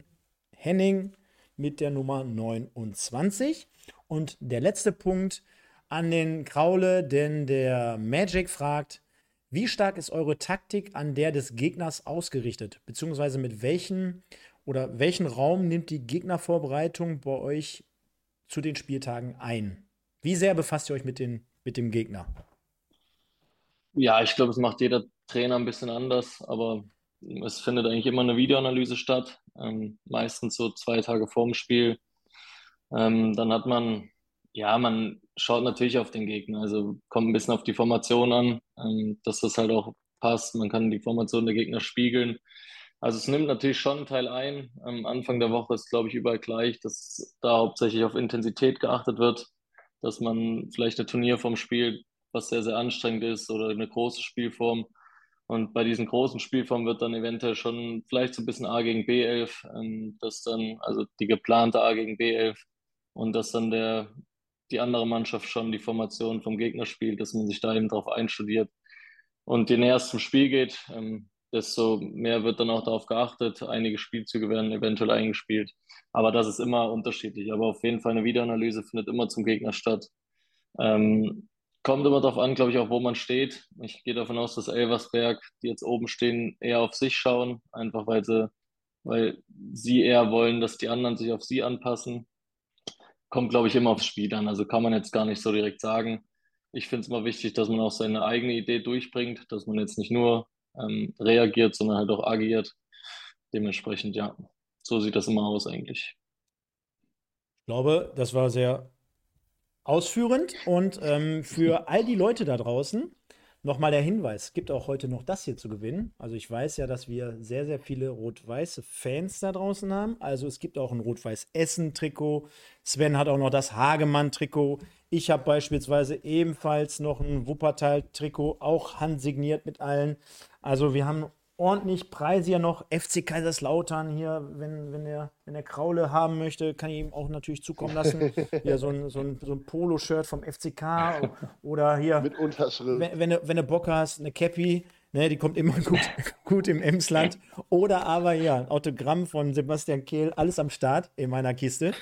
Henning mit der Nummer 29. Und der letzte Punkt an den Kraule, denn der Magic fragt, wie stark ist eure Taktik an der des Gegners ausgerichtet? Beziehungsweise mit welchen oder welchen Raum nimmt die Gegnervorbereitung bei euch zu den Spieltagen ein? Wie sehr befasst ihr euch mit, den, mit dem Gegner? Ja, ich glaube, es macht jeder Trainer ein bisschen anders, aber es findet eigentlich immer eine Videoanalyse statt, ähm, meistens so zwei Tage vorm Spiel. Ähm, dann hat man, ja, man schaut natürlich auf den Gegner, also kommt ein bisschen auf die Formation an, ähm, dass das halt auch passt. Man kann die Formation der Gegner spiegeln. Also es nimmt natürlich schon einen Teil ein. Am Anfang der Woche ist, glaube ich, überall gleich, dass da hauptsächlich auf Intensität geachtet wird, dass man vielleicht eine Turnierform spielt, was sehr, sehr anstrengend ist oder eine große Spielform und bei diesen großen Spielformen wird dann eventuell schon vielleicht so ein bisschen A gegen B11, ähm, dann, also die geplante A gegen B11 und dass dann der, die andere Mannschaft schon die Formation vom Gegner spielt, dass man sich da eben drauf einstudiert. Und je näher es zum Spiel geht, ähm, desto mehr wird dann auch darauf geachtet. Einige Spielzüge werden eventuell eingespielt. Aber das ist immer unterschiedlich. Aber auf jeden Fall eine Videoanalyse findet immer zum Gegner statt. Ähm, Kommt immer darauf an, glaube ich, auch wo man steht. Ich gehe davon aus, dass Elversberg, die jetzt oben stehen, eher auf sich schauen, einfach weil sie, weil sie eher wollen, dass die anderen sich auf sie anpassen. Kommt, glaube ich, immer aufs Spiel an. Also kann man jetzt gar nicht so direkt sagen. Ich finde es immer wichtig, dass man auch seine eigene Idee durchbringt, dass man jetzt nicht nur ähm, reagiert, sondern halt auch agiert. Dementsprechend, ja, so sieht das immer aus eigentlich. Ich glaube, das war sehr ausführend und ähm, für all die Leute da draußen, Nochmal der Hinweis, es gibt auch heute noch das hier zu gewinnen. Also ich weiß ja, dass wir sehr, sehr viele rot-weiße Fans da draußen haben. Also es gibt auch ein rot-weiß-Essen-Trikot. Sven hat auch noch das Hagemann-Trikot. Ich habe beispielsweise ebenfalls noch ein Wuppertal-Trikot, auch handsigniert mit allen. Also wir haben ordentlich Preise ja noch. FC Kaiserslautern hier, wenn, wenn, er, wenn er Kraule haben möchte, kann ich ihm auch natürlich zukommen lassen. hier so ein, so ein, so ein Polo-Shirt vom FCK oder hier. Mit Unterschrift. Wenn, wenn, du, wenn du Bock hast, eine Cappy Ne, die kommt immer gut, gut im Emsland. Oder aber ja, ein Autogramm von Sebastian Kehl, alles am Start in meiner Kiste.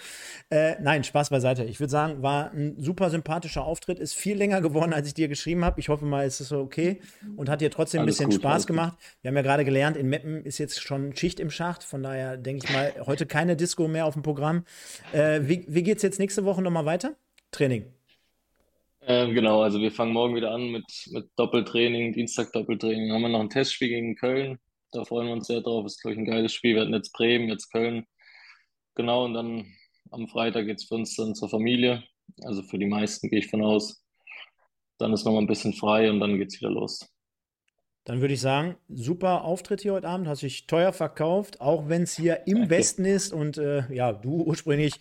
Äh, nein, Spaß beiseite. Ich würde sagen, war ein super sympathischer Auftritt, ist viel länger geworden, als ich dir geschrieben habe. Ich hoffe mal, ist es so okay und hat dir trotzdem ein bisschen gut, Spaß gemacht. Wir haben ja gerade gelernt, in Meppen ist jetzt schon Schicht im Schacht. Von daher denke ich mal, heute keine Disco mehr auf dem Programm. Äh, wie wie geht es jetzt nächste Woche nochmal weiter? Training. Ähm, genau, also wir fangen morgen wieder an mit, mit Doppeltraining, Dienstag Doppeltraining. Dann haben wir noch ein Testspiel gegen Köln. Da freuen wir uns sehr drauf. Ist, glaube ich, ein geiles Spiel. Wir hatten jetzt Bremen, jetzt Köln. Genau, und dann am Freitag geht es für uns dann zur Familie. Also für die meisten gehe ich von aus. Dann ist noch mal ein bisschen frei und dann geht es wieder los. Dann würde ich sagen, super Auftritt hier heute Abend, hast dich teuer verkauft, auch wenn es hier im. Westen ist und äh, ja, du ursprünglich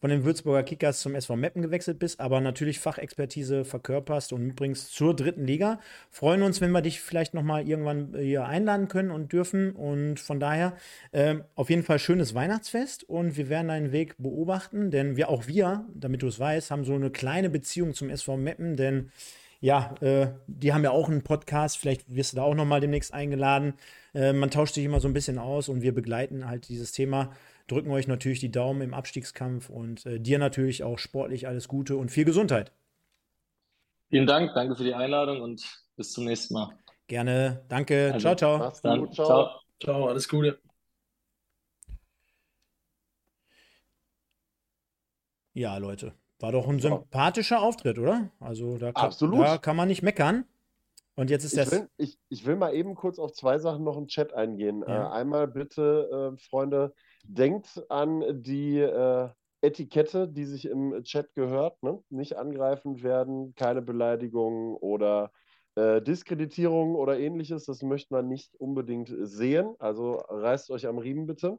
von den Würzburger Kickers zum SV Meppen gewechselt bist, aber natürlich Fachexpertise verkörperst und übrigens zur dritten Liga. Freuen uns, wenn wir dich vielleicht nochmal irgendwann hier einladen können und dürfen. Und von daher äh, auf jeden Fall schönes Weihnachtsfest und wir werden deinen Weg beobachten, denn wir auch wir, damit du es weißt, haben so eine kleine Beziehung zum SV Meppen, denn ja, äh, die haben ja auch einen Podcast, vielleicht wirst du da auch nochmal demnächst eingeladen. Äh, man tauscht sich immer so ein bisschen aus und wir begleiten halt dieses Thema drücken euch natürlich die Daumen im Abstiegskampf und äh, dir natürlich auch sportlich alles Gute und viel Gesundheit. Vielen Dank, danke für die Einladung und bis zum nächsten Mal. Gerne, danke. Also, ciao, ciao. Mach's gut. Ciao. ciao. Ciao, alles Gute. Ja, Leute, war doch ein sympathischer Auftritt, oder? Also da kann, Absolut. da kann man nicht meckern. Und jetzt ist ich das. Will, ich, ich will mal eben kurz auf zwei Sachen noch im Chat eingehen. Ja. Äh, einmal bitte, äh, Freunde, denkt an die äh, Etikette, die sich im Chat gehört. Ne? Nicht angreifend werden, keine Beleidigungen oder äh, Diskreditierung oder ähnliches. Das möchte man nicht unbedingt sehen. Also reißt euch am Riemen bitte.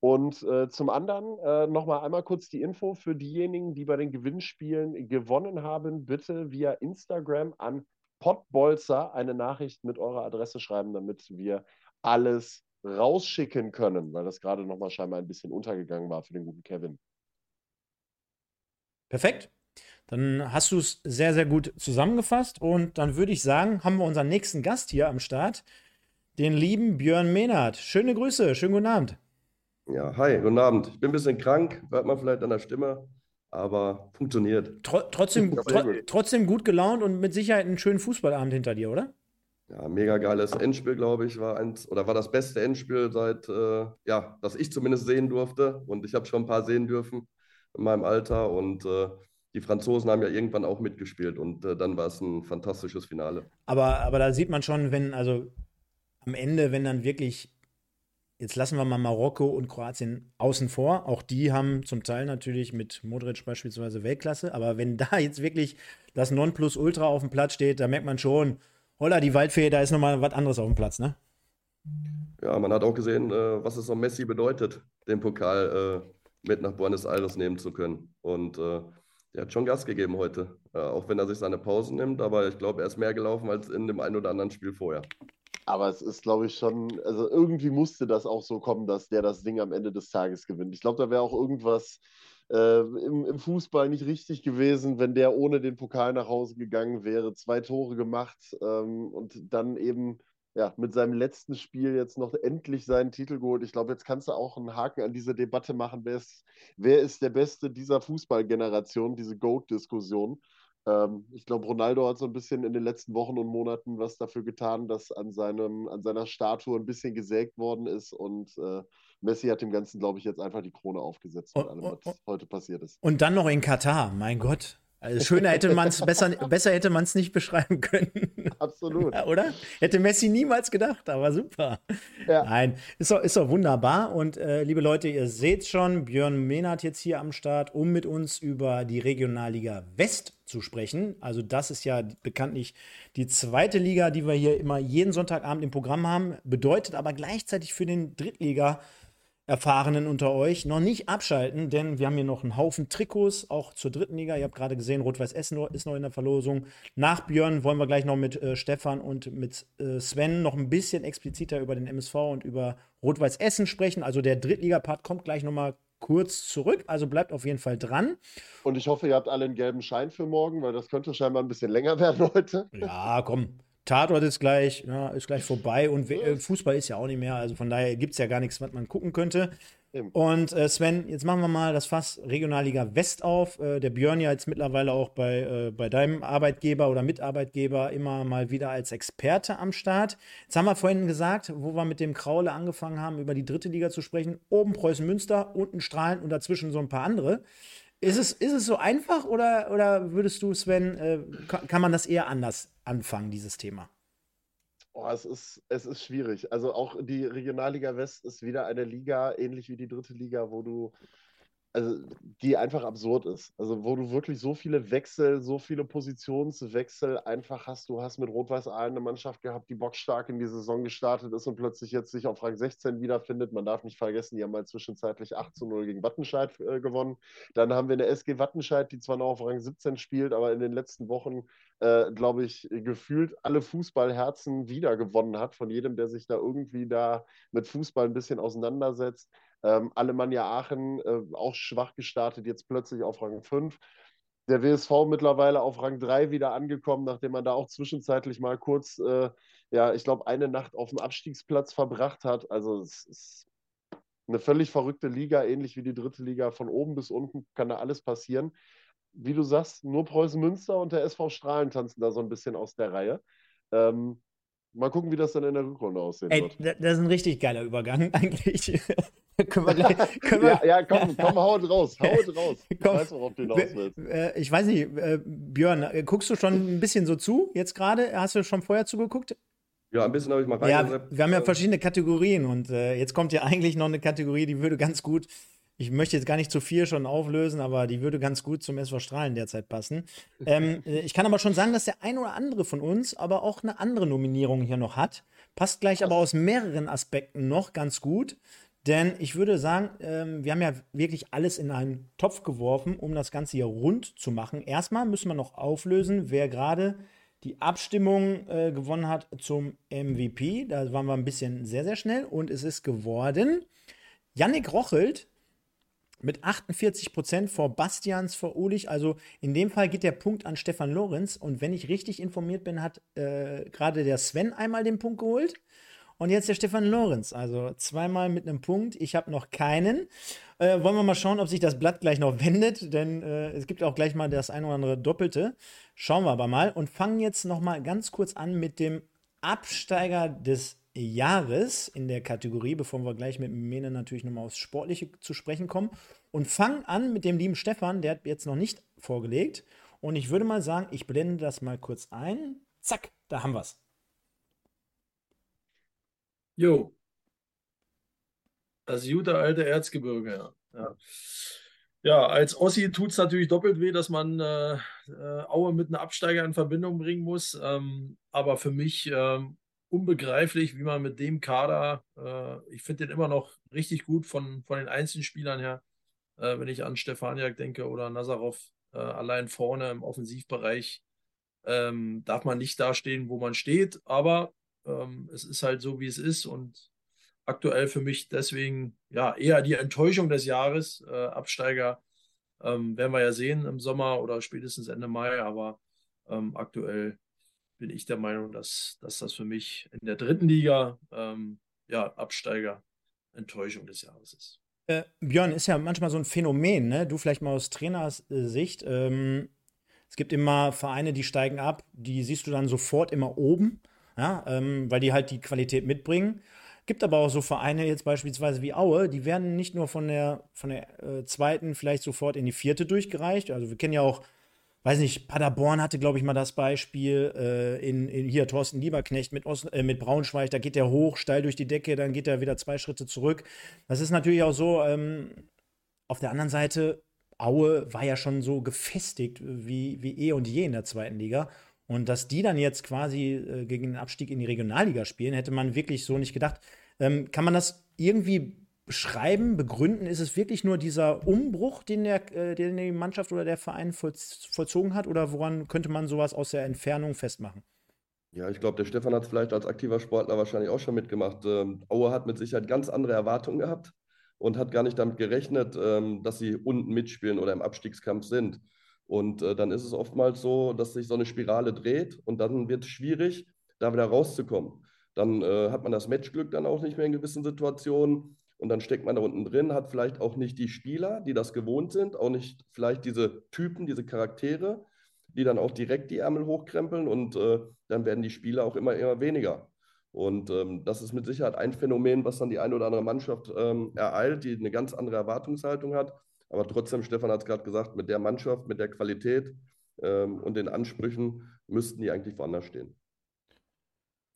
Und äh, zum anderen äh, nochmal einmal kurz die Info für diejenigen, die bei den Gewinnspielen gewonnen haben. Bitte via Instagram an Potbolzer eine Nachricht mit eurer Adresse schreiben, damit wir alles rausschicken können, weil das gerade nochmal scheinbar ein bisschen untergegangen war für den guten Kevin. Perfekt. Dann hast du es sehr, sehr gut zusammengefasst und dann würde ich sagen, haben wir unseren nächsten Gast hier am Start, den lieben Björn Mehnert. Schöne Grüße, schönen guten Abend. Ja, hi, guten Abend. Ich bin ein bisschen krank, hört man vielleicht an der Stimme aber funktioniert. Tr trotzdem, tr trotzdem gut gelaunt und mit Sicherheit einen schönen Fußballabend hinter dir, oder? Ja, mega geiles Endspiel, glaube ich, war eins oder war das beste Endspiel seit, äh, ja, das ich zumindest sehen durfte. Und ich habe schon ein paar sehen dürfen in meinem Alter. Und äh, die Franzosen haben ja irgendwann auch mitgespielt und äh, dann war es ein fantastisches Finale. Aber, aber da sieht man schon, wenn, also am Ende, wenn dann wirklich Jetzt lassen wir mal Marokko und Kroatien außen vor. Auch die haben zum Teil natürlich mit Modric beispielsweise Weltklasse. Aber wenn da jetzt wirklich das Nonplusultra auf dem Platz steht, da merkt man schon, holla, die Waldfee, da ist nochmal was anderes auf dem Platz, ne? Ja, man hat auch gesehen, äh, was es so Messi bedeutet, den Pokal äh, mit nach Buenos Aires nehmen zu können. Und äh, der hat schon Gas gegeben heute. auch wenn er sich seine Pausen nimmt, aber ich glaube, er ist mehr gelaufen als in dem einen oder anderen Spiel vorher. Aber es ist, glaube ich, schon, also irgendwie musste das auch so kommen, dass der das Ding am Ende des Tages gewinnt. Ich glaube, da wäre auch irgendwas äh, im, im, Fußball nicht richtig gewesen, wenn der ohne den Pokal nach Hause gegangen wäre, zwei Tore gemacht ähm, und dann eben ja, mit seinem letzten Spiel jetzt noch endlich seinen Titel geholt. Ich glaube, jetzt kannst du auch einen Haken an diese Debatte machen, wer ist, wer ist der Beste dieser Fußballgeneration, diese GOAT-Diskussion. Ähm, ich glaube, Ronaldo hat so ein bisschen in den letzten Wochen und Monaten was dafür getan, dass an, seinem, an seiner Statue ein bisschen gesägt worden ist und äh, Messi hat dem Ganzen, glaube ich, jetzt einfach die Krone aufgesetzt mit allem, was heute passiert ist. Und dann noch in Katar, mein Gott. Also schöner hätte man es, besser, besser hätte man es nicht beschreiben können. Absolut. Ja, oder? Hätte Messi niemals gedacht, aber super. Ja. Nein, ist doch, ist doch wunderbar. Und äh, liebe Leute, ihr seht schon, Björn Mehnert jetzt hier am Start, um mit uns über die Regionalliga West zu sprechen. Also das ist ja bekanntlich die zweite Liga, die wir hier immer jeden Sonntagabend im Programm haben, bedeutet aber gleichzeitig für den Drittliga Erfahrenen unter euch noch nicht abschalten, denn wir haben hier noch einen Haufen Trikots, auch zur dritten Liga. Ihr habt gerade gesehen, Rot-Weiß Essen ist noch in der Verlosung. Nach Björn wollen wir gleich noch mit äh, Stefan und mit äh, Sven noch ein bisschen expliziter über den MSV und über Rot-Weiß Essen sprechen. Also der Drittliga-Part kommt gleich noch mal kurz zurück, also bleibt auf jeden Fall dran. Und ich hoffe, ihr habt alle einen gelben Schein für morgen, weil das könnte scheinbar ein bisschen länger werden heute. Ja, komm. Tatort ist gleich, ja, ist gleich vorbei und äh, Fußball ist ja auch nicht mehr. Also von daher gibt es ja gar nichts, was man gucken könnte. Und äh, Sven, jetzt machen wir mal das Fass Regionalliga West auf. Äh, der Björn ja jetzt mittlerweile auch bei, äh, bei deinem Arbeitgeber oder Mitarbeitgeber immer mal wieder als Experte am Start. Jetzt haben wir vorhin gesagt, wo wir mit dem Kraule angefangen haben, über die dritte Liga zu sprechen. Oben Preußen Münster, unten Strahlen und dazwischen so ein paar andere. Ist es, ist es so einfach oder, oder würdest du, Sven, äh, kann man das eher anders anfangen, dieses Thema? Oh, es ist, es ist schwierig. Also auch die Regionalliga West ist wieder eine Liga, ähnlich wie die dritte Liga, wo du also die einfach absurd ist. Also wo du wirklich so viele Wechsel, so viele Positionswechsel einfach hast. Du hast mit Rot-Weiß Aalen eine Mannschaft gehabt, die bockstark in die Saison gestartet ist und plötzlich jetzt sich auf Rang 16 wiederfindet. Man darf nicht vergessen, die haben mal zwischenzeitlich 8 zu 0 gegen Wattenscheid äh, gewonnen. Dann haben wir eine SG Wattenscheid, die zwar noch auf Rang 17 spielt, aber in den letzten Wochen, äh, glaube ich, gefühlt alle Fußballherzen wieder gewonnen hat von jedem, der sich da irgendwie da mit Fußball ein bisschen auseinandersetzt. Ähm, Alemannia Aachen äh, auch schwach gestartet, jetzt plötzlich auf Rang 5. Der WSV mittlerweile auf Rang 3 wieder angekommen, nachdem man da auch zwischenzeitlich mal kurz, äh, ja, ich glaube, eine Nacht auf dem Abstiegsplatz verbracht hat. Also es ist eine völlig verrückte Liga, ähnlich wie die dritte Liga. Von oben bis unten kann da alles passieren. Wie du sagst, nur Preußen Münster und der SV Strahlen tanzen da so ein bisschen aus der Reihe. Ähm, mal gucken, wie das dann in der Rückrunde aussehen Ey, wird. Das ist ein richtig geiler Übergang eigentlich. können wir gleich. Können wir ja, ja, komm, komm, haut raus, haut raus. Ich komm, weiß, worauf du hinaus willst. Äh, ich weiß nicht, äh, Björn, äh, guckst du schon ein bisschen so zu jetzt gerade? Hast du schon vorher zugeguckt? Ja, ein bisschen habe ich mal reingesetzt. Ja, wir haben ja verschiedene Kategorien und äh, jetzt kommt ja eigentlich noch eine Kategorie, die würde ganz gut, ich möchte jetzt gar nicht zu viel schon auflösen, aber die würde ganz gut zum SV Strahlen derzeit passen. ähm, äh, ich kann aber schon sagen, dass der ein oder andere von uns aber auch eine andere Nominierung hier noch hat. Passt gleich aber aus mehreren Aspekten noch ganz gut. Denn ich würde sagen, ähm, wir haben ja wirklich alles in einen Topf geworfen, um das Ganze hier rund zu machen. Erstmal müssen wir noch auflösen, wer gerade die Abstimmung äh, gewonnen hat zum MVP. Da waren wir ein bisschen sehr, sehr schnell und es ist geworden Yannick Rochelt mit 48 Prozent vor Bastians, vor Ulich. Also in dem Fall geht der Punkt an Stefan Lorenz. Und wenn ich richtig informiert bin, hat äh, gerade der Sven einmal den Punkt geholt. Und jetzt der Stefan Lorenz, also zweimal mit einem Punkt. Ich habe noch keinen. Äh, wollen wir mal schauen, ob sich das Blatt gleich noch wendet, denn äh, es gibt auch gleich mal das ein oder andere Doppelte. Schauen wir aber mal und fangen jetzt noch mal ganz kurz an mit dem Absteiger des Jahres in der Kategorie, bevor wir gleich mit Mene natürlich nochmal aufs Sportliche zu sprechen kommen. Und fangen an mit dem lieben Stefan, der hat jetzt noch nicht vorgelegt. Und ich würde mal sagen, ich blende das mal kurz ein. Zack, da haben wir es. Jo. Das gute alte Erzgebirge, ja. ja. Ja, als Ossi tut es natürlich doppelt weh, dass man äh, äh, Aue mit einem Absteiger in Verbindung bringen muss. Ähm, aber für mich ähm, unbegreiflich, wie man mit dem Kader, äh, ich finde den immer noch richtig gut von, von den Einzelspielern her, äh, wenn ich an Stefaniak denke oder Nazarov äh, allein vorne im Offensivbereich. Ähm, darf man nicht dastehen, wo man steht, aber ähm, es ist halt so, wie es ist und aktuell für mich deswegen ja eher die Enttäuschung des Jahres. Äh, Absteiger ähm, werden wir ja sehen im Sommer oder spätestens Ende Mai, aber ähm, aktuell bin ich der Meinung, dass, dass das für mich in der dritten Liga ähm, ja, Absteiger Enttäuschung des Jahres ist. Äh, Björn, ist ja manchmal so ein Phänomen, ne? Du vielleicht mal aus Trainersicht. Ähm, es gibt immer Vereine, die steigen ab, die siehst du dann sofort immer oben ja, ähm, weil die halt die Qualität mitbringen. Gibt aber auch so Vereine jetzt beispielsweise wie Aue, die werden nicht nur von der, von der äh, zweiten vielleicht sofort in die vierte durchgereicht. Also wir kennen ja auch weiß nicht, Paderborn hatte, glaube ich, mal das Beispiel, äh, in, in, hier Thorsten Lieberknecht mit, Ost, äh, mit Braunschweig, da geht der hoch, steil durch die Decke, dann geht er wieder zwei Schritte zurück. Das ist natürlich auch so, ähm, auf der anderen Seite, Aue war ja schon so gefestigt wie, wie eh und je in der zweiten Liga. Und dass die dann jetzt quasi äh, gegen den Abstieg in die Regionalliga spielen, hätte man wirklich so nicht gedacht. Ähm, kann man das irgendwie beschreiben, begründen? Ist es wirklich nur dieser Umbruch, den, der, äh, den die Mannschaft oder der Verein vollzogen hat? Oder woran könnte man sowas aus der Entfernung festmachen? Ja, ich glaube, der Stefan hat es vielleicht als aktiver Sportler wahrscheinlich auch schon mitgemacht. Ähm, Aue hat mit Sicherheit ganz andere Erwartungen gehabt und hat gar nicht damit gerechnet, ähm, dass sie unten mitspielen oder im Abstiegskampf sind. Und äh, dann ist es oftmals so, dass sich so eine Spirale dreht und dann wird es schwierig, da wieder rauszukommen. Dann äh, hat man das Matchglück dann auch nicht mehr in gewissen Situationen und dann steckt man da unten drin, hat vielleicht auch nicht die Spieler, die das gewohnt sind, auch nicht vielleicht diese Typen, diese Charaktere, die dann auch direkt die Ärmel hochkrempeln und äh, dann werden die Spieler auch immer, immer weniger. Und ähm, das ist mit Sicherheit ein Phänomen, was dann die eine oder andere Mannschaft ähm, ereilt, die eine ganz andere Erwartungshaltung hat. Aber trotzdem, Stefan hat es gerade gesagt, mit der Mannschaft, mit der Qualität ähm, und den Ansprüchen müssten die eigentlich woanders stehen.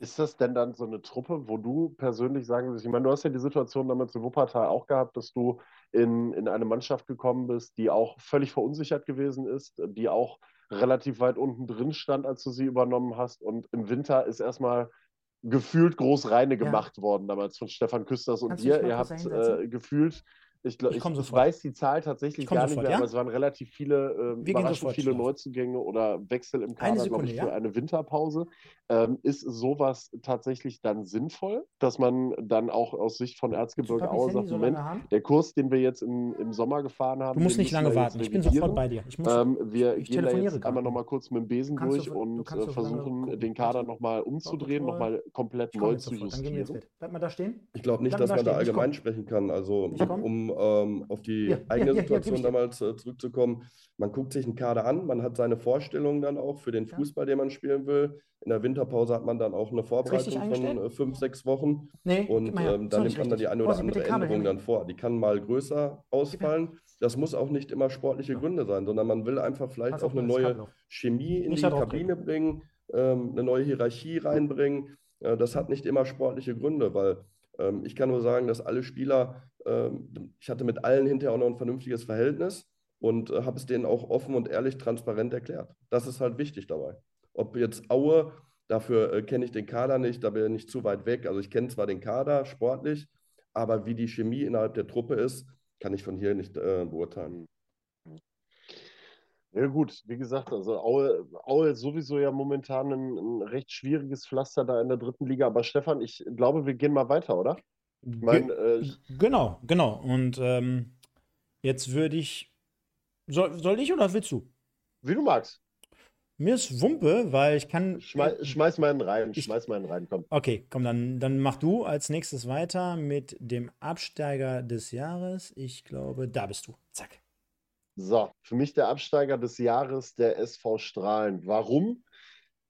Ist das denn dann so eine Truppe, wo du persönlich sagen würdest, ich meine, du hast ja die Situation damals in Wuppertal auch gehabt, dass du in, in eine Mannschaft gekommen bist, die auch völlig verunsichert gewesen ist, die auch relativ weit unten drin stand, als du sie übernommen hast. Und im Winter ist erstmal gefühlt groß reine gemacht ja. worden, damals von Stefan Küsters und dir. Ihr habt äh, gefühlt ich, glaub, ich, ich weiß die Zahl tatsächlich gar nicht sofort, mehr, ja? aber es waren relativ viele, äh, überraschend viele Neuzugänge oder Wechsel im Kader, glaube ich, für ja? eine Winterpause. Ähm, ist sowas tatsächlich dann sinnvoll, dass man dann auch aus Sicht von Erzgebirge Aue sagt, Moment, der Kurs, den wir jetzt im, im Sommer gefahren haben. Du musst nicht lange warten, ich bin sofort bei dir. Ich muss, ähm, wir ich gehen da jetzt einmal nochmal kurz mit dem Besen durch du, und äh, versuchen, den Kader nochmal umzudrehen, nochmal komplett neu zu justieren. Bleibt mal da stehen? Ich glaube nicht, dass man da allgemein sprechen kann. Also um ähm, auf die ja, eigene ja, Situation ja, damals äh, zurückzukommen. Man guckt sich einen Kader an, man hat seine Vorstellungen dann auch für den Fußball, den man spielen will. In der Winterpause hat man dann auch eine Vorbereitung von äh, fünf, sechs Wochen. Nee, und ähm, dann nimmt man dann die eine oder andere Änderung dann vor. Die kann mal größer ausfallen. Das muss auch nicht immer sportliche Gründe sein, sondern man will einfach vielleicht auch eine neue Chemie in die Kabine bringen, ähm, eine neue Hierarchie reinbringen. Äh, das hat nicht immer sportliche Gründe, weil ähm, ich kann nur sagen, dass alle Spieler, ähm, ich hatte mit allen hinterher auch noch ein vernünftiges Verhältnis und äh, habe es denen auch offen und ehrlich transparent erklärt. Das ist halt wichtig dabei. Ob jetzt Aue, dafür äh, kenne ich den Kader nicht, da bin ich zu weit weg. Also ich kenne zwar den Kader sportlich, aber wie die Chemie innerhalb der Truppe ist, kann ich von hier nicht äh, beurteilen. Ja gut, wie gesagt, also Aue, Aue ist sowieso ja momentan ein, ein, recht schwieriges Pflaster da in der dritten Liga. Aber Stefan, ich glaube, wir gehen mal weiter, oder? Ich mein, äh, genau, genau. Und ähm, jetzt würde ich. Soll, soll ich oder willst du? Wie du magst. Mir ist Wumpe, weil ich kann. Schmeiß, schmeiß mal einen rein, ich, schmeiß mal einen rein, komm. Okay, komm, dann, dann mach du als nächstes weiter mit dem Absteiger des Jahres. Ich glaube, da bist du. Zack. So, für mich der Absteiger des Jahres, der SV Strahlen. Warum?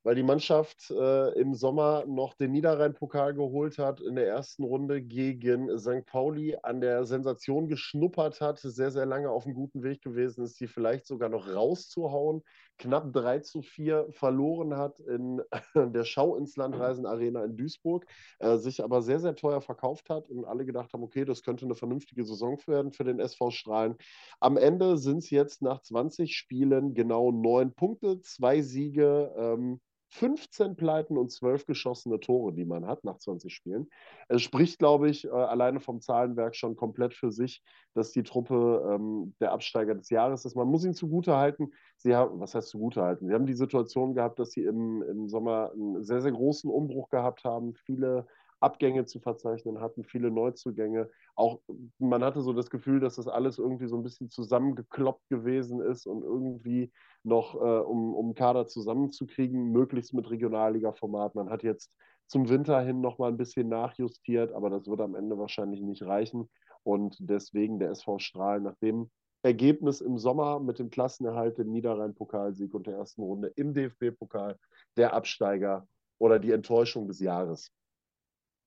Weil die Mannschaft äh, im Sommer noch den Niederrhein-Pokal geholt hat, in der ersten Runde gegen St. Pauli an der Sensation geschnuppert hat, sehr, sehr lange auf einem guten Weg gewesen ist, die vielleicht sogar noch rauszuhauen knapp 3 zu 4 verloren hat in der Schau ins Land Reisen Arena in Duisburg, äh, sich aber sehr, sehr teuer verkauft hat und alle gedacht haben, okay, das könnte eine vernünftige Saison werden für den SV Strahlen. Am Ende sind es jetzt nach 20 Spielen genau neun Punkte, zwei Siege, ähm, 15 Pleiten und 12 geschossene Tore, die man hat nach 20 Spielen. Es spricht, glaube ich, äh, alleine vom Zahlenwerk schon komplett für sich, dass die Truppe ähm, der Absteiger des Jahres ist. Man muss ihnen zugutehalten, sie haben, was heißt zugutehalten? Sie haben die Situation gehabt, dass sie im, im Sommer einen sehr, sehr großen Umbruch gehabt haben, viele Abgänge zu verzeichnen hatten, viele Neuzugänge. Auch man hatte so das Gefühl, dass das alles irgendwie so ein bisschen zusammengekloppt gewesen ist und irgendwie noch, äh, um, um Kader zusammenzukriegen, möglichst mit Regionalliga-Format. Man hat jetzt zum Winter hin noch mal ein bisschen nachjustiert, aber das wird am Ende wahrscheinlich nicht reichen. Und deswegen der SV Strahl nach dem Ergebnis im Sommer mit dem Klassenerhalt, dem Niederrhein-Pokalsieg und der ersten Runde im DFB-Pokal der Absteiger oder die Enttäuschung des Jahres.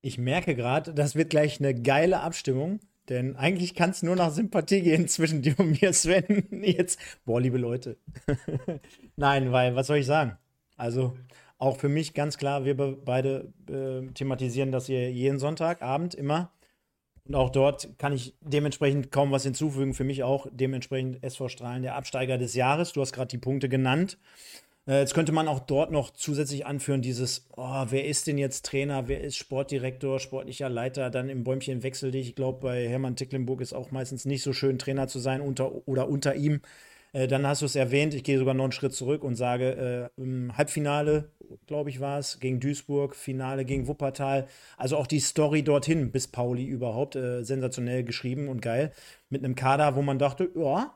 Ich merke gerade, das wird gleich eine geile Abstimmung, Denn eigentlich kann es nur nach Sympathie gehen zwischen dir und mir, Sven. Jetzt, boah, liebe Leute. Nein, weil, was soll ich sagen? Also, auch für mich ganz klar, wir beide äh, thematisieren das hier jeden Sonntagabend immer. Und auch dort kann ich dementsprechend kaum was hinzufügen. Für mich auch dementsprechend SV Strahlen der Absteiger des Jahres. Du hast gerade die Punkte genannt. Äh, jetzt könnte man auch dort noch zusätzlich anführen, dieses, oh, wer ist denn jetzt Trainer, wer ist Sportdirektor, sportlicher Leiter, dann im Bäumchen wechsel dich. Ich glaube, bei Hermann Ticklenburg ist auch meistens nicht so schön, Trainer zu sein unter, oder unter ihm. Äh, dann hast du es erwähnt, ich gehe sogar noch einen Schritt zurück und sage, äh, im Halbfinale, glaube ich, war es, gegen Duisburg, Finale gegen Wuppertal. Also auch die Story dorthin, bis Pauli überhaupt, äh, sensationell geschrieben und geil. Mit einem Kader, wo man dachte, ja,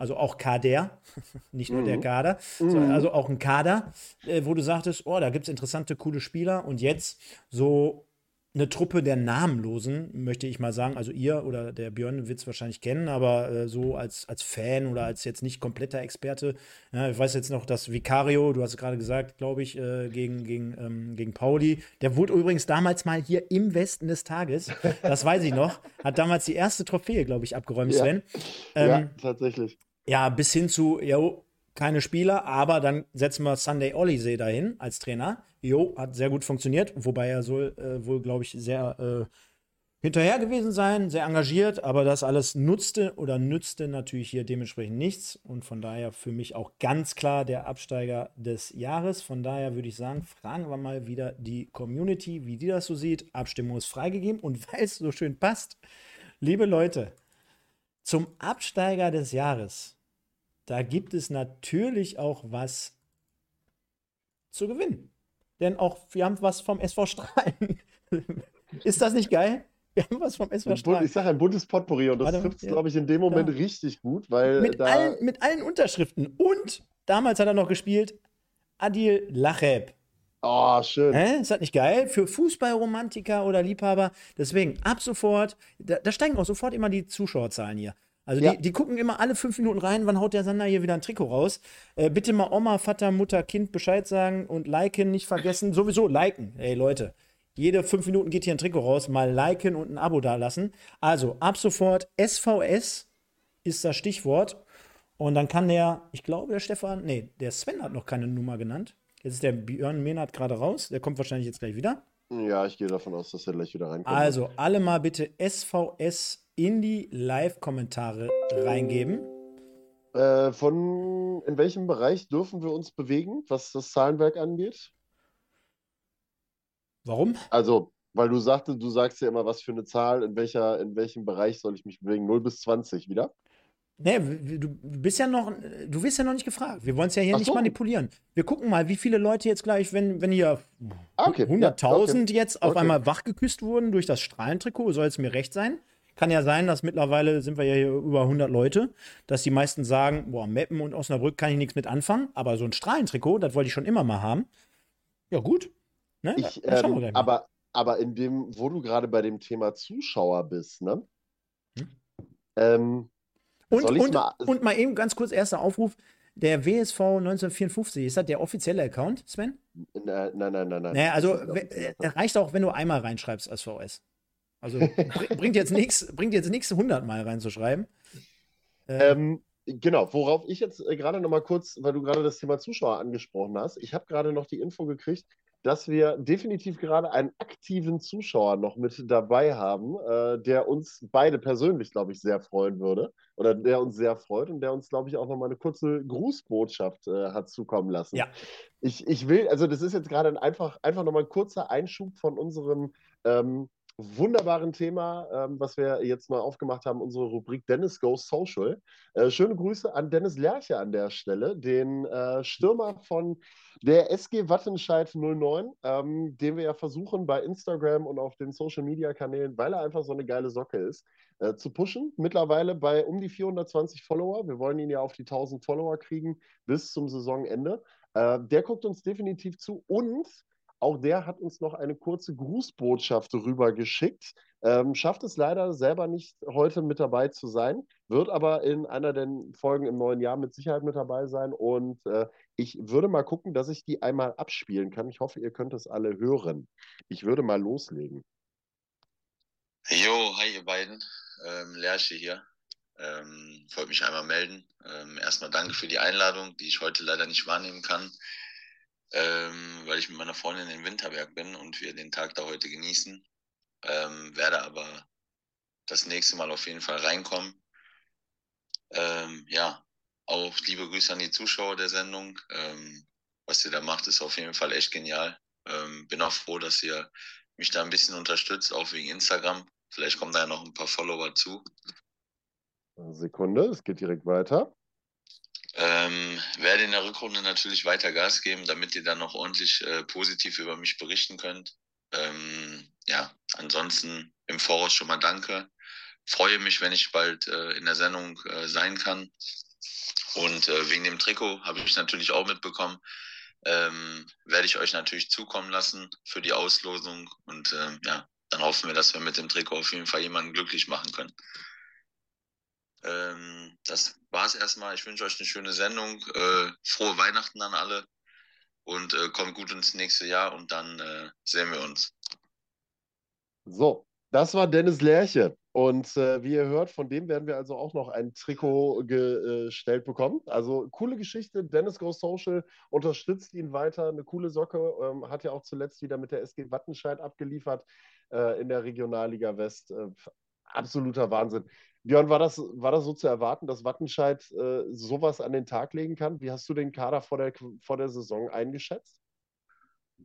also auch Kader, nicht nur mhm. der Kader, mhm. also auch ein Kader, äh, wo du sagtest, oh, da gibt es interessante, coole Spieler und jetzt so eine Truppe der Namenlosen, möchte ich mal sagen. Also ihr oder der Björn wird es wahrscheinlich kennen, aber äh, so als, als Fan oder als jetzt nicht kompletter Experte. Ja, ich weiß jetzt noch, dass Vicario, du hast es gerade gesagt, glaube ich, äh, gegen, gegen, ähm, gegen Pauli, der wurde übrigens damals mal hier im Westen des Tages, das weiß ich noch, hat damals die erste Trophäe, glaube ich, abgeräumt, Sven. Ähm, ja, tatsächlich. Ja, bis hin zu, ja, keine Spieler, aber dann setzen wir Sunday Olisee dahin als Trainer. Jo, hat sehr gut funktioniert, wobei er soll äh, wohl, glaube ich, sehr äh, hinterher gewesen sein, sehr engagiert, aber das alles nutzte oder nützte natürlich hier dementsprechend nichts und von daher für mich auch ganz klar der Absteiger des Jahres. Von daher würde ich sagen, fragen wir mal wieder die Community, wie die das so sieht. Abstimmung ist freigegeben und weil es so schön passt, liebe Leute, zum Absteiger des Jahres, da gibt es natürlich auch was zu gewinnen. Denn auch wir haben was vom SV Strahlen. Ist das nicht geil? Wir haben was vom SV Strahlen. Ich sage ein buntes Potpourri und das trifft es, ja, glaube ich, in dem Moment ja. richtig gut, weil mit, allen, mit allen Unterschriften. Und damals hat er noch gespielt Adil Lacheb. Oh, schön. Hä? Ist das nicht geil? Für Fußballromantiker oder Liebhaber. Deswegen, ab sofort, da, da steigen auch sofort immer die Zuschauerzahlen hier. Also ja. die, die gucken immer alle fünf Minuten rein, wann haut der Sander hier wieder ein Trikot raus. Äh, bitte mal Oma, Vater, Mutter, Kind Bescheid sagen und liken nicht vergessen. Sowieso liken. Ey Leute, jede fünf Minuten geht hier ein Trikot raus. Mal liken und ein Abo dalassen. Also ab sofort SVS ist das Stichwort. Und dann kann der, ich glaube, der Stefan, nee, der Sven hat noch keine Nummer genannt. Jetzt ist der Björn Mehnert gerade raus. Der kommt wahrscheinlich jetzt gleich wieder. Ja, ich gehe davon aus, dass er gleich wieder reinkommt. Also alle mal bitte SVS in die Live-Kommentare reingeben. Äh, von in welchem Bereich dürfen wir uns bewegen, was das Zahlenwerk angeht? Warum? Also, weil du sagtest, du sagst ja immer, was für eine Zahl, in welcher, in welchem Bereich soll ich mich bewegen? 0 bis 20 wieder? Nee, du bist ja noch, du wirst ja noch nicht gefragt. Wir wollen es ja hier Ach nicht so. manipulieren. Wir gucken mal, wie viele Leute jetzt gleich, wenn, wenn hier ah, okay. 100.000 ja, okay. jetzt auf okay. einmal wachgeküsst wurden durch das Strahlentrikot, soll es mir recht sein. Kann ja sein, dass mittlerweile sind wir ja hier über 100 Leute, dass die meisten sagen, boah, Meppen und Osnabrück kann ich nichts mit anfangen, aber so ein Strahlentrikot, das wollte ich schon immer mal haben. Ja, gut. Ne? Ich, ähm, aber, aber in dem, wo du gerade bei dem Thema Zuschauer bist, ne? Hm? Ähm, und, und, mal, und mal eben ganz kurz erster Aufruf. Der WSV 1954, ist das der offizielle Account, Sven? Nein, nein, nein, nein. Naja, also äh, reicht auch, wenn du einmal reinschreibst als VS. Also bringt jetzt nichts, bringt jetzt nichts 100 Mal reinzuschreiben. Äh, ähm, genau, worauf ich jetzt äh, gerade noch mal kurz, weil du gerade das Thema Zuschauer angesprochen hast, ich habe gerade noch die Info gekriegt, dass wir definitiv gerade einen aktiven Zuschauer noch mit dabei haben, äh, der uns beide persönlich, glaube ich, sehr freuen würde oder der uns sehr freut und der uns, glaube ich, auch noch mal eine kurze Grußbotschaft äh, hat zukommen lassen. Ja. Ich, ich will, also das ist jetzt gerade einfach, einfach noch mal ein kurzer Einschub von unserem ähm, wunderbaren Thema, ähm, was wir jetzt mal aufgemacht haben, unsere Rubrik Dennis Goes Social. Äh, schöne Grüße an Dennis Lerche an der Stelle, den äh, Stürmer von der SG Wattenscheid 09, ähm, den wir ja versuchen bei Instagram und auf den Social Media Kanälen, weil er einfach so eine geile Socke ist, äh, zu pushen. Mittlerweile bei um die 420 Follower. Wir wollen ihn ja auf die 1000 Follower kriegen bis zum Saisonende. Äh, der guckt uns definitiv zu und auch der hat uns noch eine kurze Grußbotschaft rübergeschickt. Ähm, schafft es leider selber nicht, heute mit dabei zu sein, wird aber in einer der Folgen im neuen Jahr mit Sicherheit mit dabei sein. Und äh, ich würde mal gucken, dass ich die einmal abspielen kann. Ich hoffe, ihr könnt es alle hören. Ich würde mal loslegen. Jo, hi ihr beiden. Ähm, Lerche hier. Ähm, wollte mich einmal melden. Ähm, erstmal danke für die Einladung, die ich heute leider nicht wahrnehmen kann, ähm, weil ich mit meiner Freundin in Winterberg bin und wir den Tag da heute genießen. Ähm, werde aber das nächste Mal auf jeden Fall reinkommen. Ähm, ja, auch liebe Grüße an die Zuschauer der Sendung. Ähm, was ihr da macht, ist auf jeden Fall echt genial. Ähm, bin auch froh, dass ihr mich da ein bisschen unterstützt, auch wegen Instagram. Vielleicht kommen da ja noch ein paar Follower zu. Sekunde, es geht direkt weiter. Ähm, werde in der Rückrunde natürlich weiter Gas geben, damit ihr dann noch ordentlich äh, positiv über mich berichten könnt. Ähm, ja, ansonsten im Voraus schon mal danke. Freue mich, wenn ich bald äh, in der Sendung äh, sein kann. Und äh, wegen dem Trikot habe ich natürlich auch mitbekommen. Ähm, werde ich euch natürlich zukommen lassen für die Auslosung. Und ähm, ja, dann hoffen wir, dass wir mit dem Trikot auf jeden Fall jemanden glücklich machen können. Ähm, das war's erstmal. Ich wünsche euch eine schöne Sendung. Äh, frohe Weihnachten an alle und äh, kommt gut ins nächste Jahr und dann äh, sehen wir uns. So, das war Dennis Lerche. Und äh, wie ihr hört, von dem werden wir also auch noch ein Trikot gestellt bekommen. Also coole Geschichte. Dennis Go Social unterstützt ihn weiter. Eine coole Socke. Ähm, hat ja auch zuletzt wieder mit der SG Wattenscheid abgeliefert äh, in der Regionalliga West. Äh, absoluter Wahnsinn. Björn, war das, war das so zu erwarten, dass Wattenscheid äh, sowas an den Tag legen kann? Wie hast du den Kader vor der, vor der Saison eingeschätzt?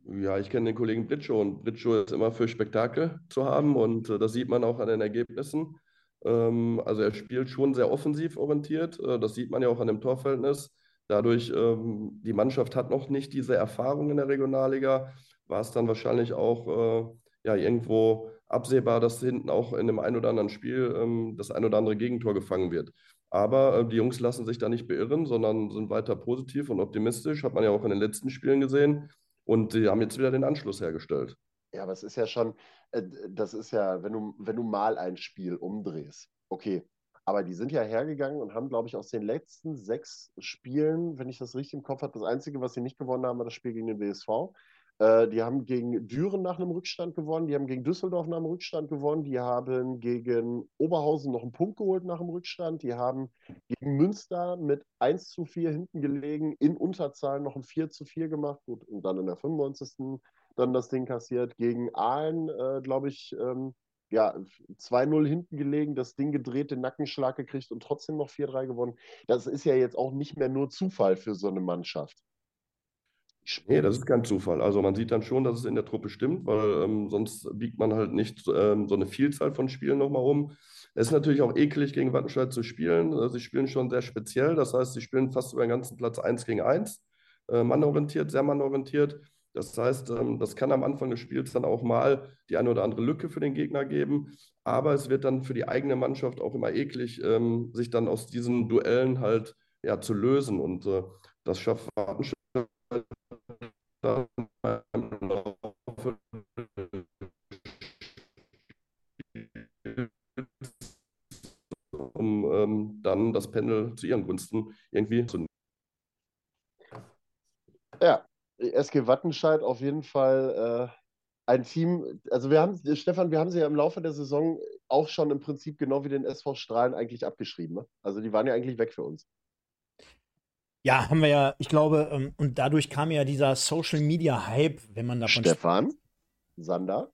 Ja, ich kenne den Kollegen Britschow und Britschow ist immer für Spektakel zu haben und äh, das sieht man auch an den Ergebnissen. Ähm, also er spielt schon sehr offensiv orientiert, äh, das sieht man ja auch an dem Torverhältnis. Dadurch, ähm, die Mannschaft hat noch nicht diese Erfahrung in der Regionalliga, war es dann wahrscheinlich auch äh, ja, irgendwo absehbar, dass hinten auch in dem einen oder anderen Spiel ähm, das ein oder andere Gegentor gefangen wird. Aber äh, die Jungs lassen sich da nicht beirren, sondern sind weiter positiv und optimistisch. Hat man ja auch in den letzten Spielen gesehen. Und die haben jetzt wieder den Anschluss hergestellt. Ja, aber es ist ja schon, äh, das ist ja, wenn du, wenn du mal ein Spiel umdrehst, okay. Aber die sind ja hergegangen und haben, glaube ich, aus den letzten sechs Spielen, wenn ich das richtig im Kopf habe, das Einzige, was sie nicht gewonnen haben, war das Spiel gegen den WSV. Äh, die haben gegen Düren nach einem Rückstand gewonnen, die haben gegen Düsseldorf nach einem Rückstand gewonnen, die haben gegen Oberhausen noch einen Punkt geholt nach dem Rückstand, die haben gegen Münster mit 1 zu 4 hinten gelegen, in Unterzahl noch ein 4 zu 4 gemacht gut, und dann in der 95. dann das Ding kassiert. Gegen Aalen, äh, glaube ich, ähm, ja, 2-0 hinten gelegen, das Ding gedreht, den Nackenschlag gekriegt und trotzdem noch 4-3 gewonnen. Das ist ja jetzt auch nicht mehr nur Zufall für so eine Mannschaft. Nee, das ist kein Zufall. Also man sieht dann schon, dass es in der Truppe stimmt, weil ähm, sonst biegt man halt nicht ähm, so eine Vielzahl von Spielen nochmal um. Es ist natürlich auch eklig, gegen Wattenscheid zu spielen. Also sie spielen schon sehr speziell. Das heißt, sie spielen fast über den ganzen Platz 1 gegen 1. Äh, mannorientiert, sehr mannorientiert. Das heißt, ähm, das kann am Anfang des Spiels dann auch mal die eine oder andere Lücke für den Gegner geben. Aber es wird dann für die eigene Mannschaft auch immer eklig, ähm, sich dann aus diesen Duellen halt ja, zu lösen. Und äh, das schafft Wattenscheid um ähm, dann das Pendel zu ihren Gunsten irgendwie zu nehmen. Ja, SG Wattenscheid auf jeden Fall äh, ein Team. Also wir haben, Stefan, wir haben sie ja im Laufe der Saison auch schon im Prinzip genau wie den SV Strahlen eigentlich abgeschrieben. Ne? Also die waren ja eigentlich weg für uns. Ja, haben wir ja, ich glaube, ähm, und dadurch kam ja dieser Social Media Hype, wenn man davon Stefan, Sander.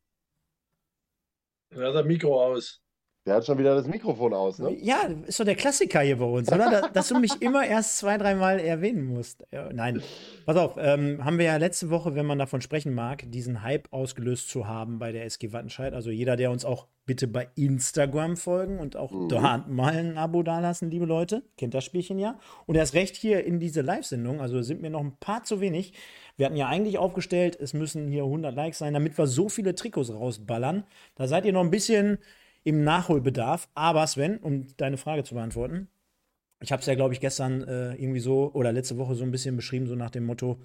Er hat das Mikro aus. Der hat schon wieder das Mikrofon aus, ne? Ja, ist doch der Klassiker hier bei uns, oder? Dass du mich immer erst zwei, dreimal erwähnen musst. Nein, pass auf, ähm, haben wir ja letzte Woche, wenn man davon sprechen mag, diesen Hype ausgelöst zu haben bei der SG Wattenscheid. Also jeder, der uns auch bitte bei Instagram folgen und auch mhm. dort mal ein Abo dalassen, liebe Leute. Kennt das Spielchen ja. Und erst recht hier in diese Live-Sendung, also sind mir noch ein paar zu wenig. Wir hatten ja eigentlich aufgestellt, es müssen hier 100 Likes sein, damit wir so viele Trikots rausballern. Da seid ihr noch ein bisschen im Nachholbedarf. Aber Sven, um deine Frage zu beantworten, ich habe es ja, glaube ich, gestern äh, irgendwie so oder letzte Woche so ein bisschen beschrieben, so nach dem Motto,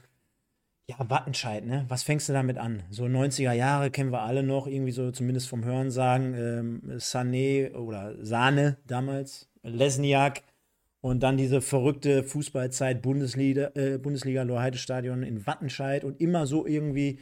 ja, Wattenscheid, ne? Was fängst du damit an? So 90er Jahre kennen wir alle noch, irgendwie so zumindest vom Hören sagen, ähm, Sané oder Sahne damals, Lesniak und dann diese verrückte Fußballzeit Bundesliga, äh, Bundesliga Lohheide Stadion in Wattenscheid und immer so irgendwie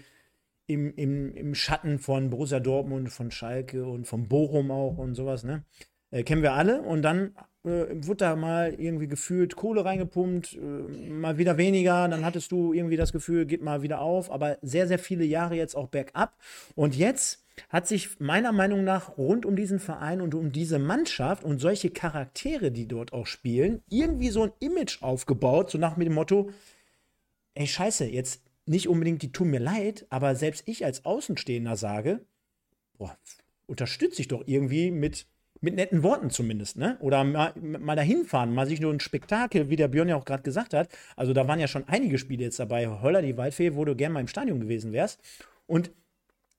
im, im, im Schatten von Borussia Dortmund, von Schalke und von Bochum auch und sowas, ne? Äh, kennen wir alle. Und dann äh, wurde da mal irgendwie gefühlt Kohle reingepumpt, äh, mal wieder weniger. Dann hattest du irgendwie das Gefühl, geht mal wieder auf. Aber sehr, sehr viele Jahre jetzt auch bergab. Und jetzt hat sich meiner Meinung nach rund um diesen Verein und um diese Mannschaft und solche Charaktere, die dort auch spielen, irgendwie so ein Image aufgebaut, so nach mit dem Motto, ey Scheiße, jetzt nicht unbedingt, die tun mir leid, aber selbst ich als Außenstehender sage, boah, unterstütze ich doch irgendwie mit, mit netten Worten zumindest, ne? Oder mal, mal dahin fahren, mal sich nur ein Spektakel, wie der Björn ja auch gerade gesagt hat. Also da waren ja schon einige Spiele jetzt dabei. Holler die Waldfee, wo du gern mal im Stadion gewesen wärst. Und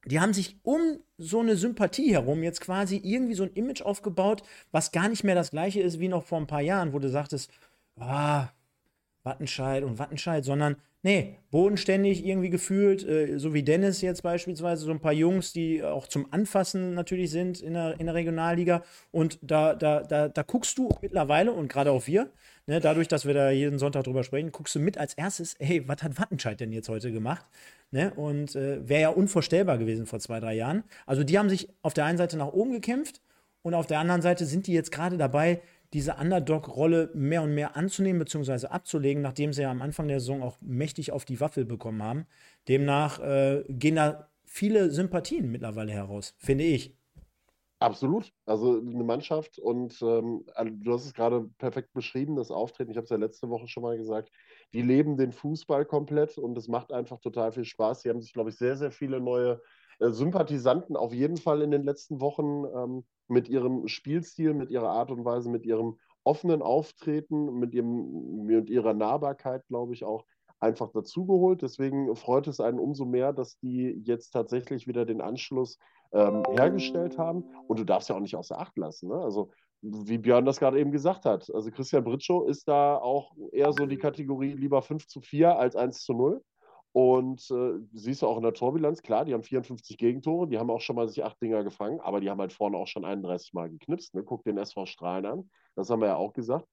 die haben sich um so eine Sympathie herum jetzt quasi irgendwie so ein Image aufgebaut, was gar nicht mehr das gleiche ist wie noch vor ein paar Jahren, wo du sagtest, ah, Wattenscheid und Wattenscheid, sondern nee, bodenständig irgendwie gefühlt, äh, so wie Dennis jetzt beispielsweise, so ein paar Jungs, die auch zum Anfassen natürlich sind in der, in der Regionalliga. Und da, da, da, da guckst du mittlerweile, und gerade auch wir, ne, dadurch, dass wir da jeden Sonntag drüber sprechen, guckst du mit als erstes, hey, was hat Wattenscheid denn jetzt heute gemacht? Ne? Und äh, wäre ja unvorstellbar gewesen vor zwei, drei Jahren. Also die haben sich auf der einen Seite nach oben gekämpft und auf der anderen Seite sind die jetzt gerade dabei, diese Underdog-Rolle mehr und mehr anzunehmen bzw. abzulegen, nachdem sie ja am Anfang der Saison auch mächtig auf die Waffel bekommen haben. Demnach äh, gehen da viele Sympathien mittlerweile heraus, finde ich. Absolut. Also eine Mannschaft und ähm, also du hast es gerade perfekt beschrieben, das Auftreten. Ich habe es ja letzte Woche schon mal gesagt. Die leben den Fußball komplett und es macht einfach total viel Spaß. Sie haben sich, glaube ich, sehr, sehr viele neue Sympathisanten auf jeden Fall in den letzten Wochen ähm, mit ihrem Spielstil, mit ihrer Art und Weise, mit ihrem offenen Auftreten, mit, ihrem, mit ihrer Nahbarkeit, glaube ich, auch einfach dazugeholt. Deswegen freut es einen umso mehr, dass die jetzt tatsächlich wieder den Anschluss ähm, hergestellt haben. Und du darfst ja auch nicht außer Acht lassen. Ne? Also, wie Björn das gerade eben gesagt hat. Also, Christian Britschow ist da auch eher so die Kategorie lieber 5 zu 4 als 1 zu 0. Und äh, siehst du auch in der Torbilanz, klar, die haben 54 Gegentore, die haben auch schon mal sich acht Dinger gefangen, aber die haben halt vorne auch schon 31 Mal geknipst. Ne? Guck den SV Strahlen an, das haben wir ja auch gesagt.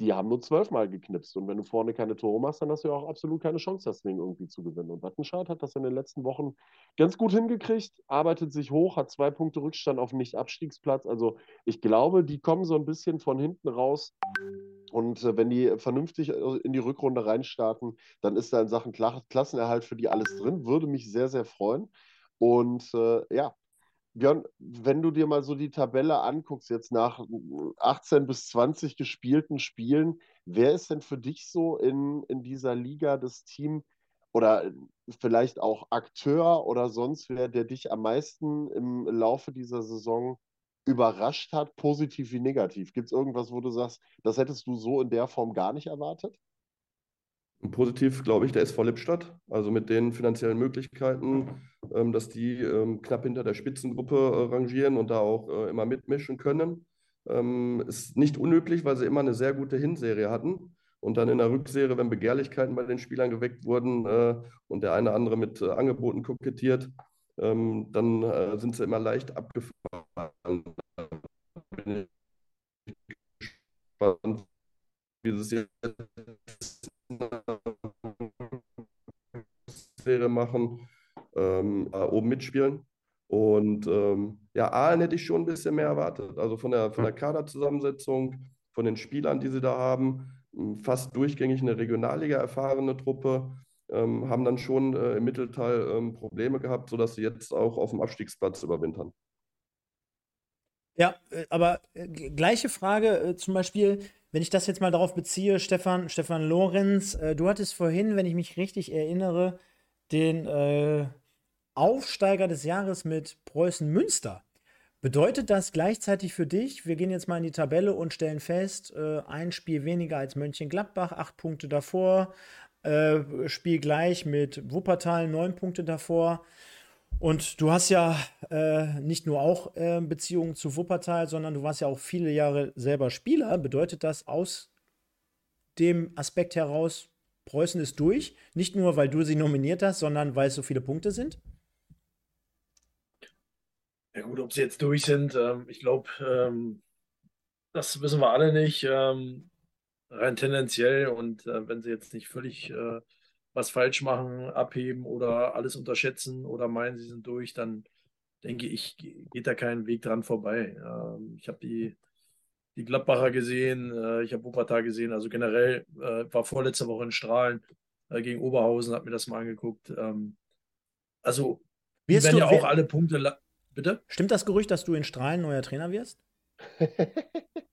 Die haben nur zwölf Mal geknipst. Und wenn du vorne keine Tore machst, dann hast du ja auch absolut keine Chance, das Ding irgendwie zu gewinnen. Und Wattenscheid hat das in den letzten Wochen ganz gut hingekriegt, arbeitet sich hoch, hat zwei Punkte Rückstand auf dem Nicht-Abstiegsplatz. Also ich glaube, die kommen so ein bisschen von hinten raus und äh, wenn die vernünftig äh, in die Rückrunde reinstarten, dann ist da in Sachen Kla Klassenerhalt für die alles drin. Würde mich sehr, sehr freuen. Und äh, ja, Björn, wenn du dir mal so die Tabelle anguckst, jetzt nach 18 bis 20 gespielten Spielen, wer ist denn für dich so in, in dieser Liga das Team oder vielleicht auch Akteur oder sonst wer, der dich am meisten im Laufe dieser Saison überrascht hat, positiv wie negativ? Gibt es irgendwas, wo du sagst, das hättest du so in der Form gar nicht erwartet? Positiv, glaube ich, der SV Lippstadt. Also mit den finanziellen Möglichkeiten, ähm, dass die ähm, knapp hinter der Spitzengruppe äh, rangieren und da auch äh, immer mitmischen können. Ähm, ist nicht unüblich, weil sie immer eine sehr gute Hinserie hatten. Und dann in der Rückserie, wenn Begehrlichkeiten bei den Spielern geweckt wurden äh, und der eine andere mit äh, Angeboten kokettiert, ähm, dann äh, sind sie immer leicht abgefahren. Bin ich gespannt, wie sie es jetzt Serie machen, ähm, oben mitspielen. Und ähm, ja, Aalen hätte ich schon ein bisschen mehr erwartet. Also von der, von der Kaderzusammensetzung, von den Spielern, die sie da haben, fast durchgängig eine Regionalliga erfahrene Truppe ähm, haben dann schon äh, im Mittelteil ähm, Probleme gehabt, sodass sie jetzt auch auf dem Abstiegsplatz überwintern. Ja, äh, aber äh, gleiche Frage äh, zum Beispiel, wenn ich das jetzt mal darauf beziehe, Stefan, Stefan Lorenz, du hattest vorhin, wenn ich mich richtig erinnere, den äh, Aufsteiger des Jahres mit Preußen Münster. Bedeutet das gleichzeitig für dich, wir gehen jetzt mal in die Tabelle und stellen fest, äh, ein Spiel weniger als Mönchengladbach, acht Punkte davor, äh, Spiel gleich mit Wuppertal, neun Punkte davor. Und du hast ja äh, nicht nur auch äh, Beziehungen zu Wuppertal, sondern du warst ja auch viele Jahre selber Spieler. Bedeutet das aus dem Aspekt heraus, Preußen ist durch? Nicht nur, weil du sie nominiert hast, sondern weil es so viele Punkte sind? Ja gut, ob sie jetzt durch sind, ähm, ich glaube, ähm, das wissen wir alle nicht. Ähm, rein tendenziell und äh, wenn sie jetzt nicht völlig äh, was falsch machen, abheben oder alles unterschätzen oder meinen, sie sind durch, dann denke ich, geht da kein Weg dran vorbei. Ähm, ich habe die, die Gladbacher gesehen, äh, ich habe Wuppertal gesehen, also generell äh, war vorletzte Woche in Strahlen äh, gegen Oberhausen, habe mir das mal angeguckt. Ähm, also, Wirst werden du- ja auch alle Punkte. Bitte? Stimmt das Gerücht, dass du in Strahlen neuer Trainer wirst?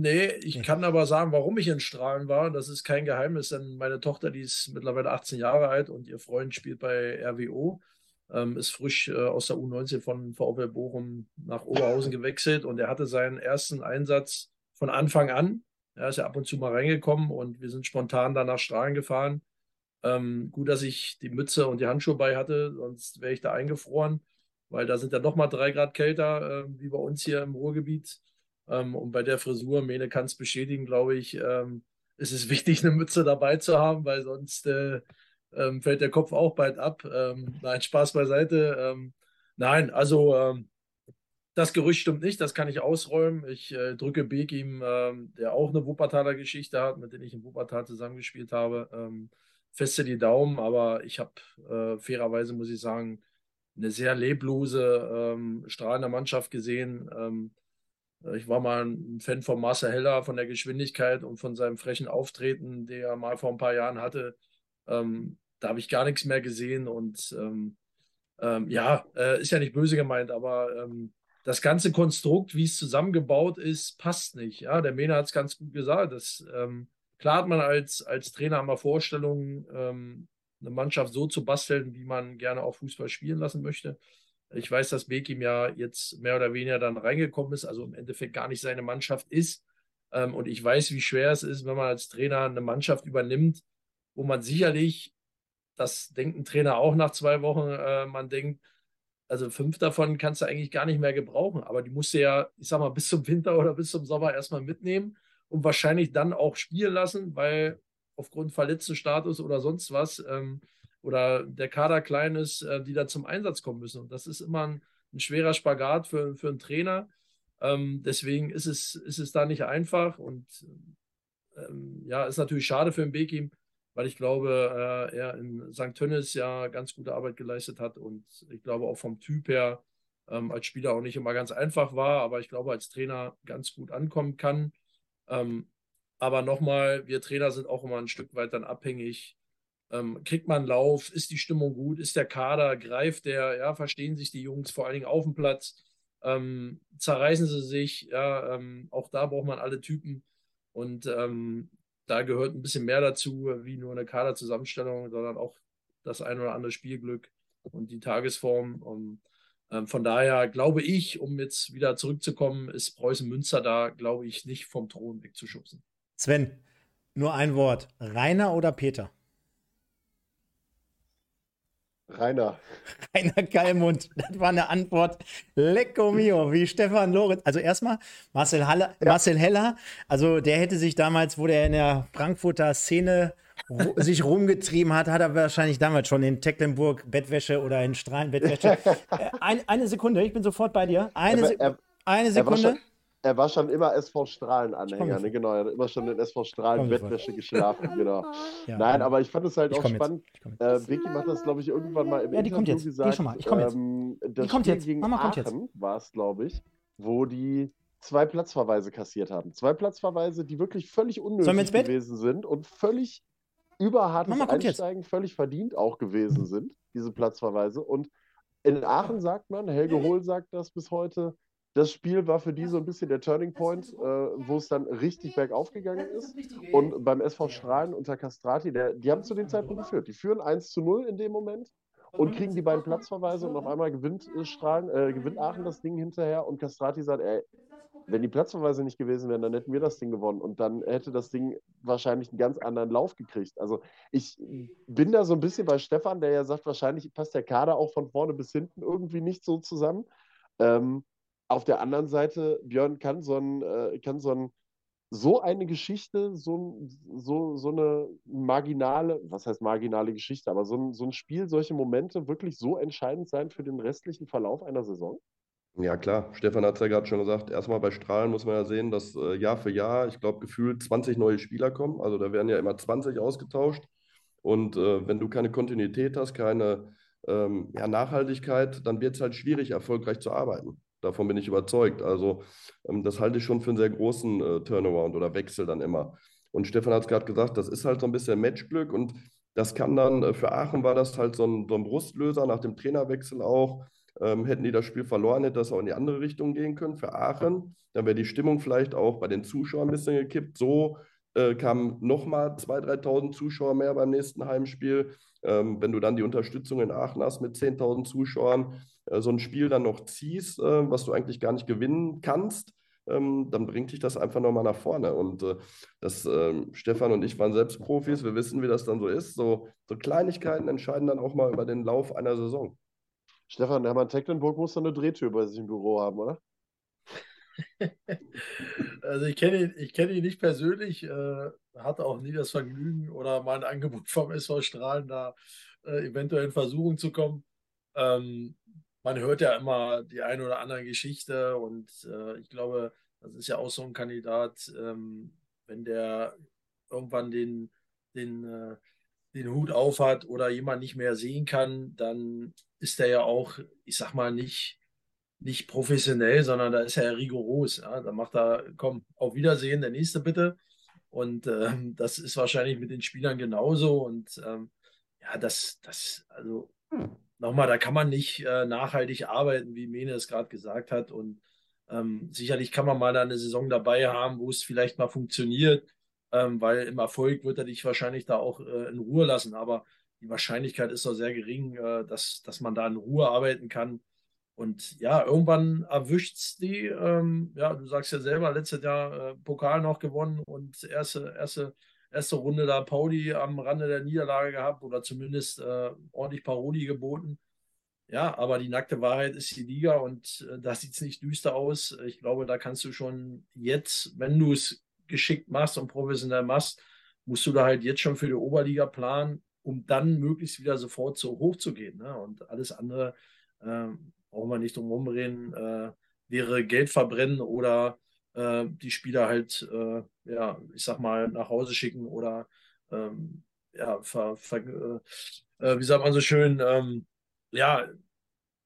Nee, ich Nee. kann aber sagen, warum ich in Strahlen war. Das ist kein Geheimnis, denn meine Tochter, die ist mittlerweile 18 Jahre alt und ihr Freund spielt bei RWO, ähm, ist frisch äh, aus der U19 von VfL Bochum nach Oberhausen gewechselt und er hatte seinen ersten Einsatz von Anfang an. Er ist ja ab und zu mal reingekommen und wir sind spontan dann nach Strahlen gefahren. Ähm, gut, dass ich die Mütze und die Handschuhe bei hatte, sonst wäre ich da eingefroren, weil da sind ja noch mal drei Grad kälter, äh, wie bei uns hier im Ruhrgebiet. Ähm, und bei der Frisur, Mene kann es bestätigen, glaube ich, ähm, ist es wichtig, eine Mütze dabei zu haben, weil sonst äh, ähm, fällt der Kopf auch bald ab. Ähm, nein, Spaß beiseite. Ähm, nein, also ähm, das Gerücht stimmt nicht, das kann ich ausräumen. Ich äh, drücke Begim, ähm, der auch eine Wuppertaler Geschichte hat, mit dem ich in Wuppertal zusammengespielt habe, feste die Daumen, aber ich habe äh, fairerweise, muss ich sagen, eine sehr leblose, ähm, strahlende Mannschaft gesehen. Ähm, ich war mal ein Fan von Marcel Heller, von der Geschwindigkeit und von seinem frechen Auftreten, der er mal vor ein paar Jahren hatte. Ähm, da habe ich gar nichts mehr gesehen und ähm, ähm, ja, äh, ist ja nicht böse gemeint, aber ähm, das ganze Konstrukt, wie es zusammengebaut ist, passt nicht. Ja, der Mena hat es ganz gut gesagt. Das, ähm, klar hat man als, als Trainer immer Vorstellungen, ähm, eine Mannschaft so zu basteln, wie man gerne auch Fußball spielen lassen möchte. Ich weiß, dass Bekim ja jetzt mehr oder weniger dann reingekommen ist, also im Endeffekt gar nicht seine Mannschaft ist. Ähm, und ich weiß, wie schwer es ist, wenn man als Trainer eine Mannschaft übernimmt, wo man sicherlich, das denkt ein Trainer auch nach zwei Wochen, äh, man denkt, also fünf davon kannst du eigentlich gar nicht mehr gebrauchen, aber die musst du ja, ich sag mal, bis zum Winter oder bis zum Sommer erstmal mitnehmen und wahrscheinlich dann auch spielen lassen, weil aufgrund Verletztenstatus oder sonst was ähm, oder der Kader klein ist, äh, die da zum Einsatz kommen müssen. Und das ist immer ein, ein schwerer Spagat für, für einen Trainer. Ähm, deswegen ist es, ist es da nicht einfach und ähm, ja, ist natürlich schade für den Bekim, weil ich glaube, äh, er in St. Tönnis ja ganz gute Arbeit geleistet hat und ich glaube auch vom Typ her ähm, als Spieler auch nicht immer ganz einfach war, aber ich glaube als Trainer ganz gut ankommen kann. Ähm, aber nochmal, wir Trainer sind auch immer ein Stück weit dann abhängig. Ähm, kriegt man Lauf? Ist die Stimmung gut? Ist der Kader? Greift der? Ja, verstehen sich die Jungs vor allen Dingen auf dem Platz? Ähm, zerreißen sie sich? Ja, ähm, auch da braucht man alle Typen. Und ähm, da gehört ein bisschen mehr dazu, wie nur eine Kaderzusammenstellung, sondern auch das ein oder andere Spielglück und die Tagesform. Und ähm, von daher glaube ich, um jetzt wieder zurückzukommen, ist Preußen Münster da, glaube ich, nicht vom Thron wegzuschubsen. Sven, nur ein Wort. Rainer oder Peter? Rainer. Rainer Kallmund. Das war eine Antwort. Lecco mio, wie Stefan Lorenz. Also erstmal Marcel, Halle, Marcel Heller. Also der hätte sich damals, wo der in der Frankfurter Szene sich rumgetrieben hat, hat er wahrscheinlich damals schon in Tecklenburg Bettwäsche oder in Strahlen Bettwäsche. Äh, ein, eine Sekunde, ich bin sofort bei dir. Eine, Er- er- eine Sekunde. Schon, er war schon immer SV Strahlen-Anhänger, ne? Genau, er hat immer schon in SV Strahlen Komm sofort. Bettwäsche geschlafen, genau. Ja, Nein, aber ich fand es halt auch jetzt. spannend. Jetzt. Äh, Vicky hat das, glaube ich, irgendwann mal im Ja, die kommt Interview jetzt. Geh gesagt. schon mal. Ich komm jetzt. Ähm, das Die kommt Spiel jetzt. gegen Mama kommt jetzt. Aachen war es, glaube ich, wo die zwei Platzverweise kassiert haben. Zwei Platzverweise, die wirklich völlig wir unnötig Bett? gewesen sind und völlig überhartes Mama kommt jetzt. Einsteigen, völlig verdient auch gewesen sind, diese Platzverweise. Und in Aachen sagt man, Helge Hohl sagt das bis heute, das Spiel war für die so ein bisschen der Turning Point, äh, wo es dann richtig bergauf gegangen ist. Und beim SV Strahlen unter Castrati, der, die haben zu dem Zeitpunkt geführt. Die führen 1 zu 0 in dem Moment und kriegen die beiden Platzverweise und auf einmal gewinnt äh, Strahlen, äh, gewinnt Aachen das Ding hinterher und Castrati sagt, ey, wenn die Platzverweise nicht gewesen wären, dann hätten wir das Ding gewonnen. Und dann hätte das Ding wahrscheinlich einen ganz anderen Lauf gekriegt. Also ich bin da so ein bisschen bei Stefan, der ja sagt, wahrscheinlich passt der Kader auch von vorne bis hinten irgendwie nicht so zusammen. Ähm, auf der anderen Seite, Björn kann so ein, äh, kann so ein so eine Geschichte, so, so, so eine marginale, was heißt marginale Geschichte, aber so ein, so ein Spiel, solche Momente wirklich so entscheidend sein für den restlichen Verlauf einer Saison? Ja, klar. Stefan hat es ja gerade schon gesagt. Erstmal bei Strahlen muss man ja sehen, dass äh, Jahr für Jahr, ich glaube, gefühlt 20 neue Spieler kommen. Also da werden ja immer 20 ausgetauscht. Und äh, wenn du keine Kontinuität hast, keine ähm, ja, Nachhaltigkeit, dann wird es halt schwierig, erfolgreich zu arbeiten. Davon bin ich überzeugt. Also ähm, das halte ich schon für einen sehr großen äh, Turnaround oder Wechsel dann immer. Und Stefan hat es gerade gesagt, das ist halt so ein bisschen Matchglück und das kann dann, äh, für Aachen war das halt so ein, so ein Brustlöser nach dem Trainerwechsel auch. Ähm, hätten die das Spiel verloren, hätte das auch in die andere Richtung gehen können für Aachen. Dann wäre die Stimmung vielleicht auch bei den Zuschauern ein bisschen gekippt. So äh, kamen nochmal 2.000, 3.000 Zuschauer mehr beim nächsten Heimspiel. Ähm, wenn du dann die Unterstützung in Aachen hast mit 10.000 Zuschauern, äh, so ein Spiel dann noch ziehst, äh, was du eigentlich gar nicht gewinnen kannst, ähm, dann bringt dich das einfach nochmal nach vorne. Und äh, das, ähm, Stefan und ich waren selbst Profis, wir wissen, wie das dann so ist. So, so Kleinigkeiten entscheiden dann auch mal über den Lauf einer Saison. Stefan Hermann Tecklenburg muss dann eine Drehtür bei sich im Büro haben, oder? Also ich kenne ihn, ich ihn nicht persönlich, äh, hatte auch nie das Vergnügen oder mal ein Angebot vom SV Strahlen, da äh, eventuell in Versuchung zu kommen. Ähm, man hört ja immer die eine oder andere Geschichte und äh, ich glaube, das ist ja auch so ein Kandidat, ähm, wenn der irgendwann den, den, äh, den Hut aufhat oder jemand nicht mehr sehen kann, dann ist der ja auch, ich sag mal, nicht, nicht professionell, sondern da ist er ja rigoros. Ja? Da macht er, komm, auf Wiedersehen, der nächste bitte. Und ähm, das ist wahrscheinlich mit den Spielern genauso. Und ähm, ja, das, das, also nochmal, da kann man nicht äh, nachhaltig arbeiten, wie Mene es gerade gesagt hat. Und ähm, sicherlich kann man mal eine Saison dabei haben, wo es vielleicht mal funktioniert, ähm, weil im Erfolg wird er dich wahrscheinlich da auch äh, in Ruhe lassen. Aber die Wahrscheinlichkeit ist doch sehr gering, äh, dass, dass man da in Ruhe arbeiten kann. Und ja, irgendwann erwischt es die. Ähm, ja, du sagst ja selber, letztes Jahr äh, Pokal noch gewonnen und erste, erste, erste Runde da Pauli am Rande der Niederlage gehabt oder zumindest äh, ordentlich Paroli geboten. Ja, aber die nackte Wahrheit ist die Liga und äh, da sieht es nicht düster aus. Ich glaube, da kannst du schon jetzt, wenn du es geschickt machst und professionell machst, musst du da halt jetzt schon für die Oberliga planen, um dann möglichst wieder sofort so hoch zu gehen. Ne? Und alles andere äh, brauchen wir nicht drum herum reden, äh, wäre Geld verbrennen oder äh, die Spieler halt, äh, ja, ich sag mal, nach Hause schicken oder ähm, ja, ver, ver, äh, äh, wie sagt man so schön, ähm, ja,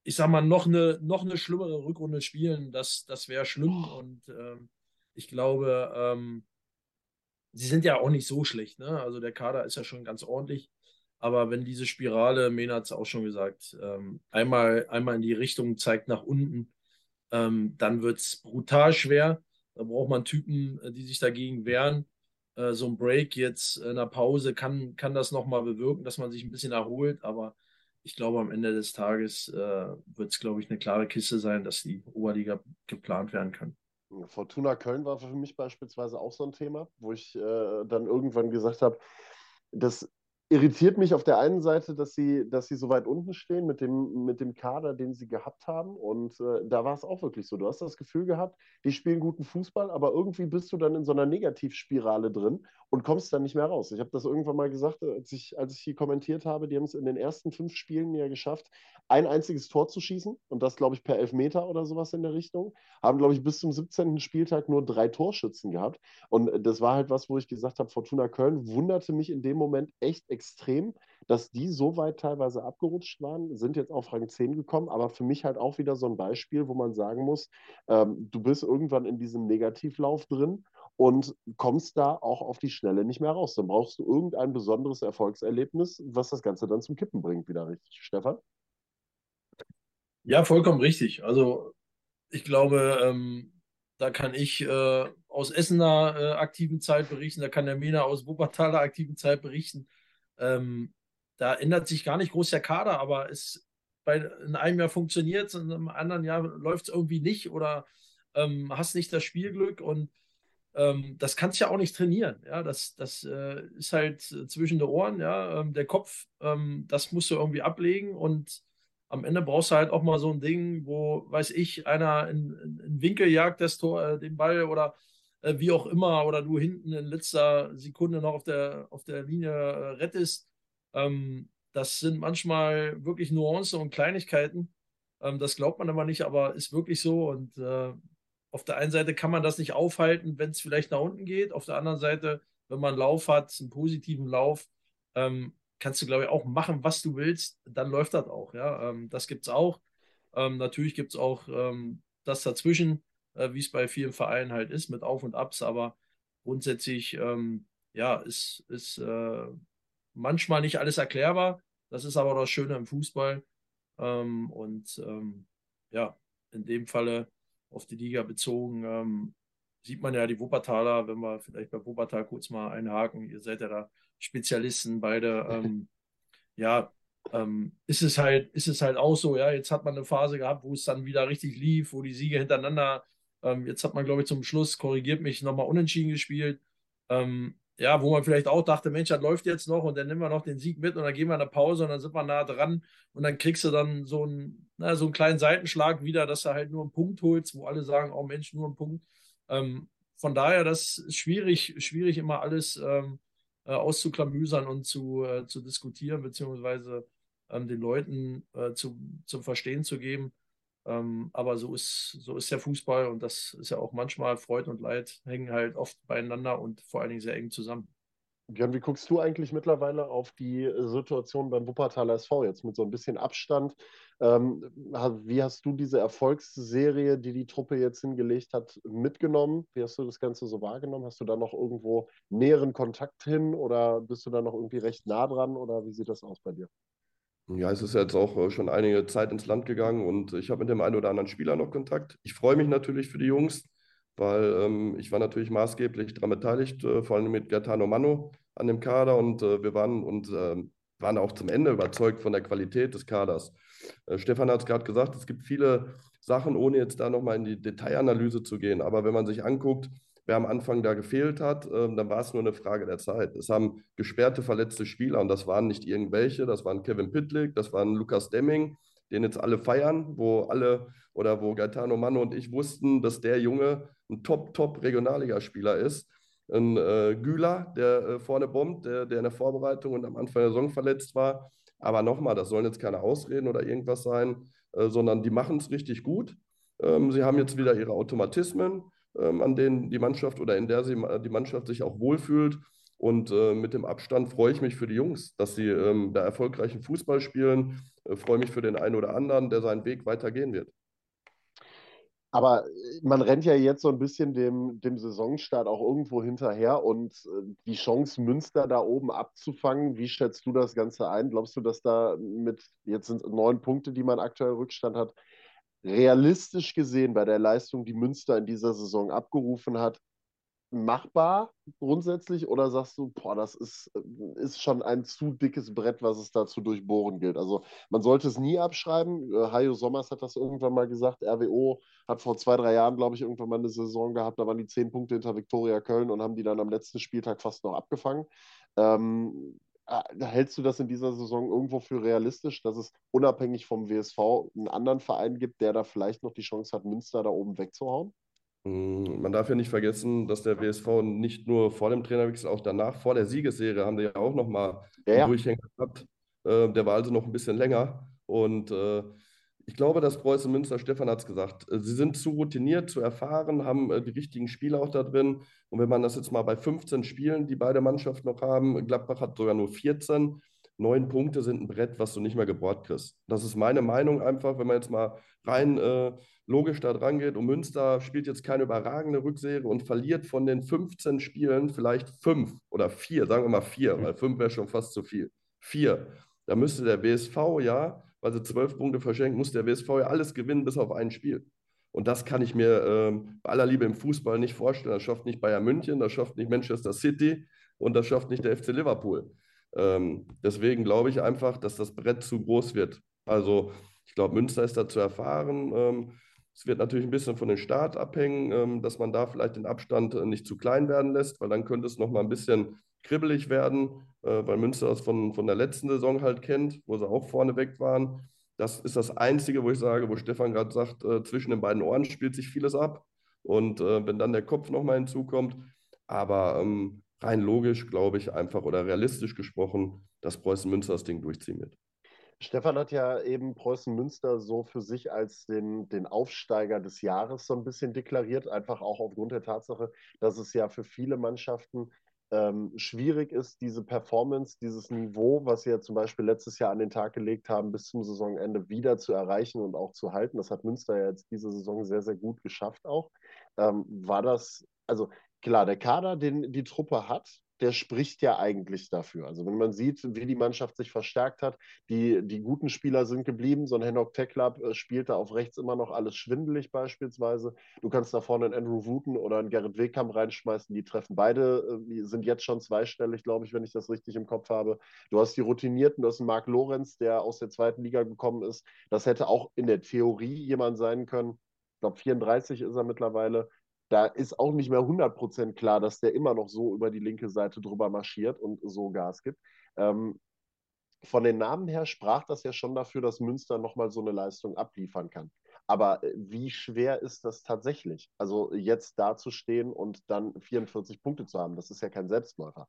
ich sag mal, noch eine, noch eine schlimmere Rückrunde spielen, das, das wäre schlimm und ähm, ich glaube, ähm, sie sind ja auch nicht so schlecht, ne? Also der Kader ist ja schon ganz ordentlich. Aber wenn diese Spirale, Mena hat es auch schon gesagt, ähm, einmal, einmal in die Richtung zeigt nach unten, ähm, dann wird es brutal schwer. Da braucht man Typen, äh, die sich dagegen wehren. Äh, so ein Break jetzt in der Pause kann, kann das nochmal bewirken, dass man sich ein bisschen erholt. Aber ich glaube, am Ende des Tages äh, wird es, glaube ich, eine klare Kiste sein, dass die Oberliga geplant werden kann. Fortuna Köln war für mich beispielsweise auch so ein Thema, wo ich äh, dann irgendwann gesagt habe, das irritiert mich auf der einen Seite, dass sie, dass sie so weit unten stehen mit dem, mit dem Kader, den sie gehabt haben. Und äh, da war es auch wirklich so. Du hast das Gefühl gehabt, die spielen guten Fußball, aber irgendwie bist du dann in so einer Negativspirale drin und kommst dann nicht mehr raus. Ich habe das irgendwann mal gesagt, als ich, als ich hier kommentiert habe, die haben es in den ersten fünf Spielen ja geschafft, ein einziges Tor zu schießen und das, glaube ich, per Elfmeter oder sowas in der Richtung. Haben, glaube ich, bis zum 17. Spieltag nur drei Torschützen gehabt. Und das war halt was, wo ich gesagt habe, Fortuna Köln wunderte mich in dem Moment echt extrem, dass die so weit teilweise abgerutscht waren, sind jetzt auf Rang 10 gekommen, aber für mich halt auch wieder so ein Beispiel, wo man sagen muss, ähm, du bist irgendwann in diesem Negativlauf drin und kommst da auch auf die Schnelle nicht mehr raus. Dann brauchst du irgendein besonderes Erfolgserlebnis, was das Ganze dann zum Kippen bringt, wieder richtig. Stefan? Ja, vollkommen richtig. Also ich glaube, ähm, da kann ich äh, aus Essener äh, aktiven Zeit berichten, da kann der Mena aus Wuppertaler aktiven Zeit berichten. Ähm, da ändert sich gar nicht groß der Kader, aber es bei, in einem Jahr funktioniert es, in einem anderen Jahr läuft es irgendwie nicht oder ähm, hast nicht das Spielglück und ähm, das kannst du ja auch nicht trainieren. Ja, das, das äh, ist halt zwischen den Ohren, ja, ähm, der Kopf, ähm, das musst du irgendwie ablegen und am Ende brauchst du halt auch mal so ein Ding, wo, weiß ich, einer in, in, in Winkel jagt das Tor, äh, den Ball oder äh, wie auch immer, oder du hinten in letzter Sekunde noch auf der, auf der Linie äh, rettest. Ähm, das sind manchmal wirklich Nuancen und Kleinigkeiten. Ähm, das glaubt man aber nicht, aber ist wirklich so. Und äh, auf der einen Seite kann man das nicht aufhalten, wenn es vielleicht nach unten geht. Auf der anderen Seite, wenn man einen Lauf hat, einen positiven Lauf, ähm, kannst du, glaube ich, auch machen, was du willst, dann läuft das auch. Ja? Ähm, das gibt es auch. Ähm, natürlich gibt es auch ähm, das dazwischen, äh, wie es bei vielen Vereinen halt ist, mit Auf und Abs, aber grundsätzlich, ähm, ja, ist, ist äh, manchmal nicht alles erklärbar. Das ist aber das Schöne im Fußball. Ähm, und ähm, ja, in dem Falle auf die Liga bezogen, ähm, sieht man ja die Wuppertaler, wenn wir vielleicht bei Wuppertal kurz mal einhaken, ihr seid ja da Spezialisten beide. Ähm, ja, ähm, ist es halt, ist es halt auch so, ja, jetzt hat man eine Phase gehabt, wo es dann wieder richtig lief, wo die Siege hintereinander, ähm, jetzt hat man, glaube ich, zum Schluss, korrigiert mich, nochmal unentschieden gespielt. Ähm, ja, wo man vielleicht auch dachte, Mensch, das läuft jetzt noch und dann nehmen wir noch den Sieg mit und dann gehen wir in eine Pause und dann sind wir nah dran und dann kriegst du dann so einen, na, so einen kleinen Seitenschlag wieder, dass du halt nur einen Punkt holst, wo alle sagen, oh Mensch, nur einen Punkt. Ähm, von daher, das ist schwierig, schwierig immer alles ähm, äh, auszuklamüsern und zu, äh, zu diskutieren, beziehungsweise ähm, den Leuten äh, zu, zum Verstehen zu geben. Ähm, aber so ist, so ist der Fußball und das ist ja auch manchmal Freude und Leid hängen halt oft beieinander und vor allen Dingen sehr eng zusammen. Björn, wie guckst du eigentlich mittlerweile auf die Situation beim Wuppertaler SV jetzt mit so ein bisschen Abstand? Ähm, wie hast du diese Erfolgsserie, die die Truppe jetzt hingelegt hat, mitgenommen? Wie hast du das Ganze so wahrgenommen? Hast du da noch irgendwo näheren Kontakt hin oder bist du da noch irgendwie recht nah dran oder wie sieht das aus bei dir? Ja, es ist jetzt auch äh, schon einige Zeit ins Land gegangen und ich habe mit dem einen oder anderen Spieler noch Kontakt. Ich freue mich natürlich für die Jungs, weil ähm, ich war natürlich maßgeblich daran beteiligt, äh, vor allem mit Gaetano Mano an dem Kader und äh, wir waren und äh, waren auch zum Ende überzeugt von der Qualität des Kaders. Äh, Stefan hat es gerade gesagt, es gibt viele Sachen, ohne jetzt da nochmal in die Detailanalyse zu gehen. Aber wenn man sich anguckt, wer am Anfang da gefehlt hat, äh, dann war es nur eine Frage der Zeit. Es haben gesperrte, verletzte Spieler und das waren nicht irgendwelche, das waren Kevin Pittlick, das waren Lukas Demming, den jetzt alle feiern, wo alle oder wo Gaetano Manno und ich wussten, dass der Junge ein Top-Top-Regionalligaspieler ist. Ein äh, Güler, der äh, vorne bombt, der, der in der Vorbereitung und am Anfang der Saison verletzt war. Aber nochmal, das sollen jetzt keine Ausreden oder irgendwas sein, äh, sondern die machen es richtig gut. Ähm, sie haben jetzt wieder ihre Automatismen ähm, an denen die Mannschaft oder in der sie, die Mannschaft sich auch wohlfühlt. Und äh, mit dem Abstand freue ich mich für die Jungs, dass sie ähm, da erfolgreichen Fußball spielen. Äh, freue mich für den einen oder anderen, der seinen Weg weitergehen wird. Aber äh, man rennt ja jetzt so ein bisschen dem, dem Saisonstart auch irgendwo hinterher und äh, die Chance, Münster da oben abzufangen, wie schätzt du das Ganze ein? Glaubst du, dass da mit, jetzt sind neun Punkte, die man aktuell Rückstand hat, realistisch gesehen bei der Leistung, die Münster in dieser Saison abgerufen hat, machbar grundsätzlich oder sagst du, boah, das ist, ist schon ein zu dickes Brett, was es da zu durchbohren gilt? Also man sollte es nie abschreiben. Äh, Hajo Sommers hat das irgendwann mal gesagt. RWO hat vor zwei, drei Jahren, glaube ich, irgendwann mal eine Saison gehabt, da waren die zehn Punkte hinter Viktoria Köln und haben die dann am letzten Spieltag fast noch abgefangen. Ähm, hältst du das in dieser Saison irgendwo für realistisch, dass es unabhängig vom WSV einen anderen Verein gibt, der da vielleicht noch die Chance hat, Münster da oben wegzuhauen? Mm, man darf ja nicht vergessen, dass der WSV nicht nur vor dem Trainerwechsel, auch danach, vor der Siegesserie, haben die ja auch nochmal ja, ja. Durchhänger gehabt. Äh, der war also noch ein bisschen länger. Und äh, ich glaube, dass Preußen Münster, Stefan hat es gesagt, äh, sie sind zu routiniert, zu erfahren, haben äh, die richtigen Spieler auch da drin. Und wenn man das jetzt mal bei 15 Spielen, die beide Mannschaften noch haben, Gladbach hat sogar nur 14, neun Punkte sind ein Brett, was du nicht mehr gebohrt kriegst. Das ist meine Meinung einfach, wenn man jetzt mal rein äh, logisch da dran geht. Und Münster spielt jetzt keine überragende Rückserie und verliert von den 15 Spielen vielleicht fünf oder vier, sagen wir mal vier, weil fünf wäre schon fast zu viel. Vier. Da müsste der WSV ja weil sie zwölf Punkte verschenken, muss der WSV ja alles gewinnen, bis auf ein Spiel. Und das kann ich mir ähm, bei aller Liebe im Fußball nicht vorstellen. Das schafft nicht Bayern München, das schafft nicht Manchester City und das schafft nicht der FC Liverpool. Ähm, deswegen glaube ich einfach, dass das Brett zu groß wird. Also ich glaube, Münster ist da zu erfahren. Ähm, es wird natürlich ein bisschen von den Start abhängen, ähm, dass man da vielleicht den Abstand äh, nicht zu klein werden lässt, weil dann könnte es noch mal ein bisschen kribbelig werden, äh, weil Münster das von, von der letzten Saison halt kennt, wo sie auch vorne weg waren. Das ist das Einzige, wo ich sage, wo Stefan gerade sagt, äh, zwischen den beiden Ohren spielt sich vieles ab. Und wenn dann der Kopf nochmal hinzukommt, aber ähm, rein logisch glaube ich einfach oder realistisch gesprochen, dass Preußen Münster das Ding durchziehen wird. Stefan hat ja eben Preußen Münster so für sich als den, den Aufsteiger des Jahres so ein bisschen deklariert, einfach auch aufgrund der Tatsache, dass es ja für viele Mannschaften ähm, schwierig ist, diese Performance, dieses Niveau, was sie ja zum Beispiel letztes Jahr an den Tag gelegt haben, bis zum Saisonende wieder zu erreichen und auch zu halten. Das hat Münster ja jetzt diese Saison sehr, sehr gut geschafft auch. Ähm, war das, also klar, der Kader, den die Truppe hat, der spricht ja eigentlich dafür. Also wenn man sieht, wie die Mannschaft sich verstärkt hat, die, die guten Spieler sind geblieben. So ein Henok Teklab äh, spielt da auf rechts immer noch alles schwindelig beispielsweise. Du kannst da vorne einen Andrew Wooten oder einen Gerrit Wegkamp reinschmeißen. Die treffen beide, die äh, sind jetzt schon zweistellig, glaube ich, wenn ich das richtig im Kopf habe. Du hast die Routinierten, du hast einen Marc Lorenz, der aus der zweiten Liga gekommen ist. Das hätte auch in der Theorie jemand sein können. Ich glaube, 34 ist er mittlerweile da ist auch nicht mehr 100% klar, dass der immer noch so über die linke Seite drüber marschiert und so Gas gibt. Ähm, von den Namen her sprach das ja schon dafür, dass Münster nochmal so eine Leistung abliefern kann. Aber äh, wie schwer ist das tatsächlich? Also jetzt dazustehen und dann 44 Punkte zu haben, das ist ja kein Selbstläufer.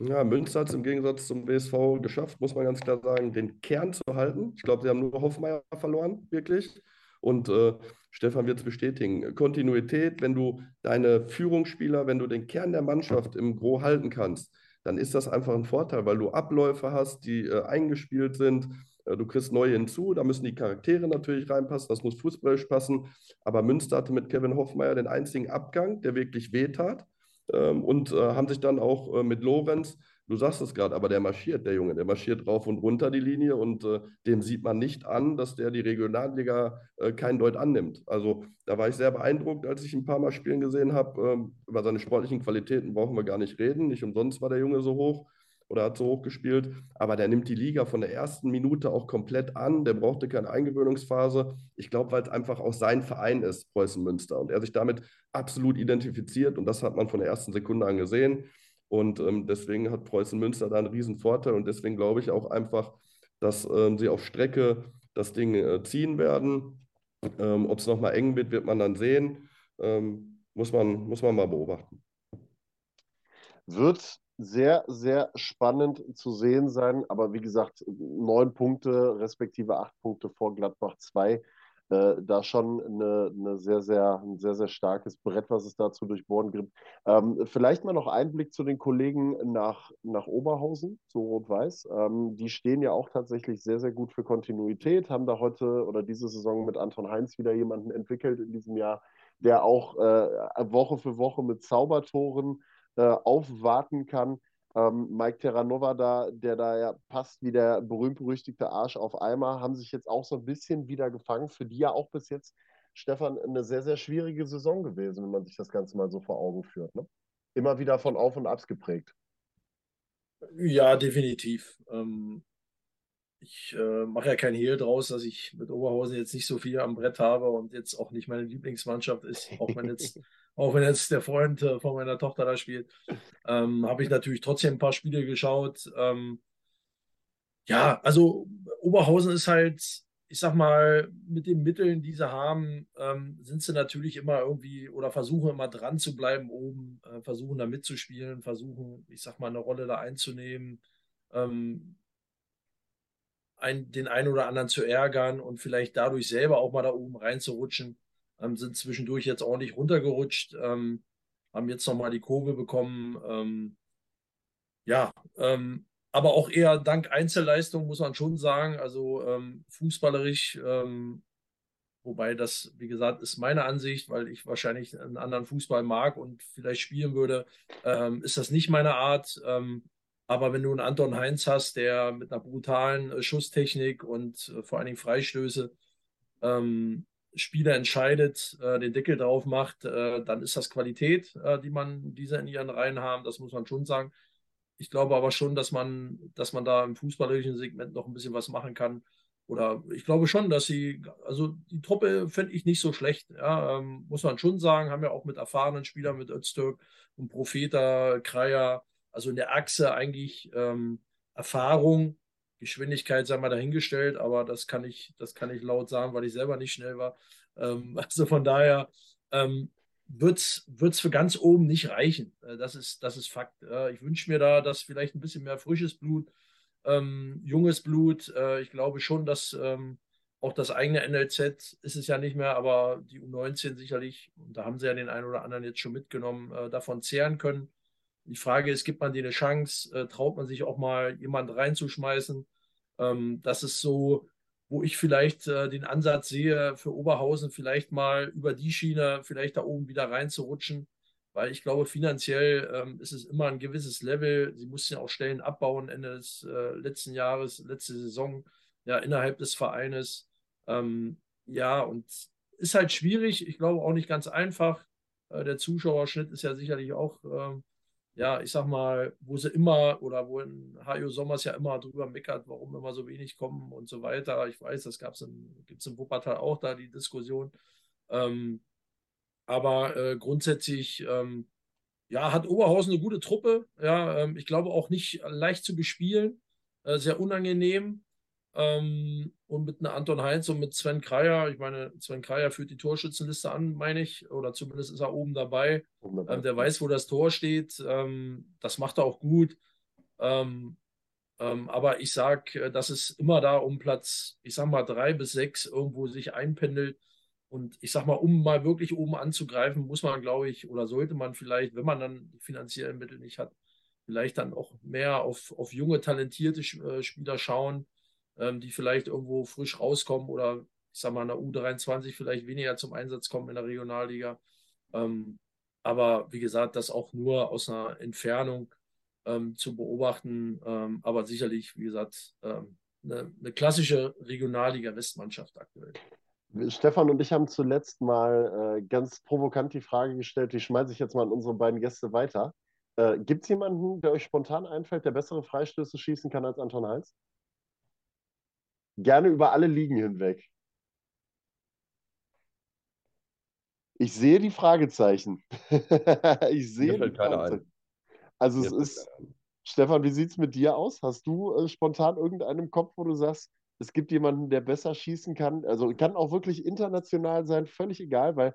Ja, Münster hat es im Gegensatz zum BSV geschafft, muss man ganz klar sagen, den Kern zu halten. Ich glaube, sie haben nur Hoffmeier verloren, wirklich. Und äh, Stefan wird es bestätigen. Kontinuität, wenn du deine Führungsspieler, wenn du den Kern der Mannschaft im Gro halten kannst, dann ist das einfach ein Vorteil, weil du Abläufe hast, die äh, eingespielt sind. Äh, du kriegst neue hinzu, da müssen die Charaktere natürlich reinpassen, das muss fußballisch passen. Aber Münster hatte mit Kevin Hoffmeier den einzigen Abgang, der wirklich wehtat. Ähm, und äh, haben sich dann auch äh, mit Lorenz Du sagst es gerade, aber der marschiert, der Junge, der marschiert rauf und runter die Linie und äh, dem sieht man nicht an, dass der die Regionalliga äh, kein Deut annimmt. Also da war ich sehr beeindruckt, als ich ein paar Mal spielen gesehen habe. Ähm, über seine sportlichen Qualitäten brauchen wir gar nicht reden. Nicht umsonst war der Junge so hoch oder hat so hoch gespielt. Aber der nimmt die Liga von der ersten Minute auch komplett an. Der brauchte keine Eingewöhnungsphase. Ich glaube, weil es einfach auch sein Verein ist, Preußen Münster. Und er sich damit absolut identifiziert. Und das hat man von der ersten Sekunde an gesehen. Und ähm, deswegen hat Preußen Münster da einen riesen Vorteil und deswegen glaube ich auch einfach, dass ähm, sie auf Strecke das Ding äh, ziehen werden. Ähm, Ob es nochmal eng wird, wird man dann sehen. Ähm, muss, man, muss man mal beobachten. Wird sehr, sehr spannend zu sehen sein. Aber wie gesagt, neun Punkte respektive acht Punkte vor Gladbach 2 äh, da schon eine, eine, sehr, sehr, ein sehr, sehr starkes Brett, was es da zu durchbohren gibt. Ähm, vielleicht mal noch Einblick zu den Kollegen nach, nach Oberhausen, zu Rot-Weiß. Ähm, die stehen ja auch tatsächlich sehr, sehr gut für Kontinuität, haben da heute oder diese Saison mit Anton Heinz wieder jemanden entwickelt in diesem Jahr, der auch äh, Woche für Woche mit Zaubertoren äh, aufwarten kann. Ähm, Mike Terranova da, der da ja passt wie der berühmt-berüchtigte Arsch auf Eimer, haben sich jetzt auch so ein bisschen wieder gefangen. Für die ja auch bis jetzt, Stefan, eine sehr, sehr schwierige Saison gewesen, wenn man sich das Ganze mal so vor Augen führt. Ne? Immer wieder von Auf und Abs geprägt. Ja, definitiv. Ähm, ich äh, mache ja kein Hehl draus, dass ich mit Oberhausen jetzt nicht so viel am Brett habe und jetzt auch nicht meine Lieblingsmannschaft ist, auch wenn jetzt auch wenn jetzt der Freund äh, von meiner Tochter da spielt, ähm, habe ich natürlich trotzdem ein paar Spiele geschaut. Ähm, ja, also Oberhausen ist halt, ich sag mal, mit den Mitteln, die sie haben, ähm, sind sie natürlich immer irgendwie oder versuchen immer dran zu bleiben oben, äh, versuchen da mitzuspielen, versuchen, ich sag mal, eine Rolle da einzunehmen, ähm, ein, den einen oder anderen zu ärgern und vielleicht dadurch selber auch mal da oben reinzurutschen ähm, sind zwischendurch jetzt ordentlich runtergerutscht, ähm, haben jetzt nochmal die Kurve bekommen. Ähm, ja, ähm, aber auch eher dank Einzelleistung, muss man schon sagen. Also ähm, fußballerisch, ähm, wobei das, wie gesagt, ist meine Ansicht, weil ich wahrscheinlich einen anderen Fußball mag und vielleicht spielen würde, ist das nicht meine Art. aber wenn du einen Anton Heinz hast, der mit einer brutalen äh, Schusstechnik und äh, vor allen Dingen Freistöße ähm, Spieler entscheidet, äh, den Deckel drauf macht, äh, dann ist das Qualität, äh, die man diese in ihren Reihen haben. Das muss man schon sagen. Ich glaube aber schon, dass man, dass man da im fußballerischen Segment noch ein bisschen was machen kann. Oder ich glaube schon, dass sie, also die Truppe finde ich nicht so schlecht. Ja, ähm, muss man schon sagen, haben ja auch mit erfahrenen Spielern, mit Öztürk und Profeta, Kreier, also in der Achse eigentlich ähm, Erfahrung Geschwindigkeit sei mal dahingestellt, aber das kann ich, das kann ich laut sagen, weil ich selber nicht schnell war. Ähm, also von daher ähm, wird es für ganz oben nicht reichen. Äh, das, ist, das ist Fakt. Äh, ich wünsche mir da, dass vielleicht ein bisschen mehr frisches Blut, ähm, junges Blut. Äh, ich glaube schon, dass ähm, auch das eigene NLZ ist es ja nicht mehr, aber die U19 sicherlich, und da haben sie ja den einen oder anderen jetzt schon mitgenommen, äh, davon zehren können Die Frage ist, gibt man dir eine Chance? Äh, traut man sich auch mal jemanden reinzuschmeißen? Ähm, das ist so, wo ich vielleicht äh, den Ansatz sehe, für Oberhausen vielleicht mal über die Schiene, vielleicht da oben wieder reinzurutschen. Weil ich glaube, finanziell ähm, ist es immer ein gewisses Level. Sie mussten ja auch Stellen abbauen Ende des äh, letzten Jahres, letzte Saison, ja, innerhalb des Vereines. Ähm, ja, und ist halt schwierig. Ich glaube auch nicht ganz einfach. Äh, der Zuschauerschnitt ist ja sicherlich auch ähm, ja, ich sag mal, wo sie immer oder wo in Hajo Sommers ja immer drüber meckert, warum immer so wenig kommen und so weiter. Ich weiß, das gibt es in Wuppertal auch da die Diskussion. Ähm, aber äh, grundsätzlich, ähm, ja, hat Oberhausen eine gute Truppe. Ja, ähm, ich glaube auch nicht leicht zu bespielen, äh, sehr unangenehm. Ähm, und mit einem Anton Heinz und mit Sven Kreier, ich meine, Sven Kreier führt die Torschützenliste an, meine ich, oder zumindest ist er oben dabei. Ähm, der weiß, wo das Tor steht. Ähm, das macht er auch gut. Ähm, ähm, aber ich sage, äh, dass es immer da um Platz, ich sag mal, drei bis sechs irgendwo sich einpendelt. Und ich sag mal, um mal wirklich oben anzugreifen, muss man, glaube ich, oder sollte man vielleicht, wenn man dann die finanziellen Mittel nicht hat, vielleicht dann auch mehr auf, auf junge, talentierte äh, Spieler schauen ähm, die vielleicht irgendwo frisch rauskommen oder ich sag mal in der U23 vielleicht weniger zum Einsatz kommen in der Regionalliga. Ähm, aber wie gesagt, das auch nur aus einer Entfernung ähm, zu beobachten. Ähm, aber sicherlich, wie gesagt, ähm, eine, eine, klassische Regionalliga-Westmannschaft aktuell. Stefan und ich haben zuletzt mal äh, ganz provokant die Frage gestellt, die schmeiße ich jetzt mal an unsere beiden Gäste weiter. Äh, Gibt es jemanden, der euch spontan einfällt, der bessere Freistöße schießen kann als Anton Heinz? Gerne über alle Ligen hinweg. Ich sehe die Fragezeichen. ich sehe die Fragezeichen. Also es ist, Stefan, wie sieht es mit dir aus? Hast du äh, spontan irgendeinen Kopf, wo du sagst, es gibt jemanden, der besser schießen kann? Also kann auch wirklich international sein, völlig egal, weil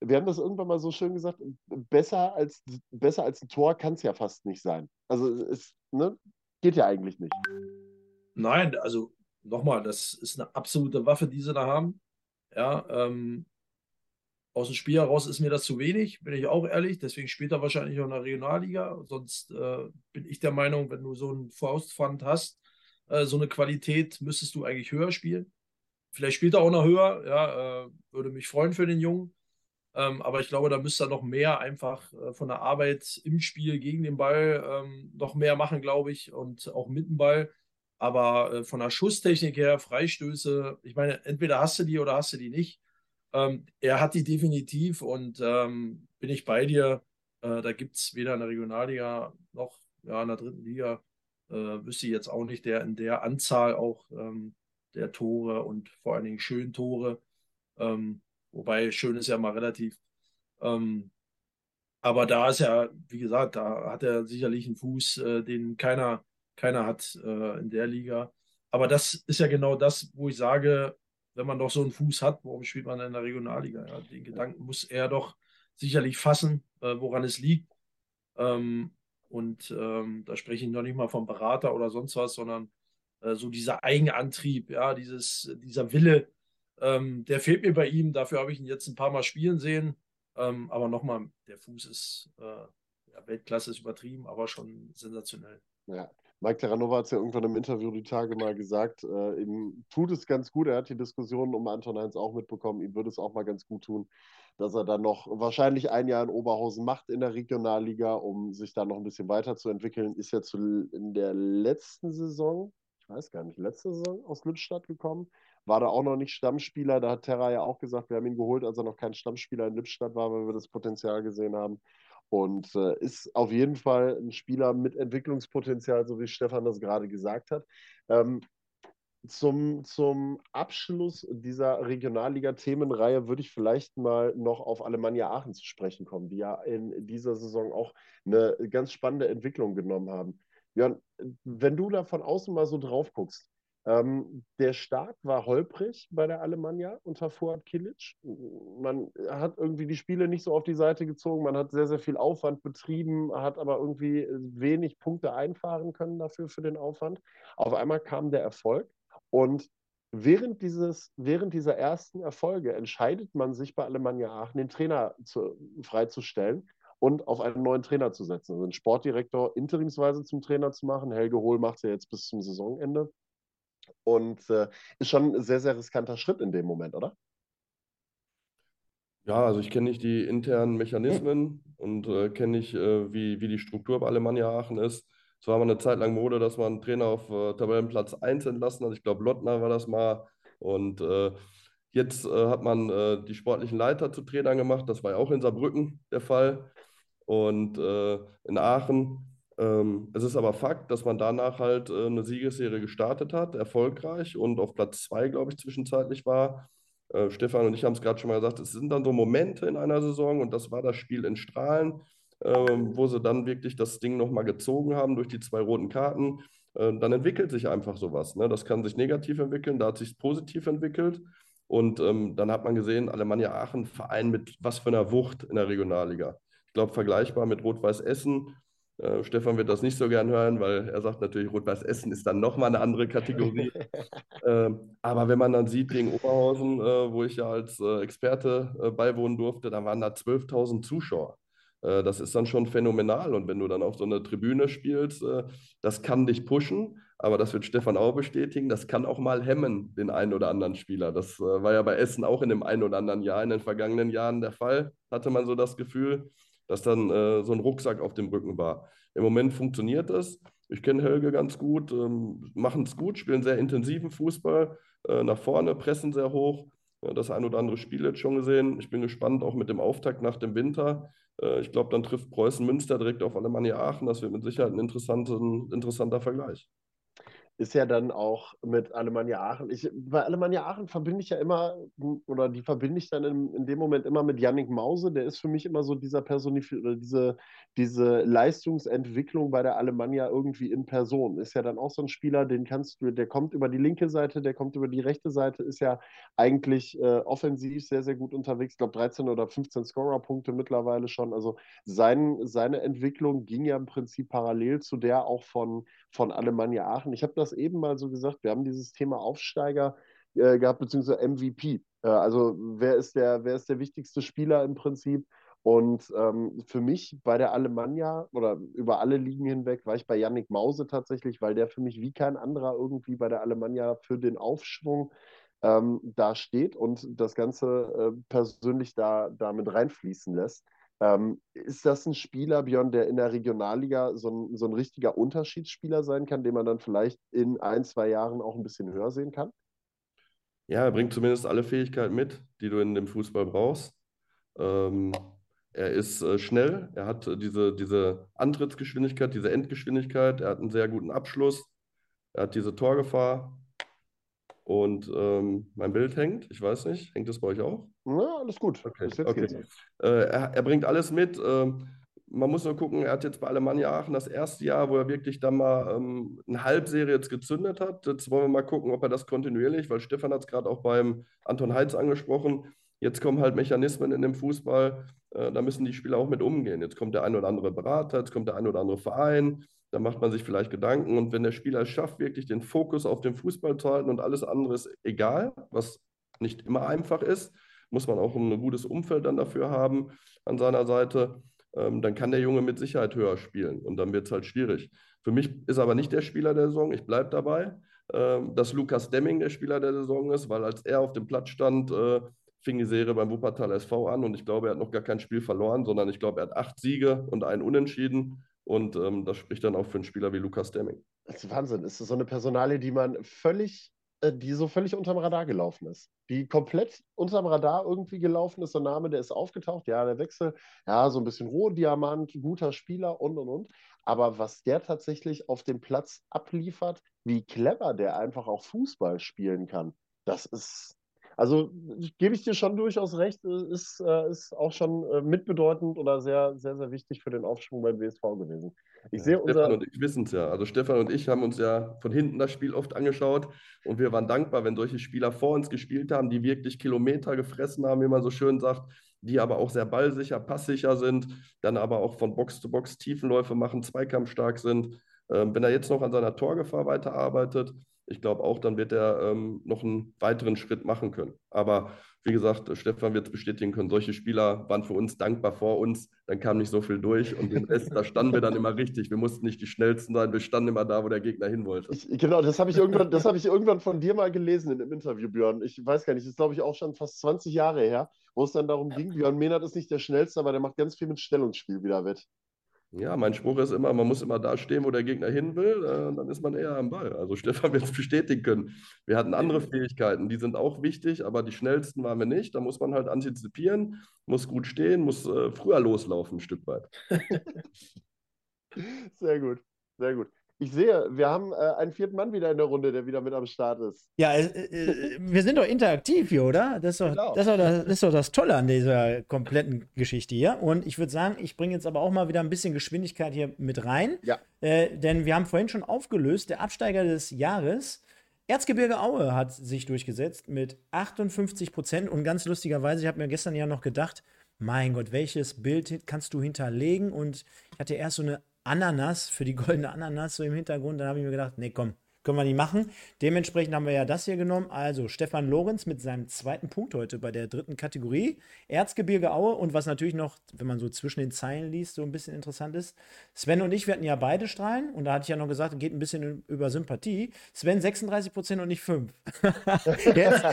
wir haben das irgendwann mal so schön gesagt, besser als, besser als ein Tor kann es ja fast nicht sein. Also es ne, geht ja eigentlich nicht. Nein, also nochmal, das ist eine absolute Waffe, die sie da haben. Ja, ähm, aus dem Spiel heraus ist mir das zu wenig, bin ich auch ehrlich. Deswegen spielt er wahrscheinlich auch in der Regionalliga. Sonst äh, bin ich der Meinung, wenn du so einen Faustpfand hast, äh, so eine Qualität, müsstest du eigentlich höher spielen. Vielleicht spielt er auch noch höher, ja, äh, würde mich freuen für den Jungen. Ähm, aber ich glaube, da müsste er noch mehr einfach äh, von der Arbeit im Spiel gegen den Ball ähm, noch mehr machen, glaube ich, und auch mit dem Ball. Aber äh, von der Schusstechnik her, Freistöße, ich meine, entweder hast du die oder hast du die nicht. Ähm, er hat die definitiv und ähm, bin ich bei dir. Äh, da gibt es weder in der Regionalliga noch ja, in der dritten Liga, äh, wüsste ich jetzt auch nicht, der in der Anzahl auch ähm, der Tore und vor allen Dingen schön Tore. Ähm, wobei schön ist ja mal relativ. Ähm, aber da ist ja, wie gesagt, da hat er sicherlich einen Fuß, äh, den keiner keiner hat äh, in der Liga. Aber das ist ja genau das, wo ich sage, wenn man doch so einen Fuß hat, warum spielt man in der Regionalliga? Ja, den Gedanken muss er doch sicherlich fassen, äh, woran es liegt. Ähm, und ähm, da spreche ich noch nicht mal vom Berater oder sonst was, sondern äh, so dieser Eigenantrieb, ja, dieses, dieser Wille, ähm, der fehlt mir bei ihm. Dafür habe ich ihn jetzt ein paar Mal spielen sehen. Ähm, aber nochmal, der Fuß ist äh, ja, Weltklasse ist übertrieben, aber schon sensationell. Ja, Mike Terranova hat es ja irgendwann im Interview die Tage mal gesagt, äh, ihm tut es ganz gut. Er hat die Diskussion um Anton Heinz auch mitbekommen. Ihm würde es auch mal ganz gut tun, dass er dann noch wahrscheinlich ein Jahr in Oberhausen macht in der Regionalliga, um sich da noch ein bisschen weiterzuentwickeln. Ist ja zu, in der letzten Saison, ich weiß gar nicht, letzte Saison aus Lippstadt gekommen. War da auch noch nicht Stammspieler. Da hat Terra ja auch gesagt, wir haben ihn geholt, als er noch kein Stammspieler in Lippstadt war, weil wir das Potenzial gesehen haben. Und äh, ist auf jeden Fall ein Spieler mit Entwicklungspotenzial, so wie Stefan das gerade gesagt hat. Ähm, zum, zum Abschluss dieser Regionalliga-Themenreihe würde ich vielleicht mal noch auf Alemannia Aachen zu sprechen kommen, die ja in dieser Saison auch eine ganz spannende Entwicklung genommen haben. Jörn, wenn du da von außen mal so drauf guckst, ähm, der Start war holprig bei der Alemannia unter Fuad Kilic. Man hat irgendwie die Spiele nicht so auf die Seite gezogen, man hat sehr, sehr viel Aufwand betrieben, hat aber irgendwie wenig Punkte einfahren können dafür für den Aufwand. Auf einmal kam der Erfolg und während, dieses, während dieser ersten Erfolge entscheidet man sich bei Alemannia Aachen, den Trainer zu, freizustellen und auf einen neuen Trainer zu setzen. Also den Sportdirektor interimsweise zum Trainer zu machen. Helge Hohl macht ja jetzt bis zum Saisonende. Und äh, ist schon ein sehr, sehr riskanter Schritt in dem Moment, oder? Ja, also ich kenne nicht die internen Mechanismen und äh, kenne nicht, äh, wie, wie die Struktur bei Alemannia Aachen ist. Es war mal eine Zeit lang Mode, dass man einen Trainer auf äh, Tabellenplatz 1 entlassen hat. Ich glaube, Lottner war das mal. Und äh, jetzt äh, hat man äh, die sportlichen Leiter zu Trainern gemacht. Das war ja auch in Saarbrücken der Fall. Und in Aachen. Ähm, es ist aber Fakt, dass man danach halt eine Siegesserie gestartet hat, erfolgreich und auf Platz 2, glaube ich, zwischenzeitlich war. Äh, Stefan und ich haben es gerade schon mal gesagt, es sind dann so Momente in einer Saison und das war das Spiel in Strahlen, äh, wo sie dann wirklich das Ding nochmal gezogen haben durch die zwei roten Karten. Äh, dann entwickelt sich einfach sowas. Ne? Das kann sich negativ entwickeln, da hat sich positiv entwickelt. Und ähm, dann hat man gesehen, Alemannia Aachen, Verein mit was für einer Wucht in der Regionalliga. Ich glaube, vergleichbar mit Rot-Weiß Essen. Äh, Stefan wird das nicht so gern hören, weil er sagt natürlich, Rot-Weiß Essen ist dann nochmal eine andere Kategorie. äh, aber wenn man dann sieht gegen Oberhausen, äh, wo ich ja als äh, Experte äh, beiwohnen durfte, da waren da 12.000 Zuschauer. Äh, das ist dann schon phänomenal. Und wenn du dann auf so einer Tribüne spielst, das kann dich pushen. Aber das wird Stefan auch bestätigen. Das kann auch mal hemmen, den einen oder anderen Spieler. Das war ja bei Essen auch in dem einen oder anderen Jahr, in den vergangenen Jahren der Fall, hatte man so das Gefühl dass dann äh, so ein Rucksack auf dem Rücken war. Im Moment funktioniert das. Ich kenne Helge ganz gut, ähm, machen es gut, spielen sehr intensiven Fußball, äh, nach vorne, pressen sehr hoch. das ein oder andere Spiel jetzt schon gesehen. Ich bin gespannt, auch mit dem Auftakt nach dem Winter. Äh, ich glaube, dann trifft Preußen Münster direkt auf Alemannia Aachen. Das wird mit Sicherheit ein interessanter Vergleich ist ja dann auch mit Alemannia Aachen. Ich, bei Alemannia Aachen verbinde ich ja immer, oder die verbinde ich dann in, in dem Moment immer mit Yannick Mause. Der ist für mich immer so dieser Personif oder diese, diese Leistungsentwicklung bei der Alemannia irgendwie in Person. Ist ja dann auch so ein Spieler, den kannst du, der kommt über die linke Seite, der kommt über die rechte Seite, ist ja eigentlich äh, offensiv sehr, sehr gut unterwegs. Ich glaube 13 oder 15 Scorer-Punkte mittlerweile schon. Also sein, seine Entwicklung ging ja im Prinzip parallel zu der auch von, von Alemannia Aachen. Ich habe das eben mal so gesagt, wir haben dieses Thema Aufsteiger äh, gehabt, beziehungsweise MVP. Äh, also wer ist, der, wer ist der wichtigste Spieler im Prinzip? Und ähm, für mich bei der Alemannia oder über alle Ligen hinweg war ich bei Yannick Mause tatsächlich, weil der für mich wie kein anderer irgendwie bei der Alemannia für den Aufschwung ähm, da steht und das Ganze äh, persönlich da, da mit reinfließen lässt. Ähm, ist das ein Spieler, Björn, der in der Regionalliga so ein, so ein richtiger Unterschiedsspieler sein kann, den man dann vielleicht in ein, zwei Jahren auch ein bisschen höher sehen kann? Ja, er bringt zumindest alle Fähigkeiten mit, die du in dem Fußball brauchst. Ähm, er ist äh, schnell, er hat äh, diese, diese Antrittsgeschwindigkeit, diese Endgeschwindigkeit, er hat einen sehr guten Abschluss, er hat diese Torgefahr, und ähm, mein Bild hängt, ich weiß nicht, hängt es bei euch auch? Ja, alles gut. Okay, okay. Äh, er, er, bringt alles mit. Ähm, man muss nur gucken, er hat jetzt bei Alemannia Aachen das erste Jahr, wo er wirklich dann mal ähm, eine Halbserie jetzt gezündet hat. Jetzt wollen wir mal gucken, ob er das kontinuierlich, weil Stefan hat es gerade auch beim Anton Heitz angesprochen. Jetzt kommen halt Mechanismen in dem Fußball, äh, da müssen die Spieler auch mit umgehen. Jetzt kommt der ein oder andere Berater, jetzt kommt der ein oder andere Verein, da macht man sich vielleicht Gedanken. Und wenn der Spieler es schafft, wirklich den Fokus auf den Fußball zu halten und alles andere ist egal, was nicht immer einfach ist, muss man auch ein gutes Umfeld dann dafür haben an seiner Seite, ähm, dann kann der Junge mit Sicherheit höher spielen und dann wird es halt schwierig. Für mich ist aber nicht der Spieler der Saison, ich bleibe dabei, äh, dass Lukas Demming der Spieler der Saison ist, weil als er auf dem Platz stand, äh, fing die Serie beim Wuppertal SV an und ich glaube, er hat noch gar kein Spiel verloren, sondern ich glaube, er hat acht Siege und einen Unentschieden. Und ähm, das spricht dann auch für einen Spieler wie Lukas Demming. Das ist Wahnsinn. Das ist so eine Personalie, die man völlig, äh, die so völlig unterm Radar gelaufen ist. Die komplett unterm Radar irgendwie gelaufen ist. So ein Name, der ist aufgetaucht. Ja, der Wechsel. Ja, so ein bisschen Rohdiamant, guter Spieler und und und. Aber was der tatsächlich auf dem Platz abliefert, wie clever der einfach auch Fußball spielen kann, das ist, also gebe ich dir schon durchaus recht, äh, ist, äh, ist auch schon äh, mitbedeutend oder sehr, sehr, sehr wichtig für den Aufschwung beim WSV gewesen. Ich ja, sehe Stefan unser... und ich wissen es ja. Also Stefan und ich haben uns ja von hinten das Spiel oft angeschaut und wir waren dankbar, wenn solche Spieler vor uns gespielt haben, die wirklich Kilometer gefressen haben, wie man so schön sagt, die aber auch sehr ballsicher, passsicher sind, dann aber auch von Box zu Box Tiefenläufe machen, zweikampfstark sind. Ähm, wenn er jetzt noch an seiner Torgefahr weiterarbeitet, ich glaube auch, dann wird er ähm, noch einen weiteren Schritt machen können. Aber wie gesagt, Stefan wird es bestätigen können, solche Spieler waren für uns dankbar vor uns, dann kam nicht so viel durch und den Rest, da standen wir dann immer richtig. Wir mussten nicht die schnellsten sein, wir standen immer da, wo der Gegner hin wollte. Ich, genau, das habe ich, irgendwann, hab ich irgendwann von dir mal gelesen in einem Interview, Björn. Ich weiß gar nicht, das ist glaube ich auch schon fast 20 Jahre her, wo es dann darum ging, Björn Mehnert ist nicht der Schnellste, aber der macht ganz viel mit Stellungsspiel wieder wett. Ja, mein Spruch ist immer, man muss immer da stehen, wo der Gegner hin will, äh, dann ist man eher am Ball. Also Stefan wird es bestätigen können. Wir hatten andere Fähigkeiten, die sind auch wichtig, aber die schnellsten waren wir nicht. Da muss man halt antizipieren, muss gut stehen, muss äh, früher loslaufen, ein Stück weit. sehr gut, sehr gut. Ich sehe, wir haben äh, einen vierten Mann wieder in der Runde, der wieder mit am Start ist. Ja, äh, äh, wir sind doch interaktiv hier, oder? Das ist doch, genau. das, ist das, das, ist doch das Tolle an dieser kompletten Geschichte hier. Und ich würde sagen, ich bringe jetzt aber auch mal wieder ein bisschen Geschwindigkeit hier mit rein. Ja. Äh, denn wir haben vorhin schon aufgelöst, der Absteiger des Jahres. Erzgebirge Aue hat sich durchgesetzt mit 58 Prozent. Und ganz lustigerweise, ich habe mir gestern ja noch gedacht, mein Gott, welches Bild kannst du hinterlegen? Und ich hatte erst so eine Ananas, für die goldene Ananas so im Hintergrund. Dann habe ich mir gedacht, nee, komm, können wir nicht machen. Dementsprechend haben wir ja das hier genommen. Also Stefan Lorenz mit seinem zweiten Punkt heute bei der dritten Kategorie. Erzgebirge Aue und was natürlich noch, wenn man so zwischen den Zeilen liest, so ein bisschen interessant ist. Sven und ich, wir hatten ja beide Strahlen und da hatte ich ja noch gesagt, geht ein bisschen über Sympathie. Sven 36 Prozent und nicht 5. jetzt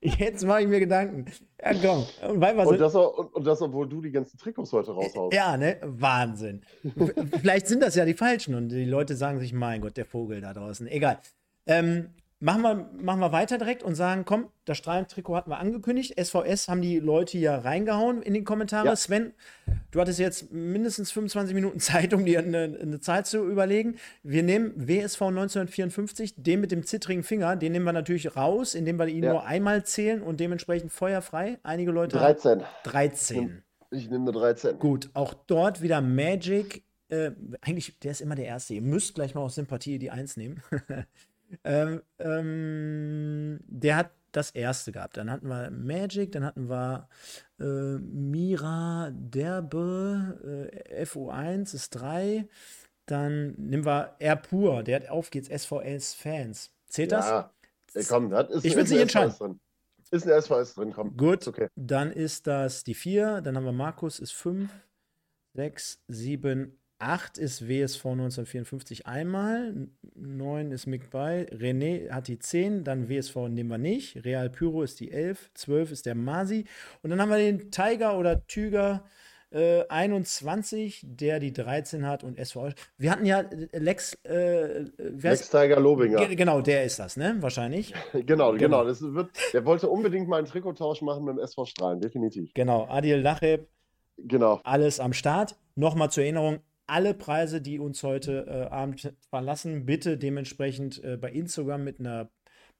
jetzt mache ich mir Gedanken. Ja, komm. Und, und, das, und, und das, obwohl du die ganzen Trikots heute raushaust. Ja, ne? Wahnsinn. Vielleicht sind das ja die falschen und die Leute sagen sich, mein Gott, der Vogel da draußen. Egal. Ähm, machen, wir, machen wir weiter direkt und sagen, komm, das Strahlentrikot hatten wir angekündigt. SVS haben die Leute hier reingehauen in die Kommentare. Ja. Sven, du hattest jetzt mindestens 25 Minuten Zeit, um dir eine, eine Zahl zu überlegen. Wir nehmen WSV 1954, den mit dem zittrigen Finger, den nehmen wir natürlich raus, indem wir ihn ja. nur einmal zählen und dementsprechend feuerfrei. Einige Leute 13. Haben 13. Ich nehme nur 13. Gut, auch dort wieder Magic äh, eigentlich, der ist immer der Erste. Ihr müsst gleich mal aus Sympathie die Eins nehmen. ähm, ähm, der hat das erste gehabt. Dann hatten wir Magic, dann hatten wir äh, Mira Derbe, äh, FU1 ist 3. Dann nehmen wir R Pur, der hat auf geht's SVS Fans. Zählt das? Ja, komm, das ist Ich will nicht entscheiden. Drin. Ist ein SVS drin, komm. Gut, okay. dann ist das die 4, dann haben wir Markus ist 5, 6, 7, 8 ist WSV 1954 einmal, 9 ist Mick bei, René hat die 10, dann WSV nehmen wir nicht, Real Pyro ist die 11, 12 ist der Masi und dann haben wir den Tiger oder Tüger äh, 21, der die 13 hat und SV. Wir hatten ja äh, Lex. Äh, Lex Tiger Lobinger. Genau, der ist das, ne? Wahrscheinlich. genau, genau. genau. Das wird, der wollte unbedingt mal einen Trikottausch machen mit dem SV Strahlen, definitiv. Genau, Adil Lacheb. Genau. Alles am Start. Nochmal zur Erinnerung: alle Preise, die uns heute äh, Abend verlassen, bitte dementsprechend äh, bei Instagram mit einer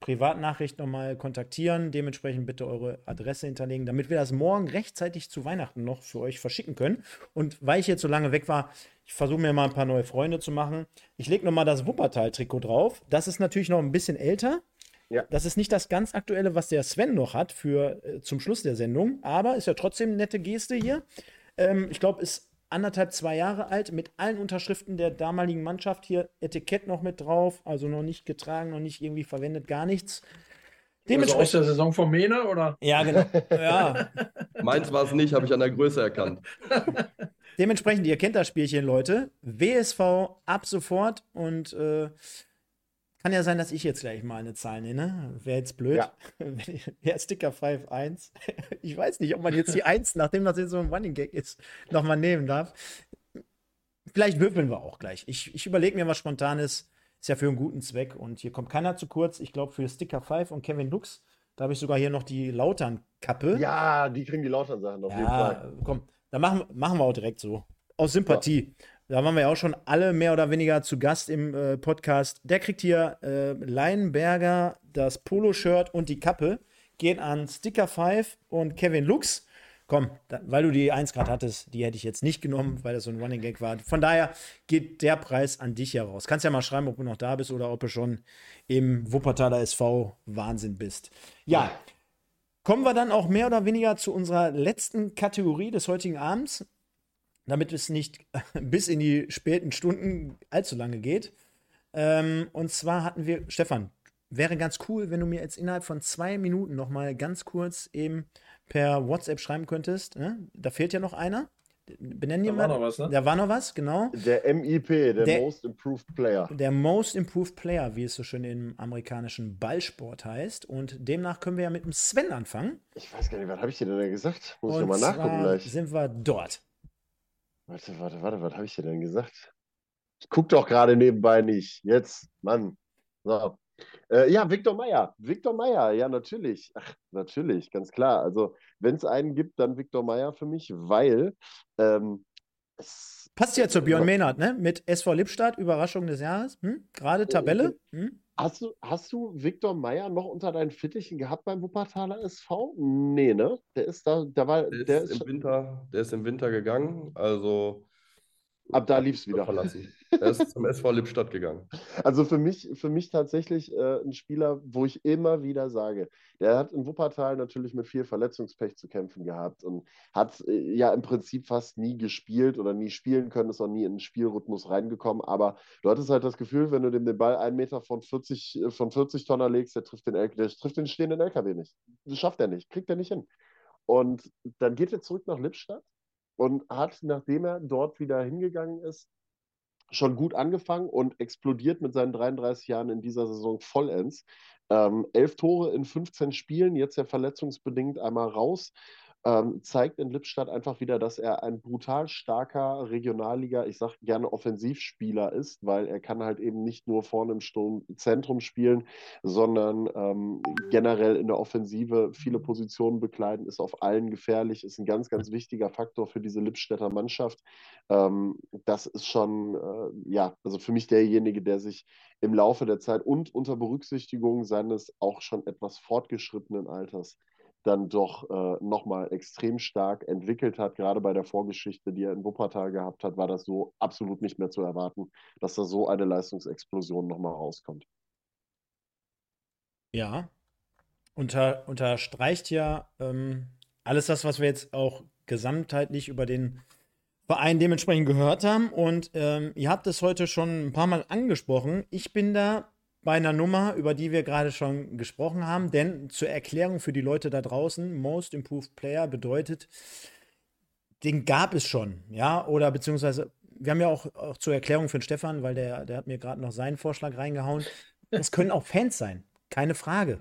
Privatnachricht nochmal kontaktieren. Dementsprechend bitte eure Adresse hinterlegen, damit wir das morgen rechtzeitig zu Weihnachten noch für euch verschicken können. Und weil ich jetzt so lange weg war, ich versuche mir mal ein paar neue Freunde zu machen. Ich lege nochmal das Wuppertal-Trikot drauf. Das ist natürlich noch ein bisschen älter. Ja. Das ist nicht das ganz aktuelle, was der Sven noch hat für äh, zum Schluss der Sendung, aber ist ja trotzdem eine nette Geste hier. Ähm, ich glaube, ist anderthalb, zwei Jahre alt, mit allen Unterschriften der damaligen Mannschaft hier, Etikett noch mit drauf, also noch nicht getragen, noch nicht irgendwie verwendet, gar nichts. Dementsprechend also aus der Saison von Mene, oder? Ja, genau. Ja. Meins war es nicht, habe ich an der Größe erkannt. Dementsprechend, ihr kennt das Spielchen, Leute. WSV ab sofort und äh, kann ja sein, dass ich jetzt gleich mal eine Zahl nenne. Wäre jetzt blöd. Ja. ja, Sticker 5 1. Ich weiß nicht, ob man jetzt die 1, nachdem das jetzt so ein Running Gag ist, nochmal nehmen darf. Vielleicht würfeln wir auch gleich. Ich, ich überlege mir was Spontanes. Ist ja für einen guten Zweck. Und hier kommt keiner zu kurz. Ich glaube, für Sticker 5 und Kevin Lux, da habe ich sogar hier noch die Lautern-Kappe. Ja, die kriegen die Lautern-Sachen auf ja, jeden Fall. Komm, dann machen, machen wir auch direkt so. Aus Sympathie. Ja. Da waren wir ja auch schon alle mehr oder weniger zu Gast im äh, Podcast. Der kriegt hier äh, Leinberger das Poloshirt und die Kappe. Geht an Sticker 5 und Kevin Lux. Komm, da, weil du die 1 Grad hattest, die hätte ich jetzt nicht genommen, weil das so ein Running Gag war. Von daher geht der Preis an dich heraus. Kannst ja mal schreiben, ob du noch da bist oder ob du schon im Wuppertaler SV Wahnsinn bist. Ja, kommen wir dann auch mehr oder weniger zu unserer letzten Kategorie des heutigen Abends damit es nicht bis in die späten Stunden allzu lange geht. Ähm, und zwar hatten wir, Stefan, wäre ganz cool, wenn du mir jetzt innerhalb von zwei Minuten noch mal ganz kurz eben per WhatsApp schreiben könntest. Ne? Da fehlt ja noch einer. Benennen Da war noch was, ne? Da war noch was, genau. Der MIP, der, Der- Most Improved Player. Der Most Improved Player, wie es so schön im amerikanischen Ballsport heißt. Und demnach können wir ja mit dem Sven anfangen. Ich weiß gar nicht, was habe ich dir denn da gesagt? Muss ich nochmal nachgucken zwar gleich. sind wir dort. Warte, warte, warte, was habe ich dir denn gesagt? Ich guck doch gerade nebenbei nicht. Jetzt, Mann. So. Äh, ja, Viktor Meyer. Viktor Meyer, ja, natürlich. Ach, natürlich, ganz klar. Also, wenn es einen gibt, dann Viktor Meyer für mich, weil ähm, es, Passt ja zu Björn. Mehnert, ne? Mit SV Lippstadt, Überraschung des Jahres. Hm? Gerade Tabelle. Hm? Hast du, hast du Viktor Meyer noch unter deinen Fittichen gehabt beim Wuppertaler SV? Nee, ne? Der ist da, da war, Der ist, der ist im Winter, der ist im Winter gegangen, also ab da lief's wieder. verlassen. Er ist zum SV Lippstadt gegangen. Also für mich, für mich tatsächlich äh, ein Spieler, wo ich immer wieder sage, der hat in Wuppertal natürlich mit viel Verletzungspech zu kämpfen gehabt und hat äh, ja im Prinzip fast nie gespielt oder nie spielen können, ist auch nie in den Spielrhythmus reingekommen. Aber du hattest halt das Gefühl, wenn du dem den Ball einen Meter von 40, äh, von 40 Tonner legst, der trifft den, L der trifft den stehenden LKW nicht. Das schafft er nicht, kriegt er nicht hin. Und dann geht er zurück nach Lippstadt und hat, nachdem er dort wieder hingegangen ist, schon gut angefangen und explodiert mit seinen 33 Jahren in dieser Saison vollends. Ähm, elf Tore in 15 Spielen, jetzt ja verletzungsbedingt einmal raus. Ähm, zeigt in Lippstadt einfach wieder, dass er ein brutal starker Regionalliga, ich sage gerne Offensivspieler ist, weil er kann halt eben nicht nur vorne im Sturm Zentrum spielen, sondern ähm, generell in der Offensive viele Positionen bekleiden, ist auf allen gefährlich, ist ein ganz, ganz wichtiger Faktor für diese Lippstädter Mannschaft. Ähm, das ist schon, äh, ja, also für mich derjenige, der sich im Laufe der Zeit und unter Berücksichtigung seines auch schon etwas fortgeschrittenen Alters dann doch äh, nochmal extrem stark entwickelt hat. Gerade bei der Vorgeschichte, die er in Wuppertal gehabt hat, war das so absolut nicht mehr zu erwarten, dass da so eine Leistungsexplosion nochmal rauskommt. Ja. Unter, unterstreicht ja ähm, alles das, was wir jetzt auch gesamtheitlich über den Verein dementsprechend gehört haben. Und ähm, ihr habt es heute schon ein paar Mal angesprochen. Ich bin da bei einer Nummer, über die wir gerade schon gesprochen haben. Denn zur Erklärung für die Leute da draußen, Most Improved Player bedeutet, den gab es schon, ja, oder beziehungsweise, wir haben ja auch, auch zur Erklärung für den Stefan, weil der, der hat mir gerade noch seinen Vorschlag reingehauen. Es können auch Fans sein, keine Frage.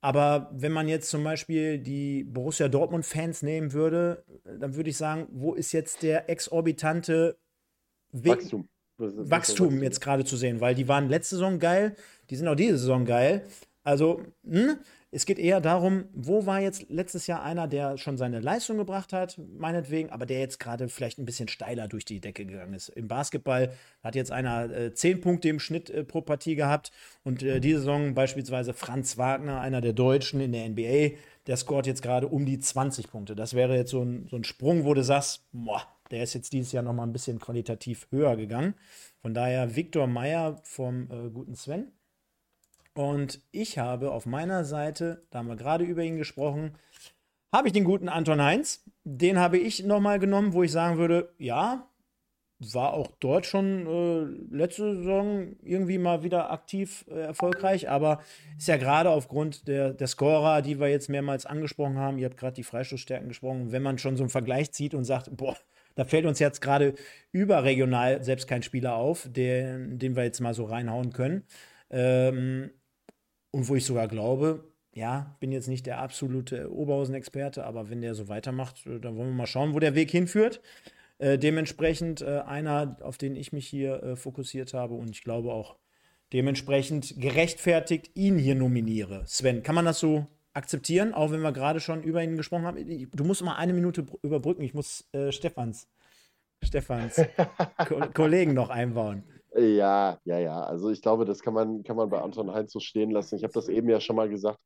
Aber wenn man jetzt zum Beispiel die Borussia Dortmund-Fans nehmen würde, dann würde ich sagen, wo ist jetzt der exorbitante Wachstum. Wachstum jetzt gerade zu sehen, weil die waren letzte Saison geil, die sind auch diese Saison geil. Also, hm, es geht eher darum, wo war jetzt letztes Jahr einer, der schon seine Leistung gebracht hat, meinetwegen, aber der jetzt gerade vielleicht ein bisschen steiler durch die Decke gegangen ist. Im Basketball hat jetzt einer äh, 10 Punkte im Schnitt äh, pro Partie gehabt und äh, diese Saison beispielsweise Franz Wagner, einer der Deutschen in der NBA, der scoret jetzt gerade um die 20 Punkte. Das wäre jetzt so ein, so ein Sprung, wo du sagst, boah, der ist jetzt dieses Jahr noch mal ein bisschen qualitativ höher gegangen. Von daher Viktor Meyer vom äh, guten Sven. Und ich habe auf meiner Seite, da haben wir gerade über ihn gesprochen, habe ich den guten Anton Heinz. Den habe ich noch mal genommen, wo ich sagen würde, ja, war auch dort schon äh, letzte Saison irgendwie mal wieder aktiv äh, erfolgreich, aber ist ja gerade aufgrund der, der Scorer, die wir jetzt mehrmals angesprochen haben, ihr habt gerade die Freistoßstärken gesprochen, wenn man schon so einen Vergleich zieht und sagt, boah, da fällt uns jetzt gerade überregional selbst kein Spieler auf, den, den wir jetzt mal so reinhauen können. Ähm, und wo ich sogar glaube, ja, bin jetzt nicht der absolute Oberhausen-Experte, aber wenn der so weitermacht, äh, dann wollen wir mal schauen, wo der Weg hinführt. Äh, dementsprechend äh, einer, auf den ich mich hier äh, fokussiert habe und ich glaube auch dementsprechend gerechtfertigt ihn hier nominiere. Sven, kann man das so akzeptieren, auch wenn wir gerade schon über ihn gesprochen haben? Du musst mal eine Minute br- überbrücken. Ich muss äh, Stefans, Stefans Ko Kollegen noch einbauen. Ja, ja, ja. Also ich glaube, das kann man, kann man bei Anton Heinz so stehen lassen. Ich habe das eben ja schon mal gesagt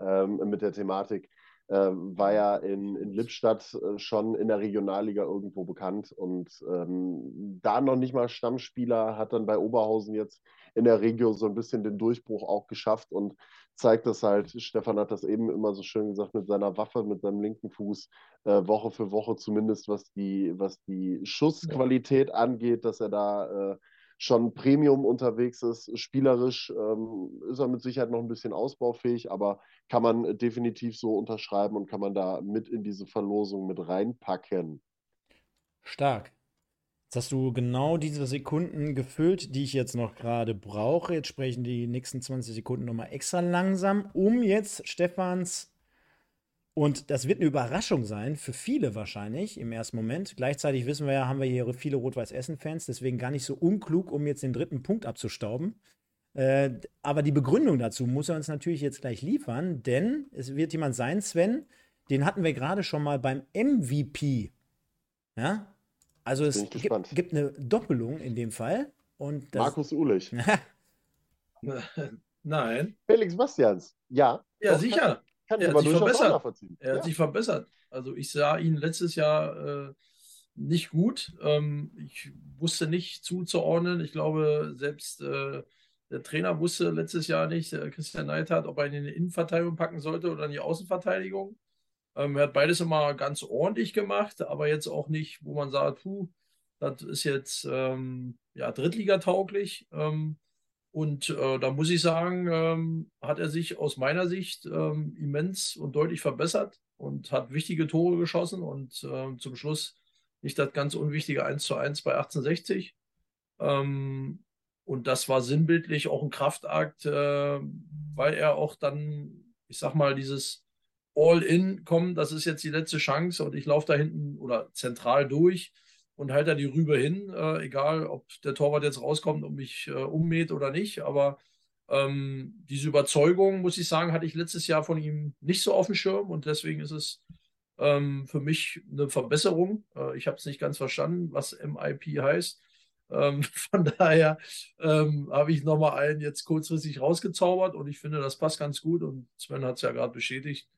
ähm, mit der Thematik. Ähm, war ja in, in Lippstadt äh, schon in der Regionalliga irgendwo bekannt und ähm, da noch nicht mal Stammspieler, hat dann bei Oberhausen jetzt in der Regio so ein bisschen den Durchbruch auch geschafft und zeigt das halt, Stefan hat das eben immer so schön gesagt, mit seiner Waffe, mit seinem linken Fuß, äh, Woche für Woche zumindest, was die, was die Schussqualität angeht, dass er da äh, schon Premium unterwegs ist. Spielerisch ähm, ist er mit Sicherheit noch ein bisschen ausbaufähig, aber kann man definitiv so unterschreiben und kann man da mit in diese Verlosung mit reinpacken. Stark. Jetzt hast du genau diese Sekunden gefüllt, die ich jetzt noch gerade brauche. Jetzt sprechen die nächsten 20 Sekunden nochmal extra langsam, um jetzt Stefans und das wird eine Überraschung sein, für viele wahrscheinlich im ersten Moment. Gleichzeitig wissen wir ja, haben wir hier viele Rot-Weiß-Essen-Fans, deswegen gar nicht so unklug, um jetzt den dritten Punkt abzustauben. Äh, aber die Begründung dazu muss er uns natürlich jetzt gleich liefern, denn es wird jemand sein, Sven, den hatten wir gerade schon mal beim MVP. Ja? Also es gibt, gibt, eine Doppelung in dem Fall. Und Markus Ulich. Nein. Felix Bastians. Ja. Ja, sicher. Kann er hat sich verbessert. Er hat ja. sich verbessert. Also ich sah ihn letztes Jahr äh, nicht gut. Ähm, ich wusste nicht zuzuordnen. Ich glaube, selbst äh, der Trainer wusste letztes Jahr nicht, äh, Christian Neidhardt, ob er ihn in die Innenverteidigung packen sollte oder in die Außenverteidigung. Ähm, er hat beides immer ganz ordentlich gemacht, aber jetzt auch nicht, wo man sagt, puh, das ist jetzt ähm, ja, Drittligatauglich. Ähm, und äh, da muss ich sagen, ähm, hat er sich aus meiner Sicht ähm, immens und deutlich verbessert und hat wichtige Tore geschossen und äh, zum Schluss nicht das ganz unwichtige 1 zu 1 bei 1860. Ähm, und das war sinnbildlich auch ein Kraftakt, äh, weil er auch dann, ich sag mal, dieses All-In kommen, das ist jetzt die letzte Chance und ich laufe da hinten oder zentral durch und halte da die Rübe hin, äh, egal ob der Torwart jetzt rauskommt und mich äh, ummäht oder nicht. Aber ähm, diese Überzeugung, muss ich sagen, hatte ich letztes Jahr von ihm nicht so auf dem Schirm und deswegen ist es ähm, für mich eine Verbesserung. Äh, ich habe es nicht ganz verstanden, was MIP heißt. Ähm, von daher ähm, habe ich nochmal einen jetzt kurzfristig rausgezaubert und ich finde, das passt ganz gut und Sven hat es ja gerade bestätigt.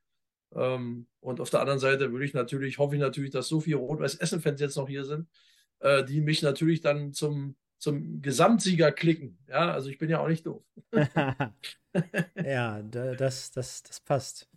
Ähm, und auf der anderen Seite würde ich natürlich, hoffe ich natürlich, dass so viele Rot-Weiß-Essen-Fans jetzt noch hier sind, äh, die mich natürlich dann zum, zum Gesamtsieger klicken. Ja, also ich bin ja auch nicht doof. ja, das, das, das passt.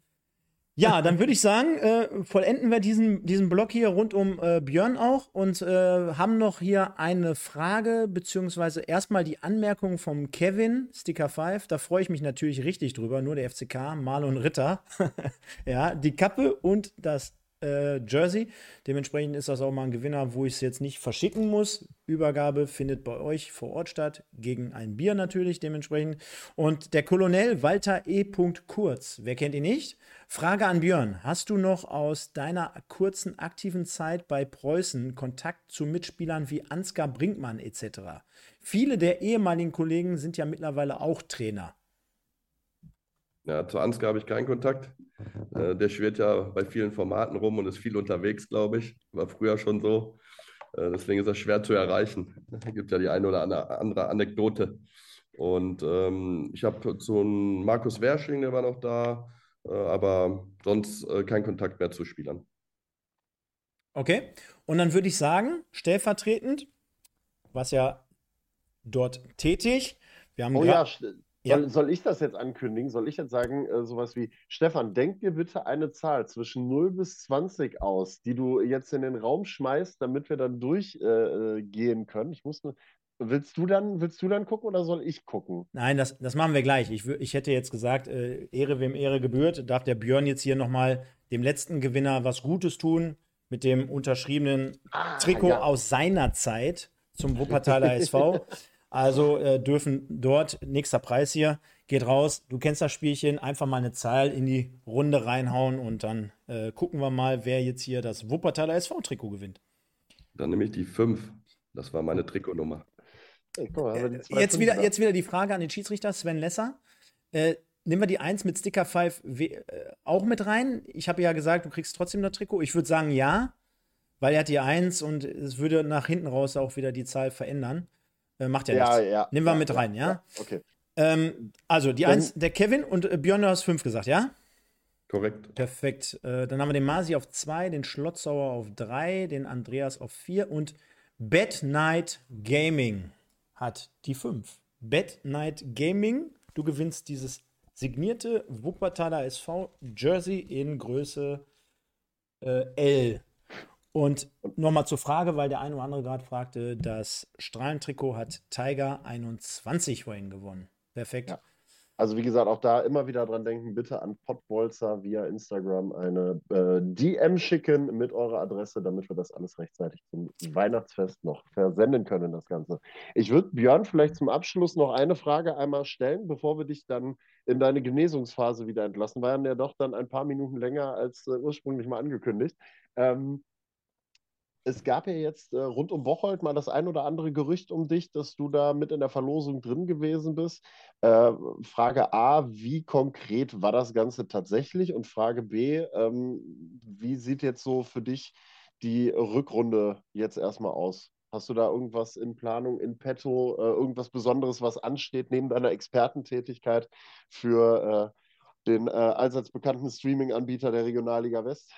Ja, dann würde ich sagen, äh, vollenden wir diesen, diesen Blog hier rund um äh, Björn auch und äh, haben noch hier eine Frage, beziehungsweise erstmal die Anmerkung vom Kevin, Sticker 5. Da freue ich mich natürlich richtig drüber. Nur der FCK, Marlon Ritter. ja, die Kappe und das äh, Jersey. Dementsprechend ist das auch mal ein Gewinner, wo ich es jetzt nicht verschicken muss. Übergabe findet bei euch vor Ort statt, gegen ein Bier natürlich dementsprechend. Und der Kolonel Walter E. Kurz, wer kennt ihn nicht? Frage an Björn: Hast du noch aus deiner kurzen aktiven Zeit bei Preußen Kontakt zu Mitspielern wie Ansgar Brinkmann etc.? Viele der ehemaligen Kollegen sind ja mittlerweile auch Trainer. Ja, zu Ansgar habe ich keinen Kontakt. Äh, der schwirrt ja bei vielen Formaten rum und ist viel unterwegs, glaube ich. War früher schon so. Äh, deswegen ist er schwer zu erreichen. Es gibt ja die eine oder andere Anekdote. Und ähm, ich habe zu Markus Wersching, der war noch da, äh, aber sonst äh, kein Kontakt mehr zu Spielern. Okay, und dann würde ich sagen, stellvertretend, was ja dort tätig. Wir haben oh ja, ja. Soll, soll, ich das jetzt ankündigen? Soll ich jetzt sagen, äh, sowas wie, Stefan, denk dir bitte eine Zahl zwischen 0 bis 20 aus, die du jetzt in den Raum schmeißt, damit wir dann durchgehen äh, können. Ich muss nur, Willst du dann, willst du dann gucken oder soll ich gucken? Nein, das, das machen wir gleich. Ich, ich hätte jetzt gesagt, äh, Ehre wem Ehre gebührt. Darf der Björn jetzt hier nochmal dem letzten Gewinner was Gutes tun mit dem unterschriebenen ah, Trikot ja. aus seiner Zeit zum Wuppertaler SV. Also äh, dürfen dort, nächster Preis hier, geht raus. Du kennst das Spielchen, einfach mal eine Zahl in die Runde reinhauen und dann äh, gucken wir mal, wer jetzt hier das Wuppertaler SV-Trikot gewinnt. Dann nehme ich die 5. Das war meine Trikotnummer. Mal, äh, jetzt, wieder, jetzt wieder die Frage an den Schiedsrichter Sven Lesser. Äh, nehmen wir die 1 mit Sticker 5 äh, auch mit rein? Ich habe ja gesagt, du kriegst trotzdem das Trikot. Ich würde sagen ja, weil er hat die 1 und es würde nach hinten raus auch wieder die Zahl verändern. Äh, macht ja, ja nichts. Ja, Nehmen wir ja, mit rein, ja? Okay. Ähm, also die eins, der Kevin und äh, Björn, du hast fünf gesagt, ja? Korrekt. Perfekt. Äh, dann haben wir den Masi auf zwei, den Schlotzauer auf drei, den Andreas auf vier und Bad Night Gaming hat die fünf. Bad Night Gaming, du gewinnst dieses signierte Wuppertaler SV Jersey in Größe äh, L. Und nochmal zur Frage, weil der eine oder andere gerade fragte, das Strahlentrikot hat Tiger 21 vorhin gewonnen. Perfekt. Ja. Also wie gesagt, auch da immer wieder dran denken, bitte an Pottbolzer via Instagram eine äh, DM schicken mit eurer Adresse, damit wir das alles rechtzeitig zum Weihnachtsfest noch versenden können, das Ganze. Ich würde Björn vielleicht zum Abschluss noch eine Frage einmal stellen, bevor wir dich dann in deine Genesungsphase wieder entlassen. War ja doch dann ein paar Minuten länger als äh, ursprünglich mal angekündigt. Ähm, es gab ja jetzt äh, rund um Bocholt mal das ein oder andere Gerücht um dich, dass du da mit in der Verlosung drin gewesen bist. Äh, Frage A, wie konkret war das Ganze tatsächlich? Und Frage B, ähm, wie sieht jetzt so für dich die Rückrunde jetzt erstmal aus? Hast du da irgendwas in Planung, in petto, äh, irgendwas Besonderes, was ansteht neben deiner Expertentätigkeit für äh, den äh, allseits bekannten Streaming-Anbieter der Regionalliga West?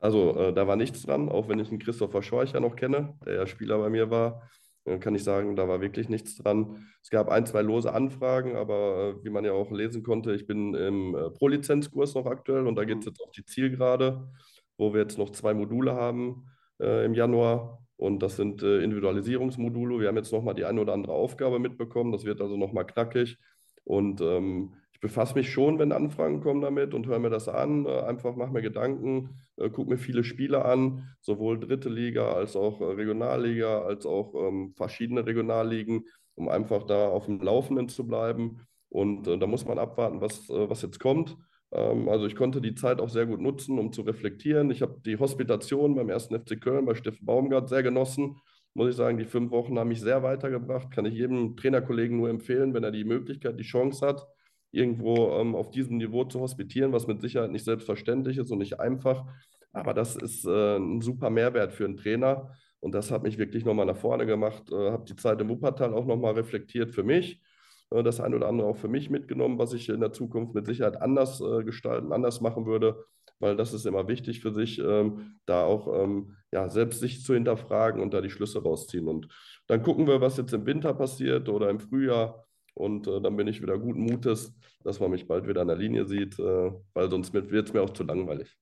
Also äh, da war nichts dran, auch wenn ich einen Christopher Scheucher noch kenne, der ja Spieler bei mir war, äh, kann ich sagen, da war wirklich nichts dran. Es gab ein, zwei lose Anfragen, aber äh, wie man ja auch lesen konnte, ich bin im äh, Pro-Lizenzkurs noch aktuell und da geht es mhm. jetzt auf die Zielgerade, wo wir jetzt noch zwei Module haben äh, im Januar. Und das sind äh, Individualisierungsmodule. Wir haben jetzt nochmal die eine oder andere Aufgabe mitbekommen. Das wird also nochmal knackig. Und ähm, ich befasse mich schon, wenn Anfragen kommen damit und höre mir das an. Äh, einfach mache mir Gedanken, äh, gucke mir viele Spiele an, sowohl dritte Liga als auch äh, Regionalliga, als auch ähm, verschiedene Regionalligen, um einfach da auf dem Laufenden zu bleiben. Und äh, da muss man abwarten, was, äh, was jetzt kommt. Ähm, also ich konnte die Zeit auch sehr gut nutzen, um zu reflektieren. Ich habe die Hospitation beim ersten FC Köln bei Steffen Baumgart sehr genossen. Muss ich sagen, die fünf Wochen haben mich sehr weitergebracht. Kann ich jedem Trainerkollegen nur empfehlen, wenn er die Möglichkeit, die Chance hat irgendwo ähm, auf diesem Niveau zu hospitieren, was mit Sicherheit nicht selbstverständlich ist und nicht einfach. Aber das ist äh, ein super Mehrwert für einen Trainer. Und das hat mich wirklich nochmal nach vorne gemacht. Äh, habe die Zeit im Wuppertal auch nochmal reflektiert für mich. Äh, das ein oder andere auch für mich mitgenommen, was ich in der Zukunft mit Sicherheit anders äh, gestalten, anders machen würde. Weil das ist immer wichtig für sich, ähm, da auch ähm, ja, selbst sich zu hinterfragen und da die Schlüsse rausziehen. Und dann gucken wir, was jetzt im Winter passiert oder im Frühjahr und äh, dann bin ich wieder guten Mutes, dass man mich bald wieder an der Linie sieht, äh, weil sonst wird es mir auch zu langweilig.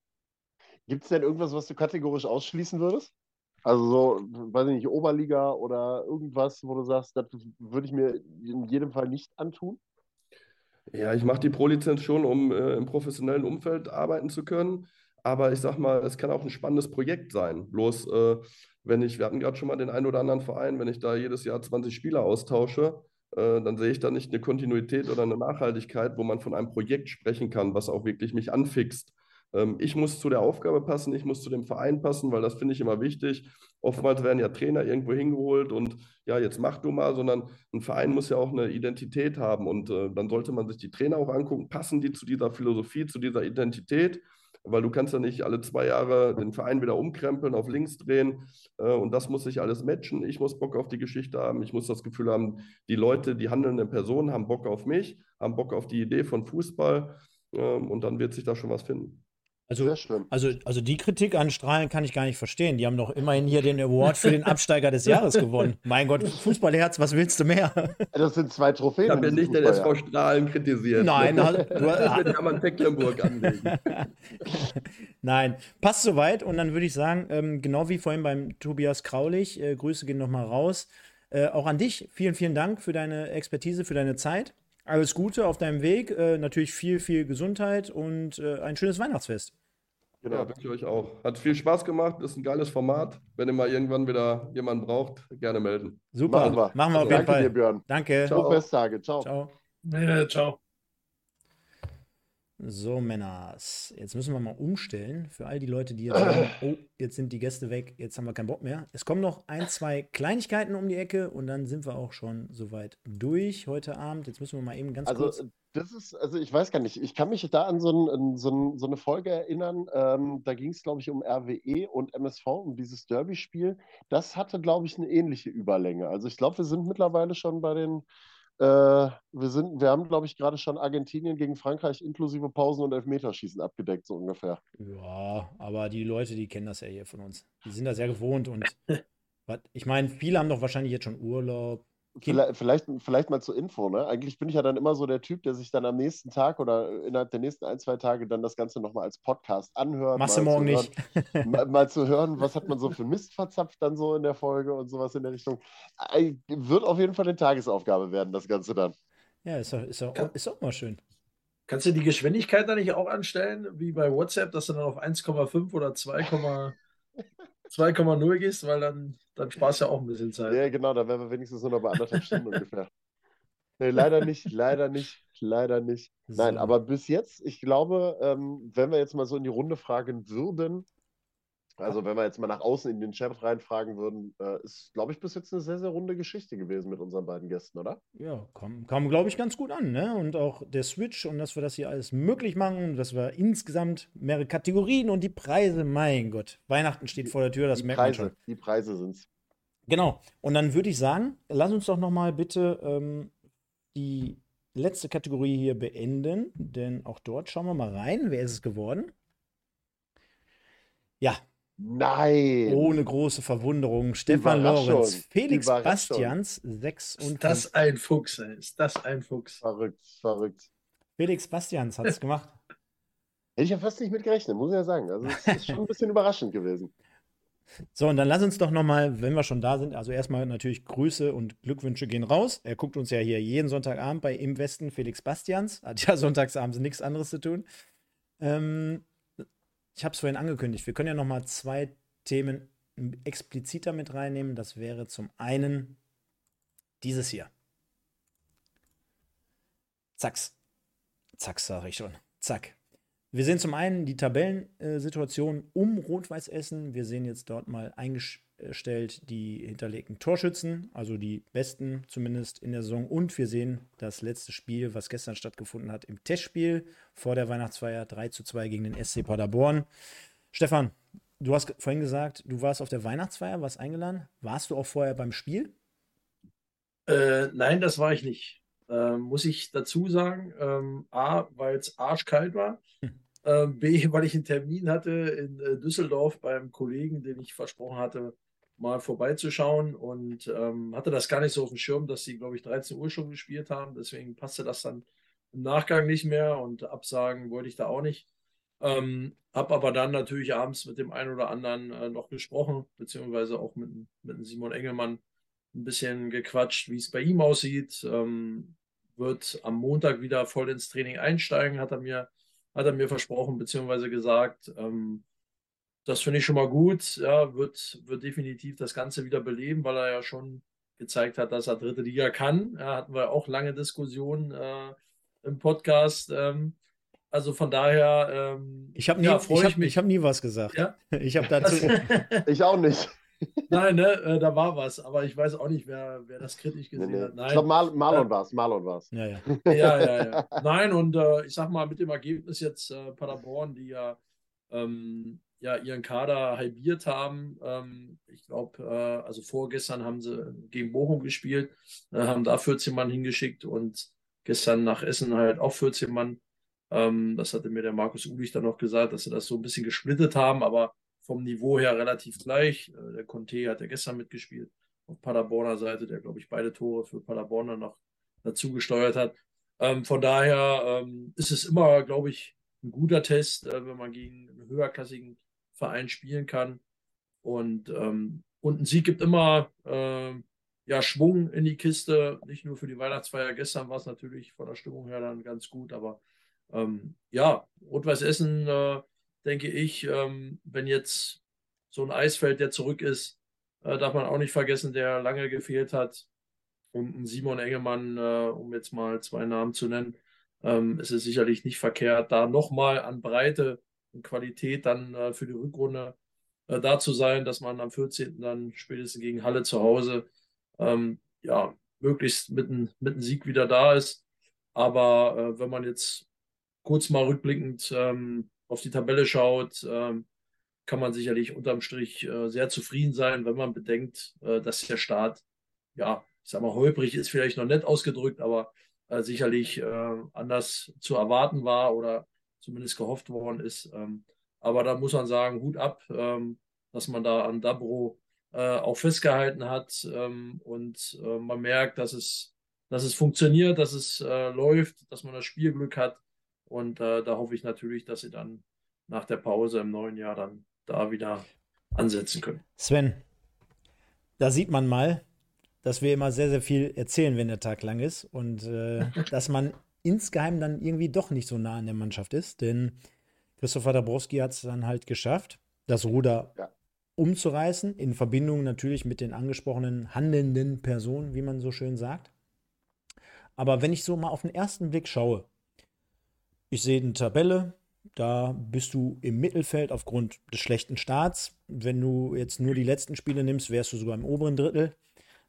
Gibt es denn irgendwas, was du kategorisch ausschließen würdest? Also so, weiß ich nicht, Oberliga oder irgendwas, wo du sagst, das würde ich mir in jedem Fall nicht antun? Ja, ich mache die Pro-Lizenz schon, um äh, im professionellen Umfeld arbeiten zu können. Aber ich sag mal, es kann auch ein spannendes Projekt sein. Bloß, äh, wenn ich, wir hatten gerade schon mal den einen oder anderen Verein, wenn ich da jedes Jahr 20 Spieler austausche, äh, dann sehe ich da nicht eine Kontinuität oder eine Nachhaltigkeit, wo man von einem Projekt sprechen kann, was auch wirklich mich anfixt. Ähm, ich muss zu der Aufgabe passen, ich muss zu dem Verein passen, weil das finde ich immer wichtig. Oftmals werden ja Trainer irgendwo hingeholt und ja, jetzt mach du mal, sondern ein Verein muss ja auch eine Identität haben und äh, dann sollte man sich die Trainer auch angucken, passen die zu dieser Philosophie, zu dieser Identität weil du kannst ja nicht alle zwei Jahre den Verein wieder umkrempeln, auf links drehen äh, und das muss sich alles matchen. Ich muss Bock auf die Geschichte haben, ich muss das Gefühl haben, die Leute, die handelnden Personen haben Bock auf mich, haben Bock auf die Idee von Fußball äh, und dann wird sich da schon was finden. Also, also, also die Kritik an Strahlen kann ich gar nicht verstehen. Die haben doch immerhin hier den Award für den Absteiger des Jahres gewonnen. Mein Gott, Fußballherz, was willst du mehr? Das sind zwei Trophäen. Ich habe ja nicht den SV Strahlen kritisiert. Nein, also, du kann man Tecklenburg anlegen. Nein, passt soweit. Und dann würde ich sagen, ähm, genau wie vorhin beim Tobias Kraulich, äh, Grüße gehen nochmal raus. Äh, auch an dich, vielen, vielen Dank für deine Expertise, für deine Zeit. Alles Gute auf deinem Weg. Äh, natürlich viel, viel Gesundheit und äh, ein schönes Weihnachtsfest. Genau, ja, wünsche ich euch auch. Hat viel Spaß gemacht, ist ein geiles Format. Wenn ihr mal irgendwann wieder jemanden braucht, gerne melden. Super, machen wir, machen wir auf jeden Danke Fall. Dir, Björn. Danke. Ciao. Festtage. Ciao. Ciao. Ja, ciao. So, Männers. Jetzt müssen wir mal umstellen für all die Leute, die jetzt sagen, oh, jetzt sind die Gäste weg, jetzt haben wir keinen Bock mehr. Es kommen noch ein, zwei Kleinigkeiten um die Ecke und dann sind wir auch schon soweit durch heute Abend. Jetzt müssen wir mal eben ganz also, kurz. Das ist, also ich weiß gar nicht, ich kann mich da an so, ein, so, ein, so eine Folge erinnern, ähm, da ging es, glaube ich, um RWE und MSV, um dieses Derby-Spiel. Das hatte, glaube ich, eine ähnliche Überlänge. Also ich glaube, wir sind mittlerweile schon bei den äh, wir, sind, wir haben, glaube ich, gerade schon Argentinien gegen Frankreich inklusive Pausen und Elfmeterschießen abgedeckt, so ungefähr. Ja, aber die Leute, die kennen das ja hier von uns. Die sind das ja gewohnt und was, ich meine, viele haben doch wahrscheinlich jetzt schon Urlaub. Vielleicht, vielleicht, vielleicht, mal zur Info, ne? Eigentlich bin ich ja dann immer so der Typ, der sich dann am nächsten Tag oder innerhalb der nächsten ein, zwei Tage dann das Ganze nochmal als Podcast anhört. Machst du morgen hören, nicht. mal, mal, zu hören, was hat man so für Mist verzapft dann so in der Folge und sowas in der Richtung. Wird auf jeden Fall eine Tagesaufgabe werden, das Ganze dann. Ja, ist auch, ist auch, ist auch mal schön. Kannst du die Geschwindigkeit da nicht auch anstellen, wie bei WhatsApp, dass du dann auf 1,5 oder 2,0 gehst, weil dann, dann sparst du ja auch ein bisschen Zeit. Ja, genau, da wären wir wenigstens nur noch bei anderthalb Stunden ungefähr. Nee, leider nicht, leider nicht, leider nicht. Nein, So. aber bis jetzt, ich glaube, ähm, wenn wir jetzt mal so in die Runde fragen würden, also wenn wir jetzt mal nach außen in den Chat reinfragen würden, äh, ist, glaube ich, bis jetzt eine sehr, sehr runde Geschichte gewesen mit unseren beiden Gästen, oder? Ja, kam, kam glaube ich, ganz gut an, ne? Und auch der Switch und dass wir das hier alles möglich machen dass wir insgesamt mehrere Kategorien und die Preise, mein Gott. Weihnachten steht vor der Tür, das die merkt man Preise, schon. die Preise sind es. Genau. Und dann würde ich sagen, lass uns doch noch mal bitte ähm, die letzte Kategorie hier beenden, denn auch dort schauen wir mal rein. Wer ist es geworden? Ja, Nein! ohne große Verwunderung. Stefan. Lorenz, Felix. Bastians, 6 und Ist das 5. ein Fuchs, ey. Ist das ein Fuchs. Verrückt, verrückt. Felix Bastians hat es gemacht. Hätte ich ja fast nicht mit gerechnet, muss ich ja sagen. Also es ist schon ein bisschen überraschend gewesen. So, und dann lass uns doch noch mal, wenn wir schon da sind, also erstmal natürlich Grüße und Glückwünsche gehen raus. Er guckt uns ja hier jeden Sonntagabend bei Im Westen Felix Bastians. Hat ja sonntagsabends nichts anderes zu tun. Ähm, ich habe es vorhin angekündigt. Wir können ja noch mal zwei Themen expliziter mit reinnehmen. Das wäre zum einen dieses hier. Zacks. Zack, sage ich schon. Zack. Wir sehen zum einen die Tabellensituation um Rot-Weiß Essen. Wir sehen jetzt dort mal eingestellt die hinterlegten Torschützen, also die besten zumindest in der Saison. Und wir sehen das letzte Spiel, was gestern stattgefunden hat, im Testspiel vor der Weihnachtsfeier 3 zu 2 gegen den SC Paderborn. Stefan, du hast vorhin gesagt, du warst auf der Weihnachtsfeier, warst eingeladen. Warst du auch vorher beim Spiel? Äh, nein, das war ich nicht. Ähm, muss ich dazu sagen. Ähm, A, weil es arschkalt war. Ähm, B, weil ich einen Termin hatte in äh, Düsseldorf beim Kollegen, den ich versprochen hatte, mal vorbeizuschauen und ähm, hatte das gar nicht so auf dem Schirm, dass sie, glaube ich, 13 Uhr schon gespielt haben. Deswegen passte das dann im Nachgang nicht mehr und absagen wollte ich da auch nicht. Ähm, habe aber dann natürlich abends mit dem einen oder anderen äh, noch gesprochen, beziehungsweise auch mit, mit Simon Engelmann ein bisschen gequatscht, wie es bei ihm aussieht. Ähm, wird am Montag wieder voll ins Training einsteigen, hat er mir, hat er mir versprochen, beziehungsweise gesagt. Ähm, das finde ich schon mal gut. Ja, wird, wird definitiv das Ganze wieder beleben, weil er ja schon gezeigt hat, dass er dritte Liga kann. Ja, hatten wir auch lange Diskussionen äh, im Podcast. Ähm, also von daher ähm, Ich habe nie, ja, ich freue hab, ich mich. ich hab nie was gesagt. Ja? Ich habe dazu. Ich auch nicht. Nein, ne, äh, da war was, aber ich weiß auch nicht, wer, wer das kritisch Nee, gesehen nee. hat. Ich Nein, glaube, Mar Marlon Äh, war es. Marlon war es. ja, ja. ja, ja, ja. Nein, und äh, ich sag mal, mit dem Ergebnis jetzt äh, Paderborn, die ja, ähm, ja ihren Kader halbiert haben. Ähm, ich glaube, äh, also vorgestern haben sie gegen Bochum gespielt, äh, haben da 14 Mann hingeschickt und gestern nach Essen halt auch 14 Mann. Ähm, das hatte mir der Markus Ulich dann noch gesagt, dass sie das so ein bisschen gesplittet haben, aber vom Niveau her relativ gleich. Äh, der Conte hat ja gestern mitgespielt auf Paderborner Seite, der, glaube ich, beide Tore für Paderborn dann noch dazu gesteuert hat. Ähm, von daher ähm, ist es immer, glaube ich, ein guter Test, äh, wenn man gegen einen höherklassigen Verein spielen kann. Und, ähm, und ein Sieg gibt immer äh, ja, Schwung in die Kiste, nicht nur für die Weihnachtsfeier. Gestern war es natürlich von der Stimmung her dann ganz gut, aber ähm, ja, Rot-Weiß Essen, äh, denke ich, ähm, wenn jetzt so ein Eisfeld, der zurück ist, äh, darf man auch nicht vergessen, der lange gefehlt hat. Und ein Simon Engelmann, äh, um jetzt mal zwei Namen zu nennen, ähm, ist es sicherlich nicht verkehrt, da nochmal an Breite und Qualität dann äh, für die Rückrunde äh, da zu sein, dass man am 14. dann spätestens gegen Halle zu Hause ähm, ja, möglichst mit einem mit Sieg wieder da ist. Aber äh, wenn man jetzt kurz mal rückblickend ähm, auf die Tabelle schaut, ähm, kann man sicherlich unterm Strich äh, sehr zufrieden sein, wenn man bedenkt, äh, dass der Start, ja, ich sag mal, holprig ist vielleicht noch nett ausgedrückt, aber äh, sicherlich anders zu erwarten war oder zumindest gehofft worden ist. Ähm, aber da muss man sagen, Hut ab, ähm, dass man da an Dabro auch festgehalten hat. Und man merkt, dass es, dass es funktioniert, dass es läuft, dass man das Spielglück hat. Und äh, da hoffe ich natürlich, dass sie dann nach der Pause im neuen Jahr dann da wieder ansetzen können. Sven, da sieht man mal, dass wir immer sehr, sehr viel erzählen, wenn der Tag lang ist und äh, dass man insgeheim dann irgendwie doch nicht so nah an der Mannschaft ist, denn Christopher Dabrowski hat es dann halt geschafft, das Ruder ja. umzureißen, in Verbindung natürlich mit den angesprochenen handelnden Personen, wie man so schön sagt. Aber wenn ich so mal auf den ersten Blick schaue, ich sehe eine Tabelle, da bist du im Mittelfeld aufgrund des schlechten Starts. Wenn du jetzt nur die letzten Spiele nimmst, wärst du sogar im oberen Drittel.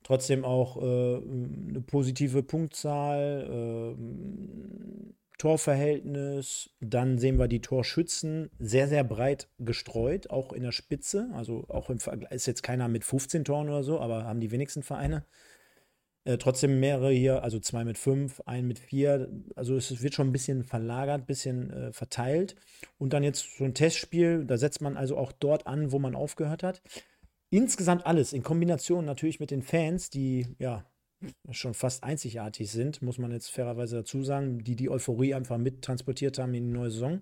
Trotzdem auch äh, eine positive Punktzahl, äh, Torverhältnis. Dann sehen wir die Torschützen sehr, sehr breit gestreut, auch in der Spitze. Also auch im Vergleich ist jetzt keiner mit 15 Toren oder so, aber haben die wenigsten Vereine. Äh, trotzdem mehrere hier, also zwei mit fünf, ein mit vier. Also es wird schon ein bisschen verlagert, ein bisschen äh, verteilt. Und dann jetzt so ein Testspiel, da setzt man also auch dort an, wo man aufgehört hat. Insgesamt alles in Kombination natürlich mit den Fans, die ja schon fast einzigartig sind, muss man jetzt fairerweise dazu sagen, die die Euphorie einfach mittransportiert haben in die neue Saison.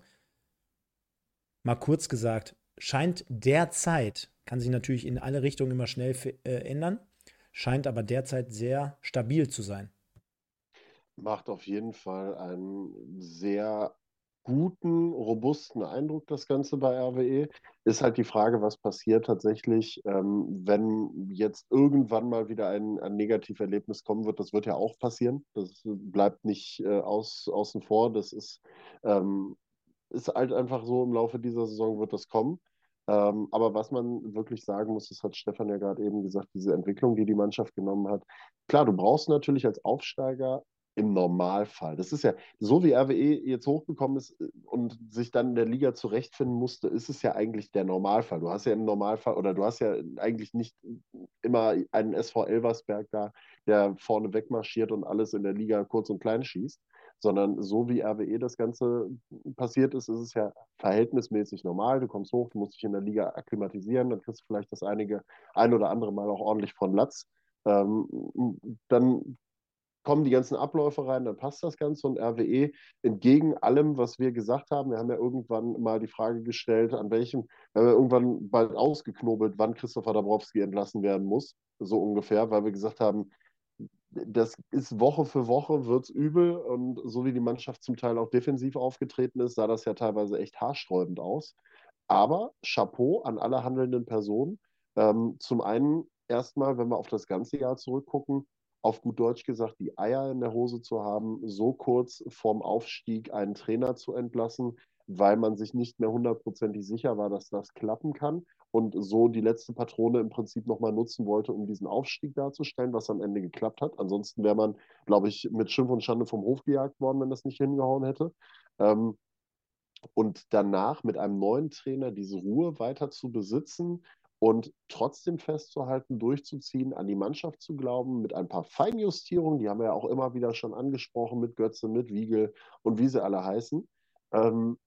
Mal kurz gesagt, scheint derzeit, kann sich natürlich in alle Richtungen immer schnell äh, ändern, scheint aber derzeit sehr stabil zu sein. Macht auf jeden Fall einen sehr guten, robusten Eindruck, das Ganze bei RWE. Ist halt die Frage, was passiert tatsächlich, ähm, wenn jetzt irgendwann mal wieder ein, ein Negativerlebnis kommen wird. Das wird ja auch passieren. Das bleibt nicht äh, aus, außen vor. Das ist, ähm, ist halt einfach so, im Laufe dieser Saison wird das kommen. Ähm, aber was man wirklich sagen muss, das hat Stefan ja gerade eben gesagt, diese Entwicklung, die die Mannschaft genommen hat. Klar, du brauchst natürlich als Aufsteiger im Normalfall. Das ist ja so, wie RWE jetzt hochgekommen ist äh, und sich dann in der Liga zurechtfinden musste, ist es ja eigentlich der Normalfall. Du hast ja im Normalfall oder du hast ja eigentlich nicht immer einen SV Elversberg da, der vorne wegmarschiert und alles in der Liga kurz und klein schießt, sondern so wie RWE das Ganze passiert ist, ist es ja verhältnismäßig normal. Du kommst hoch, du musst dich in der Liga akklimatisieren, dann kriegst du vielleicht das einige, ein oder andere Mal auch ordentlich von Latz. Ähm, dann kommen die ganzen Abläufe rein, dann passt das Ganze und RWE entgegen allem, was wir gesagt haben, wir haben ja irgendwann mal die Frage gestellt, an welchem, wir haben ja irgendwann bald ausgeknobelt, wann Christopher Dabrowski entlassen werden muss, so ungefähr, weil wir gesagt haben, das ist Woche für Woche, wird es übel. Und so wie die Mannschaft zum Teil auch defensiv aufgetreten ist, sah das ja teilweise echt haarsträubend aus. Aber Chapeau an alle handelnden Personen. Ähm, zum einen erstmal, wenn wir auf das ganze Jahr zurückgucken, auf gut Deutsch gesagt, die Eier in der Hose zu haben, so kurz vorm Aufstieg einen Trainer zu entlassen, weil man sich nicht mehr hundertprozentig sicher war, dass das klappen kann und so die letzte Patrone im Prinzip nochmal nutzen wollte, um diesen Aufstieg darzustellen, was am Ende geklappt hat. Ansonsten wäre man, glaube ich, mit Schimpf und Schande vom Hof gejagt worden, wenn das nicht hingehauen hätte. Ähm, und danach mit einem neuen Trainer diese Ruhe weiter zu besitzen und trotzdem festzuhalten, durchzuziehen, an die Mannschaft zu glauben, mit ein paar Feinjustierungen, die haben wir ja auch immer wieder schon angesprochen, mit Götze, mit Wiegel und wie sie alle heißen. Ähm,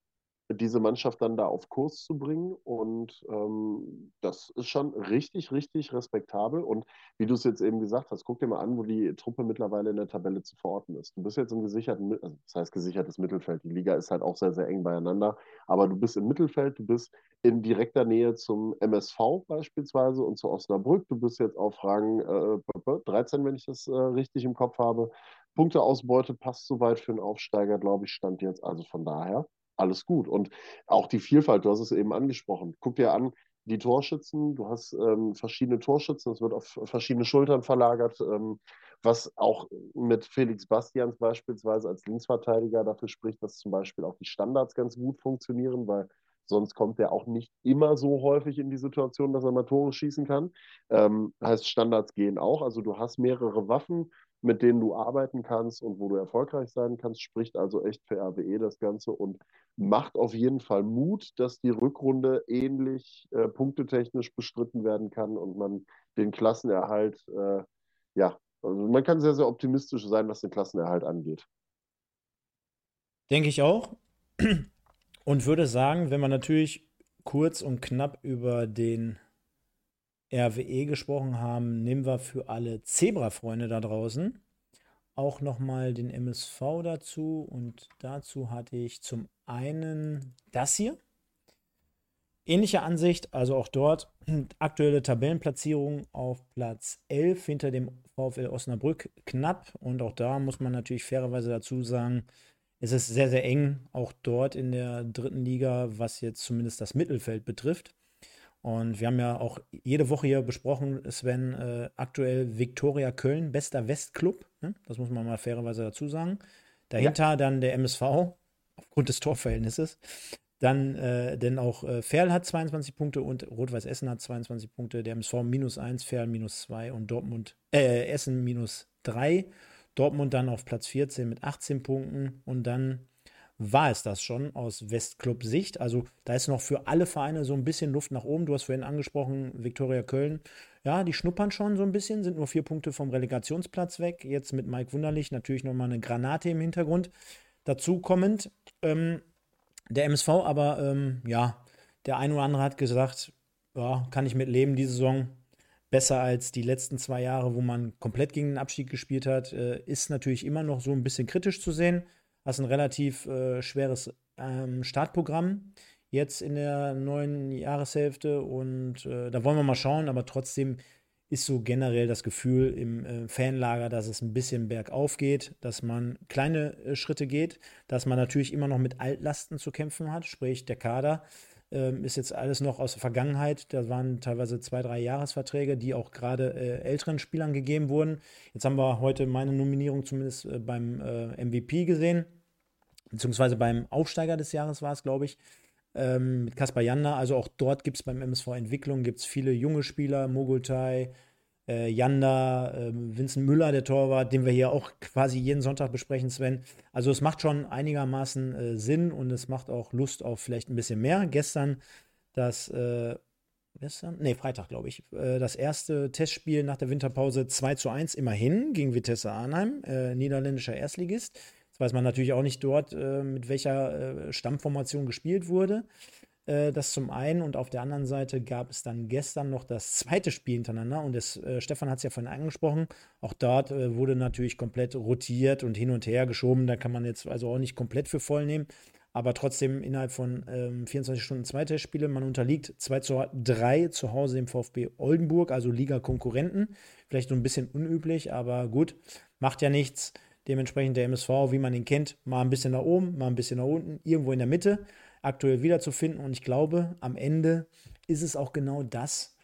diese Mannschaft dann da auf Kurs zu bringen. Und ähm, das ist schon richtig, richtig respektabel. Und wie du es jetzt eben gesagt hast, guck dir mal an, wo die Truppe mittlerweile in der Tabelle zu verorten ist. Du bist jetzt im gesicherten, also das heißt gesichertes Mittelfeld. Die Liga ist halt auch sehr, sehr eng beieinander. Aber du bist im Mittelfeld, du bist in direkter Nähe zum MSV beispielsweise und zu Osnabrück. Du bist jetzt auf Rang äh, 13, wenn ich das äh, richtig im Kopf habe. Punkteausbeute passt soweit für einen Aufsteiger, glaube ich, stand jetzt. Also von daher alles gut. Und auch die Vielfalt, du hast es eben angesprochen. Guck dir an, die Torschützen, du hast ähm, verschiedene Torschützen, es wird auf verschiedene Schultern verlagert, ähm, was auch mit Felix Bastians beispielsweise als Linksverteidiger dafür spricht, dass zum Beispiel auch die Standards ganz gut funktionieren, weil sonst kommt er auch nicht immer so häufig in die Situation, dass er mal Tore schießen kann. Ähm, heißt, Standards gehen auch, also du hast mehrere Waffen, mit denen du arbeiten kannst und wo du erfolgreich sein kannst, spricht also echt für RWE das Ganze und macht auf jeden Fall Mut, dass die Rückrunde ähnlich äh, punktetechnisch bestritten werden kann und man den Klassenerhalt, äh, ja, also man kann sehr, sehr optimistisch sein, was den Klassenerhalt angeht. Denke ich auch. Und würde sagen, wenn man natürlich kurz und knapp über den RWE gesprochen haben, nehmen wir für alle Zebra-Freunde da draußen auch nochmal den MSV dazu. Und dazu hatte ich zum einen das hier. Ähnliche Ansicht, also auch dort aktuelle Tabellenplatzierung auf Platz 11 hinter dem VfL Osnabrück knapp. Und auch da muss man natürlich fairerweise dazu sagen, es ist sehr, sehr eng, auch dort in der dritten Liga, was jetzt zumindest das Mittelfeld betrifft. Und wir haben ja auch jede Woche hier besprochen, Sven, äh, aktuell Viktoria Köln, bester Westclub. Ne? Das muss man mal fairerweise dazu sagen. Dahinter ja. dann der MSV, aufgrund des Torverhältnisses. Dann, äh, denn auch äh, Ferl hat 22 Punkte und Rot-Weiß Essen hat 22 Punkte. Der MSV minus 1, Ferl minus 2 und Dortmund, äh, Essen minus 3. Dortmund dann auf Platz 14 mit 18 Punkten und dann war es das schon aus Westclub-Sicht. Also da ist noch für alle Vereine so ein bisschen Luft nach oben. Du hast vorhin angesprochen, Viktoria Köln. Ja, die schnuppern schon so ein bisschen, sind nur vier Punkte vom Relegationsplatz weg. Jetzt mit Mike Wunderlich natürlich nochmal eine Granate im Hintergrund. Dazu kommend ähm, der MSV, aber ähm, ja, der ein oder andere hat gesagt, ja, kann ich mit leben, die Saison besser als die letzten zwei Jahre, wo man komplett gegen den Abstieg gespielt hat, äh, ist natürlich immer noch so ein bisschen kritisch zu sehen. Hast ein relativ äh, schweres ähm, Startprogramm jetzt in der neuen Jahreshälfte und äh, da wollen wir mal schauen, aber trotzdem ist so generell das Gefühl im äh, Fanlager, dass es ein bisschen bergauf geht, dass man kleine äh, Schritte geht, dass man natürlich immer noch mit Altlasten zu kämpfen hat, sprich der Kader ähm, ist jetzt alles noch aus der Vergangenheit. Da waren teilweise zwei, drei Jahresverträge, die auch gerade äh, älteren Spielern gegeben wurden. Jetzt haben wir heute meine Nominierung zumindest äh, beim äh, MVP gesehen, beziehungsweise beim Aufsteiger des Jahres war es, glaube ich. Ähm, mit Kaspar Janda, also auch dort gibt es beim MSV Entwicklung gibt's viele junge Spieler, Mogultai, äh, Janda, äh, Vincent Müller, der Torwart, den wir hier auch quasi jeden Sonntag besprechen, Sven. Also es macht schon einigermaßen äh, Sinn und es macht auch Lust auf vielleicht ein bisschen mehr. Gestern das, äh, gestern? Nee, Freitag, glaube ich, äh, das erste Testspiel nach der Winterpause 2 zu 1 immerhin gegen Vitesse Arnheim, äh, niederländischer Erstligist. Jetzt weiß man natürlich auch nicht dort, mit welcher Stammformation gespielt wurde. Äh, das zum einen und auf der anderen Seite gab es dann gestern noch das zweite Spiel hintereinander und das, äh, Stefan hat es ja vorhin angesprochen, auch dort äh, wurde natürlich komplett rotiert und hin und her geschoben, da kann man jetzt also auch nicht komplett für voll nehmen, aber trotzdem innerhalb von ähm, 24 Stunden zwei Testspiele, man unterliegt 2 zu 3 zu Hause im VfB Oldenburg, also Liga-Konkurrenten, vielleicht so ein bisschen unüblich, aber gut, macht ja nichts. Dementsprechend der MSV, wie man ihn kennt, mal ein bisschen nach oben, mal ein bisschen nach unten, irgendwo in der Mitte aktuell wiederzufinden. Und ich glaube, am Ende ist es auch genau das,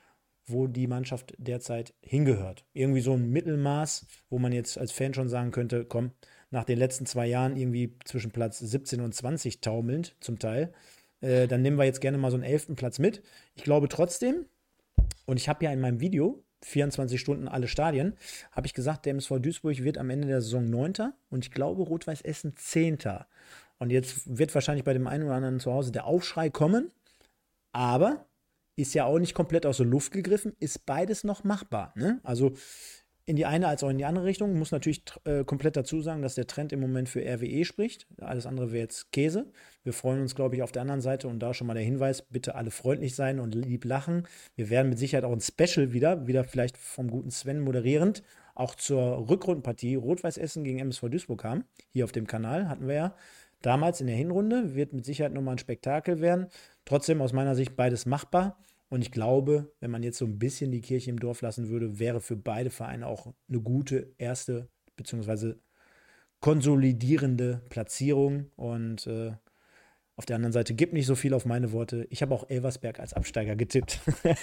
wo die Mannschaft derzeit hingehört. Irgendwie so ein Mittelmaß, wo man jetzt als Fan schon sagen könnte, komm, nach den letzten zwei Jahren irgendwie zwischen Platz 17 und 20 taumelnd zum Teil, äh, dann nehmen wir jetzt gerne mal so einen elften Platz mit. Ich glaube trotzdem, und ich habe ja in meinem Video 24 Stunden alle Stadien, habe ich gesagt, der MSV Duisburg wird am Ende der Saison 9. und ich glaube Rot-Weiß Essen 10. Und jetzt wird wahrscheinlich bei dem einen oder anderen zu Hause der Aufschrei kommen, aber ist ja auch nicht komplett aus der Luft gegriffen, ist beides noch machbar. Ne? Also in die eine als auch in die andere Richtung. Muss natürlich äh, komplett dazu sagen, dass der Trend im Moment für RWE spricht. Alles andere wäre jetzt Käse. Wir freuen uns, glaube ich, auf der anderen Seite und da schon mal der Hinweis: bitte alle freundlich sein und lieb lachen. Wir werden mit Sicherheit auch ein Special wieder, wieder vielleicht vom guten Sven moderierend, auch zur Rückrundenpartie Rot-Weiß Essen gegen MSV Duisburg haben. Hier auf dem Kanal hatten wir ja damals in der Hinrunde. Wird mit Sicherheit nochmal ein Spektakel werden. Trotzdem aus meiner Sicht beides machbar. Und ich glaube, wenn man jetzt so ein bisschen die Kirche im Dorf lassen würde, wäre für beide Vereine auch eine gute erste bzw. konsolidierende Platzierung. Und äh, auf der anderen Seite gibt nicht so viel auf meine Worte. Ich habe auch Elversberg als Absteiger getippt.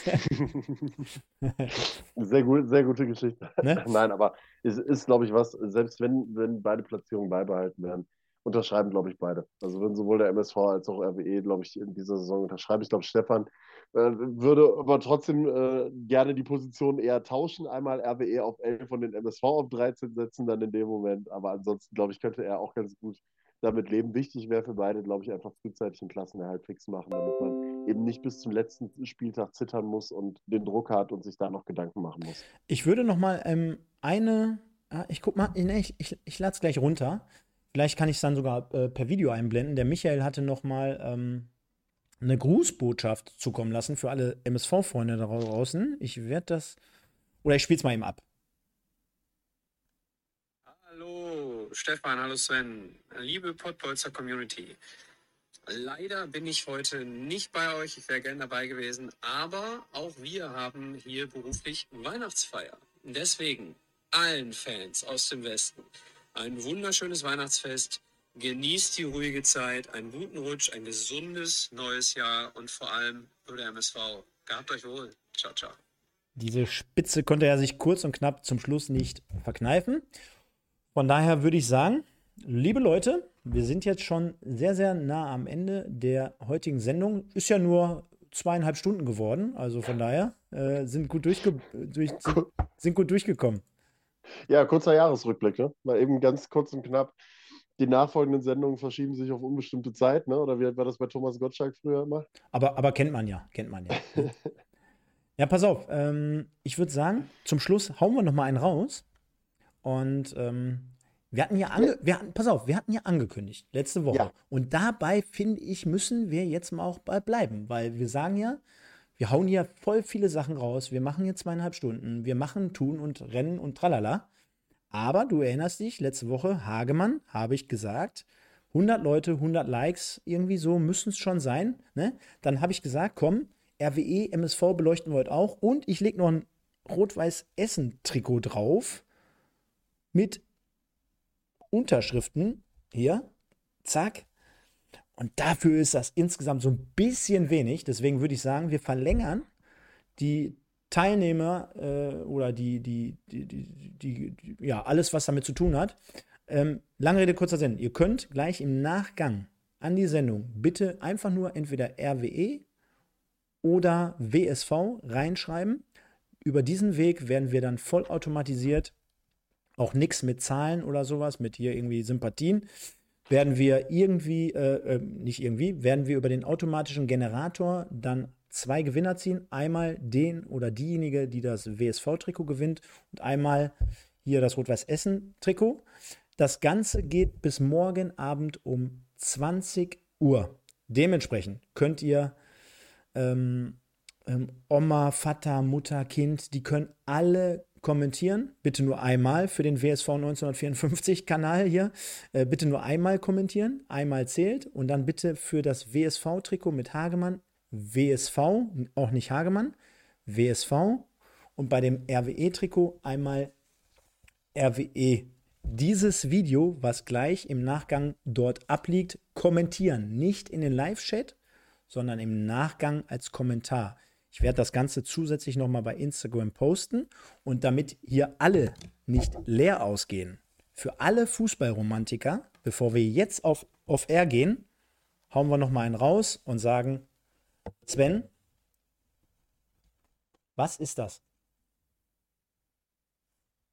sehr, gut, sehr gute Geschichte. Ne? Nein, aber es ist, glaube ich, was, selbst wenn, wenn beide Platzierungen beibehalten werden, unterschreiben, glaube ich, beide. Also würden sowohl der MSV als auch RWE, glaube ich, in dieser Saison unterschreiben. Ich glaube, Stefan äh, würde aber trotzdem äh, gerne die Position eher tauschen. Einmal RWE auf 11 und den MSV auf 13 setzen dann in dem Moment. Aber ansonsten, glaube ich, könnte er auch ganz gut damit leben. Wichtig wäre für beide, glaube ich, einfach frühzeitig einen Klassenerhalt fix machen, damit man eben nicht bis zum letzten Spieltag zittern muss und den Druck hat und sich da noch Gedanken machen muss. Ich würde noch mal ähm, eine, ah, ich guck mal, ich, ich, ich lade es gleich runter. Vielleicht kann ich es dann sogar äh, per Video einblenden. Der Michael hatte noch mal ähm, eine Grußbotschaft zukommen lassen für alle MSV-Freunde da draußen. Ich werde das. Oder ich spiele es mal eben ab. Hallo Stefan, hallo Sven, liebe Pottbolzer Community. Leider bin ich heute nicht bei euch, ich wäre gern dabei gewesen, aber auch wir haben hier beruflich Weihnachtsfeier. Deswegen allen Fans aus dem Westen ein wunderschönes Weihnachtsfest. Genießt die ruhige Zeit, einen guten Rutsch, ein gesundes neues Jahr und vor allem für der MSV. Gehabt euch wohl. Ciao, ciao. Diese Spitze konnte er sich kurz und knapp zum Schluss nicht verkneifen. Von daher würde ich sagen, liebe Leute, wir sind jetzt schon sehr, sehr nah am Ende der heutigen Sendung. Ist ja nur zweieinhalb Stunden geworden, also von daher äh, sind, gut durchge durch, sind, sind gut durchgekommen. Ja, kurzer Jahresrückblick, ne? Mal eben ganz kurz und knapp. Die nachfolgenden Sendungen verschieben sich auf unbestimmte Zeit, ne? Oder wie war das bei Thomas Gottschalk früher immer? Aber, aber kennt man ja, kennt man ja. ja, pass auf. Ähm, ich würde sagen, zum Schluss hauen wir noch mal einen raus. Und ähm, wir hatten ja, ange wir hatten, pass auf, wir hatten ja angekündigt letzte Woche. Ja. Und dabei finde ich, müssen wir jetzt mal auch bei bleiben, weil wir sagen ja, wir hauen hier voll viele Sachen raus. Wir machen hier zweieinhalb Stunden. Wir machen, tun und rennen und tralala. Aber du erinnerst dich, letzte Woche, Hagemann, habe ich gesagt, 100 Leute, 100 Likes, irgendwie so müssen es schon sein. Ne? Dann habe ich gesagt, komm, RWE, MSV beleuchten wir heute auch. Und ich lege noch ein Rot-Weiß-Essen-Trikot drauf mit Unterschriften. Hier, zack. Und dafür ist das insgesamt so ein bisschen wenig. Deswegen würde ich sagen, wir verlängern die Teilnehmer äh, oder die, die, die, die, ja, alles, was damit zu tun hat. Ähm, lange Rede, kurzer Sinn. Ihr könnt gleich im Nachgang an die Sendung bitte einfach nur entweder RWE oder WSV reinschreiben. Über diesen Weg werden wir dann vollautomatisiert, auch nichts mit Zahlen oder sowas, mit hier irgendwie Sympathien, werden wir irgendwie, äh, äh, nicht irgendwie, werden wir über den automatischen Generator dann zwei Gewinner ziehen. Einmal den oder diejenige, die das WSV-Trikot gewinnt und einmal hier das Rot-Weiß-Essen-Trikot. Das Ganze geht bis morgen Abend um 20 Uhr. Dementsprechend könnt ihr ähm, ähm, Oma, Vater, Mutter, Kind, die können alle kommentieren. Bitte nur einmal für den WSV 1954 Kanal hier. Äh, bitte nur einmal kommentieren. Einmal zählt. Und dann bitte für das WSV-Trikot mit Hagemann WSV, auch nicht Hagemann, WSV. Und bei dem RWE-Trikot einmal RWE. Dieses Video, was gleich im Nachgang dort abliegt, kommentieren. Nicht in den Live-Chat, sondern im Nachgang als Kommentar. Ich werde das Ganze zusätzlich nochmal bei Instagram posten. Und damit hier alle nicht leer ausgehen, für alle Fußballromantiker, bevor wir jetzt auf, auf Air gehen, hauen wir nochmal einen raus und sagen, Sven, was ist das?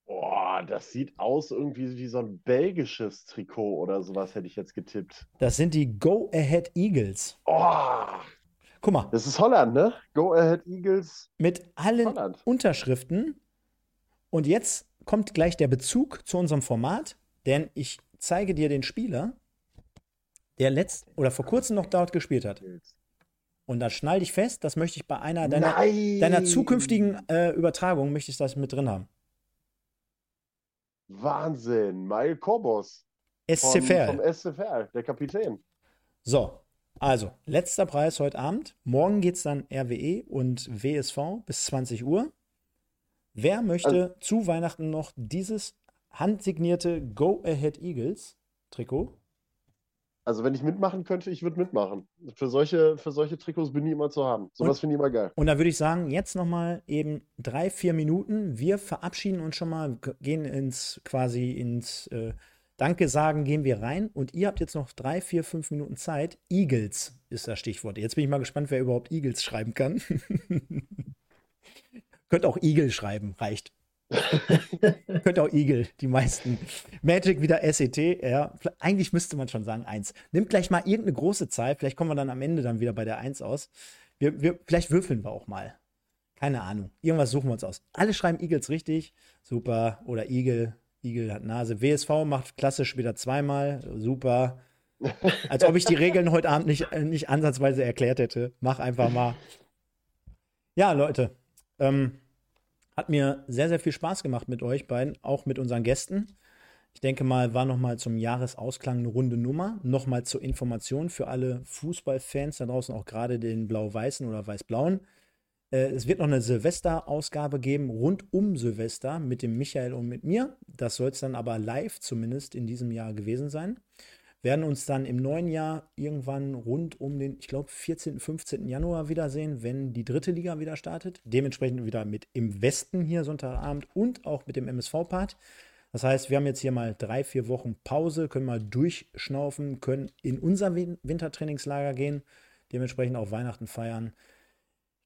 Boah, das sieht aus irgendwie wie so ein belgisches Trikot oder sowas, hätte ich jetzt getippt. Das sind die Go Ahead Eagles. Oh, Guck mal, das ist Holland, ne? Go Ahead Eagles. mit allen Holland. Unterschriften. Und jetzt kommt gleich der Bezug zu unserem Format, denn ich zeige dir den Spieler, der letzt oder vor kurzem noch dort gespielt hat. Und da schnall dich fest, das möchte ich bei einer deiner, deiner zukünftigen äh, Übertragungen, möchte ich das mit drin haben. Wahnsinn. Mail Kobos. SC Vom, vom SC Verl, der Kapitän. So, also, letzter Preis heute Abend. Morgen geht es dann RWE und WSV bis 20 Uhr. Wer möchte zu Weihnachten noch dieses handsignierte Go Ahead Eagles Trikot? Also, wenn ich mitmachen könnte, ich würde mitmachen. Für solche, für solche Trikots bin ich immer zu haben. Sowas finde ich immer geil. Und da würde ich sagen, jetzt nochmal eben drei, vier Minuten. Wir verabschieden uns schon mal, gehen ins quasi ins äh, Danke sagen, gehen wir rein. Und ihr habt jetzt noch drei, vier, fünf Minuten Zeit. Eagles ist das Stichwort. Jetzt bin ich mal gespannt, wer überhaupt Eagles schreiben kann. Könnt auch Eagle schreiben, reicht. Könnt auch Eagle, die meisten. Magic wieder SET, ja. Eigentlich müsste man schon sagen eins. Nimmt gleich mal irgendeine große Zahl, vielleicht kommen wir dann am Ende dann wieder bei der Eins aus. Wir, wir, vielleicht würfeln wir auch mal. Keine Ahnung. Irgendwas suchen wir uns aus. Alle schreiben Eagles richtig. Super. Oder Eagle. Eagle hat Nase. WSV macht klassisch wieder zweimal. Super. Als ob ich die Regeln heute Abend nicht, äh, nicht ansatzweise erklärt hätte. Mach einfach mal. Ja, Leute. Ähm, hat mir sehr, sehr viel Spaß gemacht mit euch beiden, auch mit unseren Gästen. Ich denke mal, war nochmal zum Jahresausklang eine runde Nummer. Nochmal zur Information für alle Fußballfans da draußen, auch gerade den Blau-Weißen oder Weiß-Blauen. Äh, es wird noch eine Silvester-Ausgabe geben, rund um Silvester mit dem Michael und mit mir. Das soll es dann aber live zumindest in diesem Jahr gewesen sein. Werden uns dann im neuen Jahr irgendwann rund um den, ich glaube, 14., 15. Januar wiedersehen, wenn die dritte Liga wieder startet. Dementsprechend wieder mit im Westen hier Sonntagabend und auch mit dem MSV-Part. Das heißt, wir haben jetzt hier mal drei, vier Wochen Pause, können mal durchschnaufen, können in unser Wintertrainingslager gehen, dementsprechend auch Weihnachten feiern.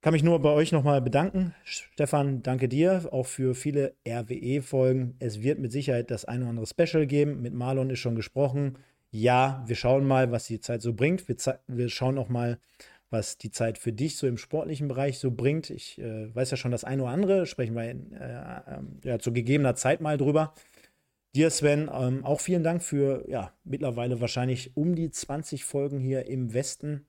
Kann mich nur bei euch nochmal bedanken. Stefan, danke dir auch für viele RWE-Folgen. Es wird mit Sicherheit das eine oder andere Special geben. Mit Marlon ist schon gesprochen. Ja, wir schauen mal, was die Zeit so bringt. Wir, wir schauen auch mal, was die Zeit für dich so im sportlichen Bereich so bringt. Ich äh, weiß ja schon das eine oder andere, sprechen wir äh, äh, ja, zu gegebener Zeit mal drüber. Dir, Sven, ähm, auch vielen Dank für ja, mittlerweile wahrscheinlich um die 20 Folgen hier im Westen.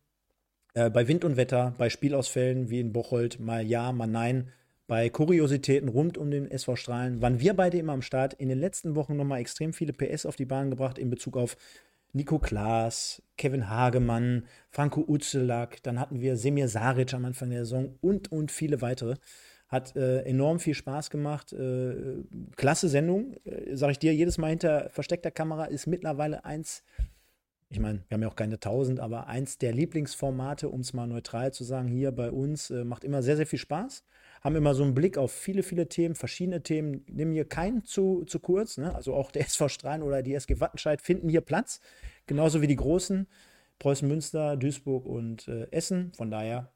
Äh, bei Wind und Wetter, bei Spielausfällen wie in Bocholt, mal ja, mal nein. Bei Kuriositäten rund um den SV Strahlen waren wir beide immer am Start. In den letzten Wochen nochmal extrem viele PS auf die Bahn gebracht in Bezug auf Nico Klaas, Kevin Hagemann, Franco Uzelak, dann hatten wir Semir Saric am Anfang der Saison und, und viele weitere. Hat äh, enorm viel Spaß gemacht. Äh, klasse Sendung. Äh, Sag ich dir, jedes Mal hinter versteckter Kamera ist mittlerweile eins, ich meine, wir haben ja auch keine tausend, aber eins der Lieblingsformate, um es mal neutral zu sagen, hier bei uns, äh, macht immer sehr, sehr viel Spaß. Haben immer so einen Blick auf viele, viele Themen, verschiedene Themen, nehmen hier keinen zu, zu kurz. Ne? Also auch der SV Strahlen oder die SG Wattenscheid finden hier Platz, genauso wie die großen. Preußen Münster, Duisburg und äh, Essen. Von daher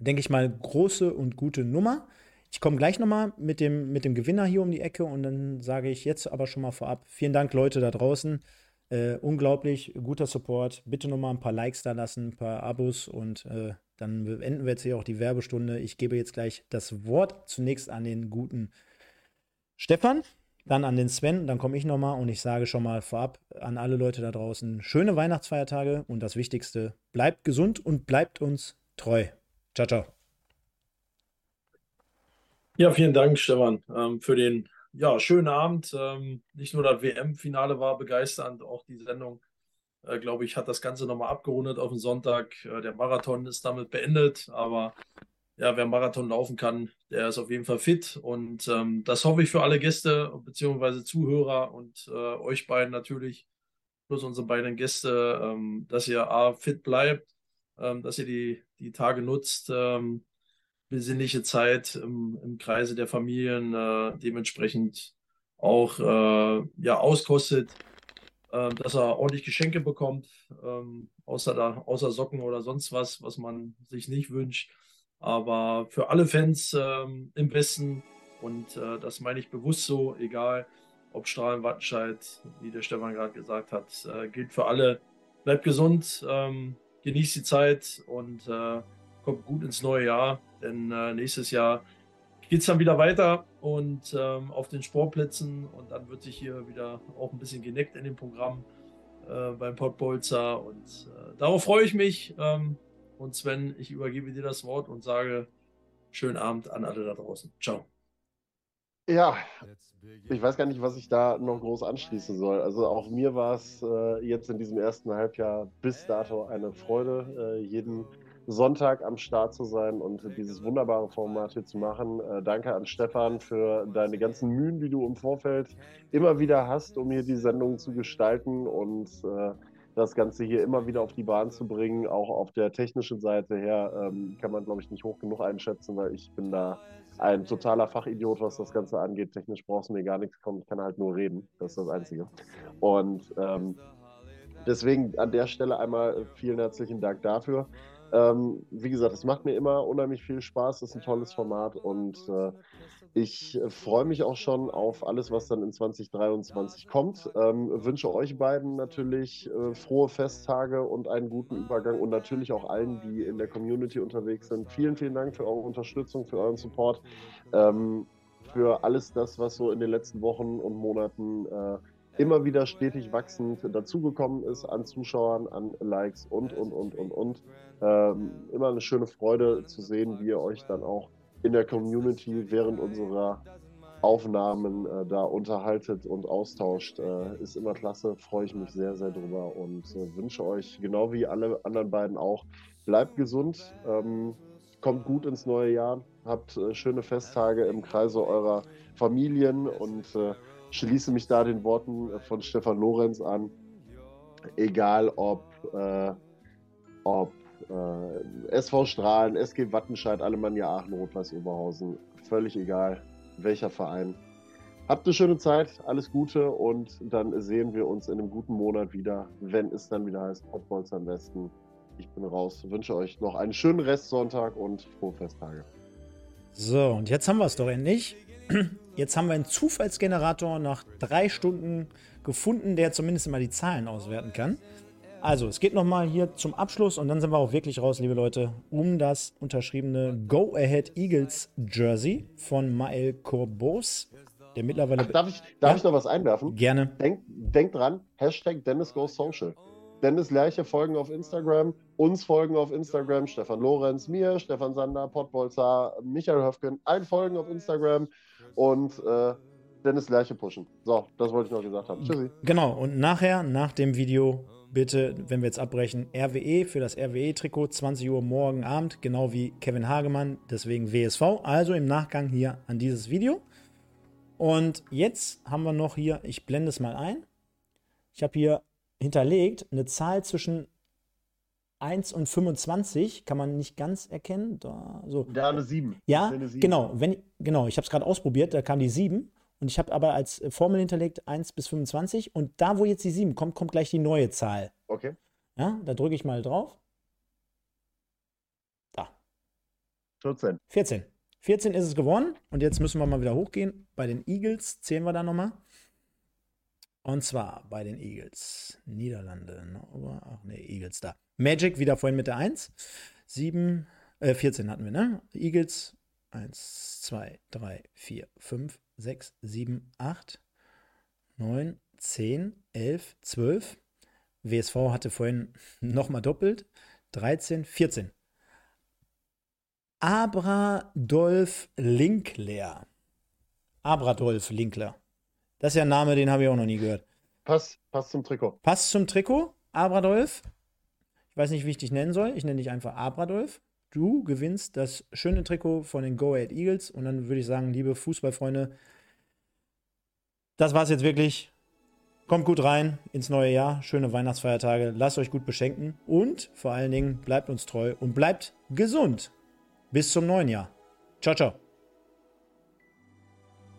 denke ich mal, große und gute Nummer. Ich komme gleich nochmal mit dem, mit dem Gewinner hier um die Ecke und dann sage ich jetzt aber schon mal vorab, vielen Dank Leute da draußen. Äh, unglaublich guter Support. Bitte nochmal ein paar Likes da lassen, ein paar Abos und äh, dann beenden wir jetzt hier auch die Werbestunde. Ich gebe jetzt gleich das Wort zunächst an den guten Stefan, dann an den Sven, dann komme ich nochmal und ich sage schon mal vorab an alle Leute da draußen, schöne Weihnachtsfeiertage und das Wichtigste, bleibt gesund und bleibt uns treu. Ciao, ciao. Ja, vielen Dank, Stefan, ähm, für den ja, schönen Abend. Ähm, nicht nur das WM-Finale war begeisternd, auch die Sendung, äh, glaube ich, hat das Ganze nochmal abgerundet auf den Sonntag. Äh, der Marathon ist damit beendet, aber ja, wer Marathon laufen kann, der ist auf jeden Fall fit. Und ähm, das hoffe ich für alle Gäste bzw. Zuhörer und äh, euch beiden natürlich, plus unsere beiden Gäste, ähm, dass ihr A, fit bleibt ähm, dass ihr die, die Tage nutzt, ähm, besinnliche Zeit im, im Kreise der Familien äh, dementsprechend auch äh, ja, auskostet, äh, dass er ordentlich Geschenke bekommt, ähm, außer, da, außer Socken oder sonst was, was man sich nicht wünscht. Aber für alle Fans ähm, im Westen, und äh, das meine ich bewusst so, egal ob Strahlen, Wattenscheid, wie der Stefan gerade gesagt hat, äh, gilt für alle. Bleibt gesund, ähm, genießt die Zeit und äh, kommt gut ins neue Jahr, denn äh, nächstes Jahr geht es dann wieder weiter und ähm, auf den Sportplätzen und dann wird sich hier wieder auch ein bisschen geneckt in dem Programm äh, beim Pottbolzer und äh, darauf freue ich mich. Ähm, und Sven, ich übergebe dir das Wort und sage schönen Abend an alle da draußen. Ciao. Ja, ich weiß gar nicht, was ich da noch groß anschließen soll. Also auch mir war es äh, jetzt in diesem ersten Halbjahr bis dato eine Freude, äh, jeden Sonntag am Start zu sein und dieses wunderbare Format hier zu machen. Äh, danke an Stefan für deine ganzen Mühen, die du im Vorfeld immer wieder hast, um hier die Sendung zu gestalten und äh, das Ganze hier immer wieder auf die Bahn zu bringen. Auch auf der technischen Seite her ähm, kann man, glaube ich, nicht hoch genug einschätzen, weil ich bin da ein totaler Fachidiot, was das Ganze angeht. Technisch brauchst du mir gar nichts kommen, ich kann halt nur reden. Das ist das Einzige. Und ähm, deswegen an der Stelle einmal vielen herzlichen Dank dafür. Ähm, wie gesagt, es macht mir immer unheimlich viel Spaß, es ist ein tolles Format und äh, ich freue mich auch schon auf alles, was dann in 2023 kommt. Ähm, wünsche euch beiden natürlich äh, frohe Festtage und einen guten Übergang und natürlich auch allen, die in der Community unterwegs sind. Vielen, vielen Dank für eure Unterstützung, für euren Support, ähm, für alles das, was so in den letzten Wochen und Monaten äh, immer wieder stetig wachsend dazugekommen ist an Zuschauern, an Likes und, und, und, und, und. Ähm, immer eine schöne Freude zu sehen, wie ihr euch dann auch in der Community während unserer Aufnahmen äh, da unterhaltet und austauscht. Äh, ist immer klasse, freue ich mich sehr, sehr drüber und äh, wünsche euch, genau wie alle anderen beiden auch, bleibt gesund, ähm, kommt gut ins neue Jahr, habt äh, schöne Festtage im Kreise eurer Familien und äh, schließe mich da den Worten von Stefan Lorenz an. Egal ob, äh, ob äh, SV Strahlen, SG Wattenscheid, Alemannia Aachen, Rot-Weiß Oberhausen, völlig egal, welcher Verein. Habt eine schöne Zeit, alles Gute und dann sehen wir uns in einem guten Monat wieder, wenn es dann wieder heißt Potbolz am Westen. Ich bin raus, wünsche euch noch einen schönen Restsonntag und frohe Festtage. So, und jetzt haben wir es doch endlich. Jetzt haben wir einen Zufallsgenerator nach drei Stunden gefunden, der zumindest immer die Zahlen auswerten kann. Also, es geht nochmal hier zum Abschluss und dann sind wir auch wirklich raus, liebe Leute, um das unterschriebene Go Ahead Eagles Jersey von Mael Corbos, der mittlerweile. Ach, darf ich, darf ja? ich noch was einwerfen? Gerne. Denkt denk dran, Hashtag Dennis Goes Social. Dennis Lerche folgen auf Instagram, uns folgen auf Instagram, Stefan Lorenz, mir, Stefan Sander, Pottbolzer, Michael Höfgen, ein folgen auf Instagram und äh, Dennis Lerche pushen. So, das wollte ich noch gesagt haben. Tschüssi. Genau, und nachher, nach dem Video, bitte, wenn wir jetzt abbrechen, RWE für das RWE-Trikot, 20 Uhr morgen Abend, genau wie Kevin Hagemann, deswegen WSV. Also im Nachgang hier an dieses Video. Und jetzt haben wir noch hier, ich blende es mal ein. Ich habe hier hinterlegt eine Zahl zwischen 1 und 25, kann man nicht ganz erkennen. Da, so. Da eine 7. Ja, eine 7. genau. Wenn, genau, ich habe es gerade ausprobiert, da kam die 7. Und ich habe aber als Formel hinterlegt 1 bis 25. Und da, wo jetzt die 7 kommt, kommt gleich die neue Zahl. Okay. Ja, da drücke ich mal drauf. Da. 14. 14. 14 ist es geworden. Und jetzt müssen wir mal wieder hochgehen. Bei den Eagles zählen wir da nochmal. Und zwar bei den Eagles. Niederlande. Ne? Ach nee, Eagles da. Magic wieder vorhin mit der 1. 7, äh, 14 hatten wir, ne? Eagles 1, 2, 3, 4, 5, 6, 7, 8, 9, 10, 11, 12. WSV hatte vorhin nochmal doppelt. 13, 14. Abradolf Linkler. Abradolf Linkler. Das ist ja ein Name, den habe ich auch noch nie gehört. Pass, pass zum Trikot. Pass zum Trikot, Abradolf. Ich weiß nicht, wie ich dich nennen soll. Ich nenne dich einfach Abradolf. Du gewinnst das schöne Trikot von den Go Ahead Eagles. Und dann würde ich sagen, liebe Fußballfreunde, das war's jetzt wirklich. Kommt gut rein ins neue Jahr. Schöne Weihnachtsfeiertage. Lasst euch gut beschenken. Und vor allen Dingen bleibt uns treu und bleibt gesund. Bis zum neuen Jahr. Ciao, ciao.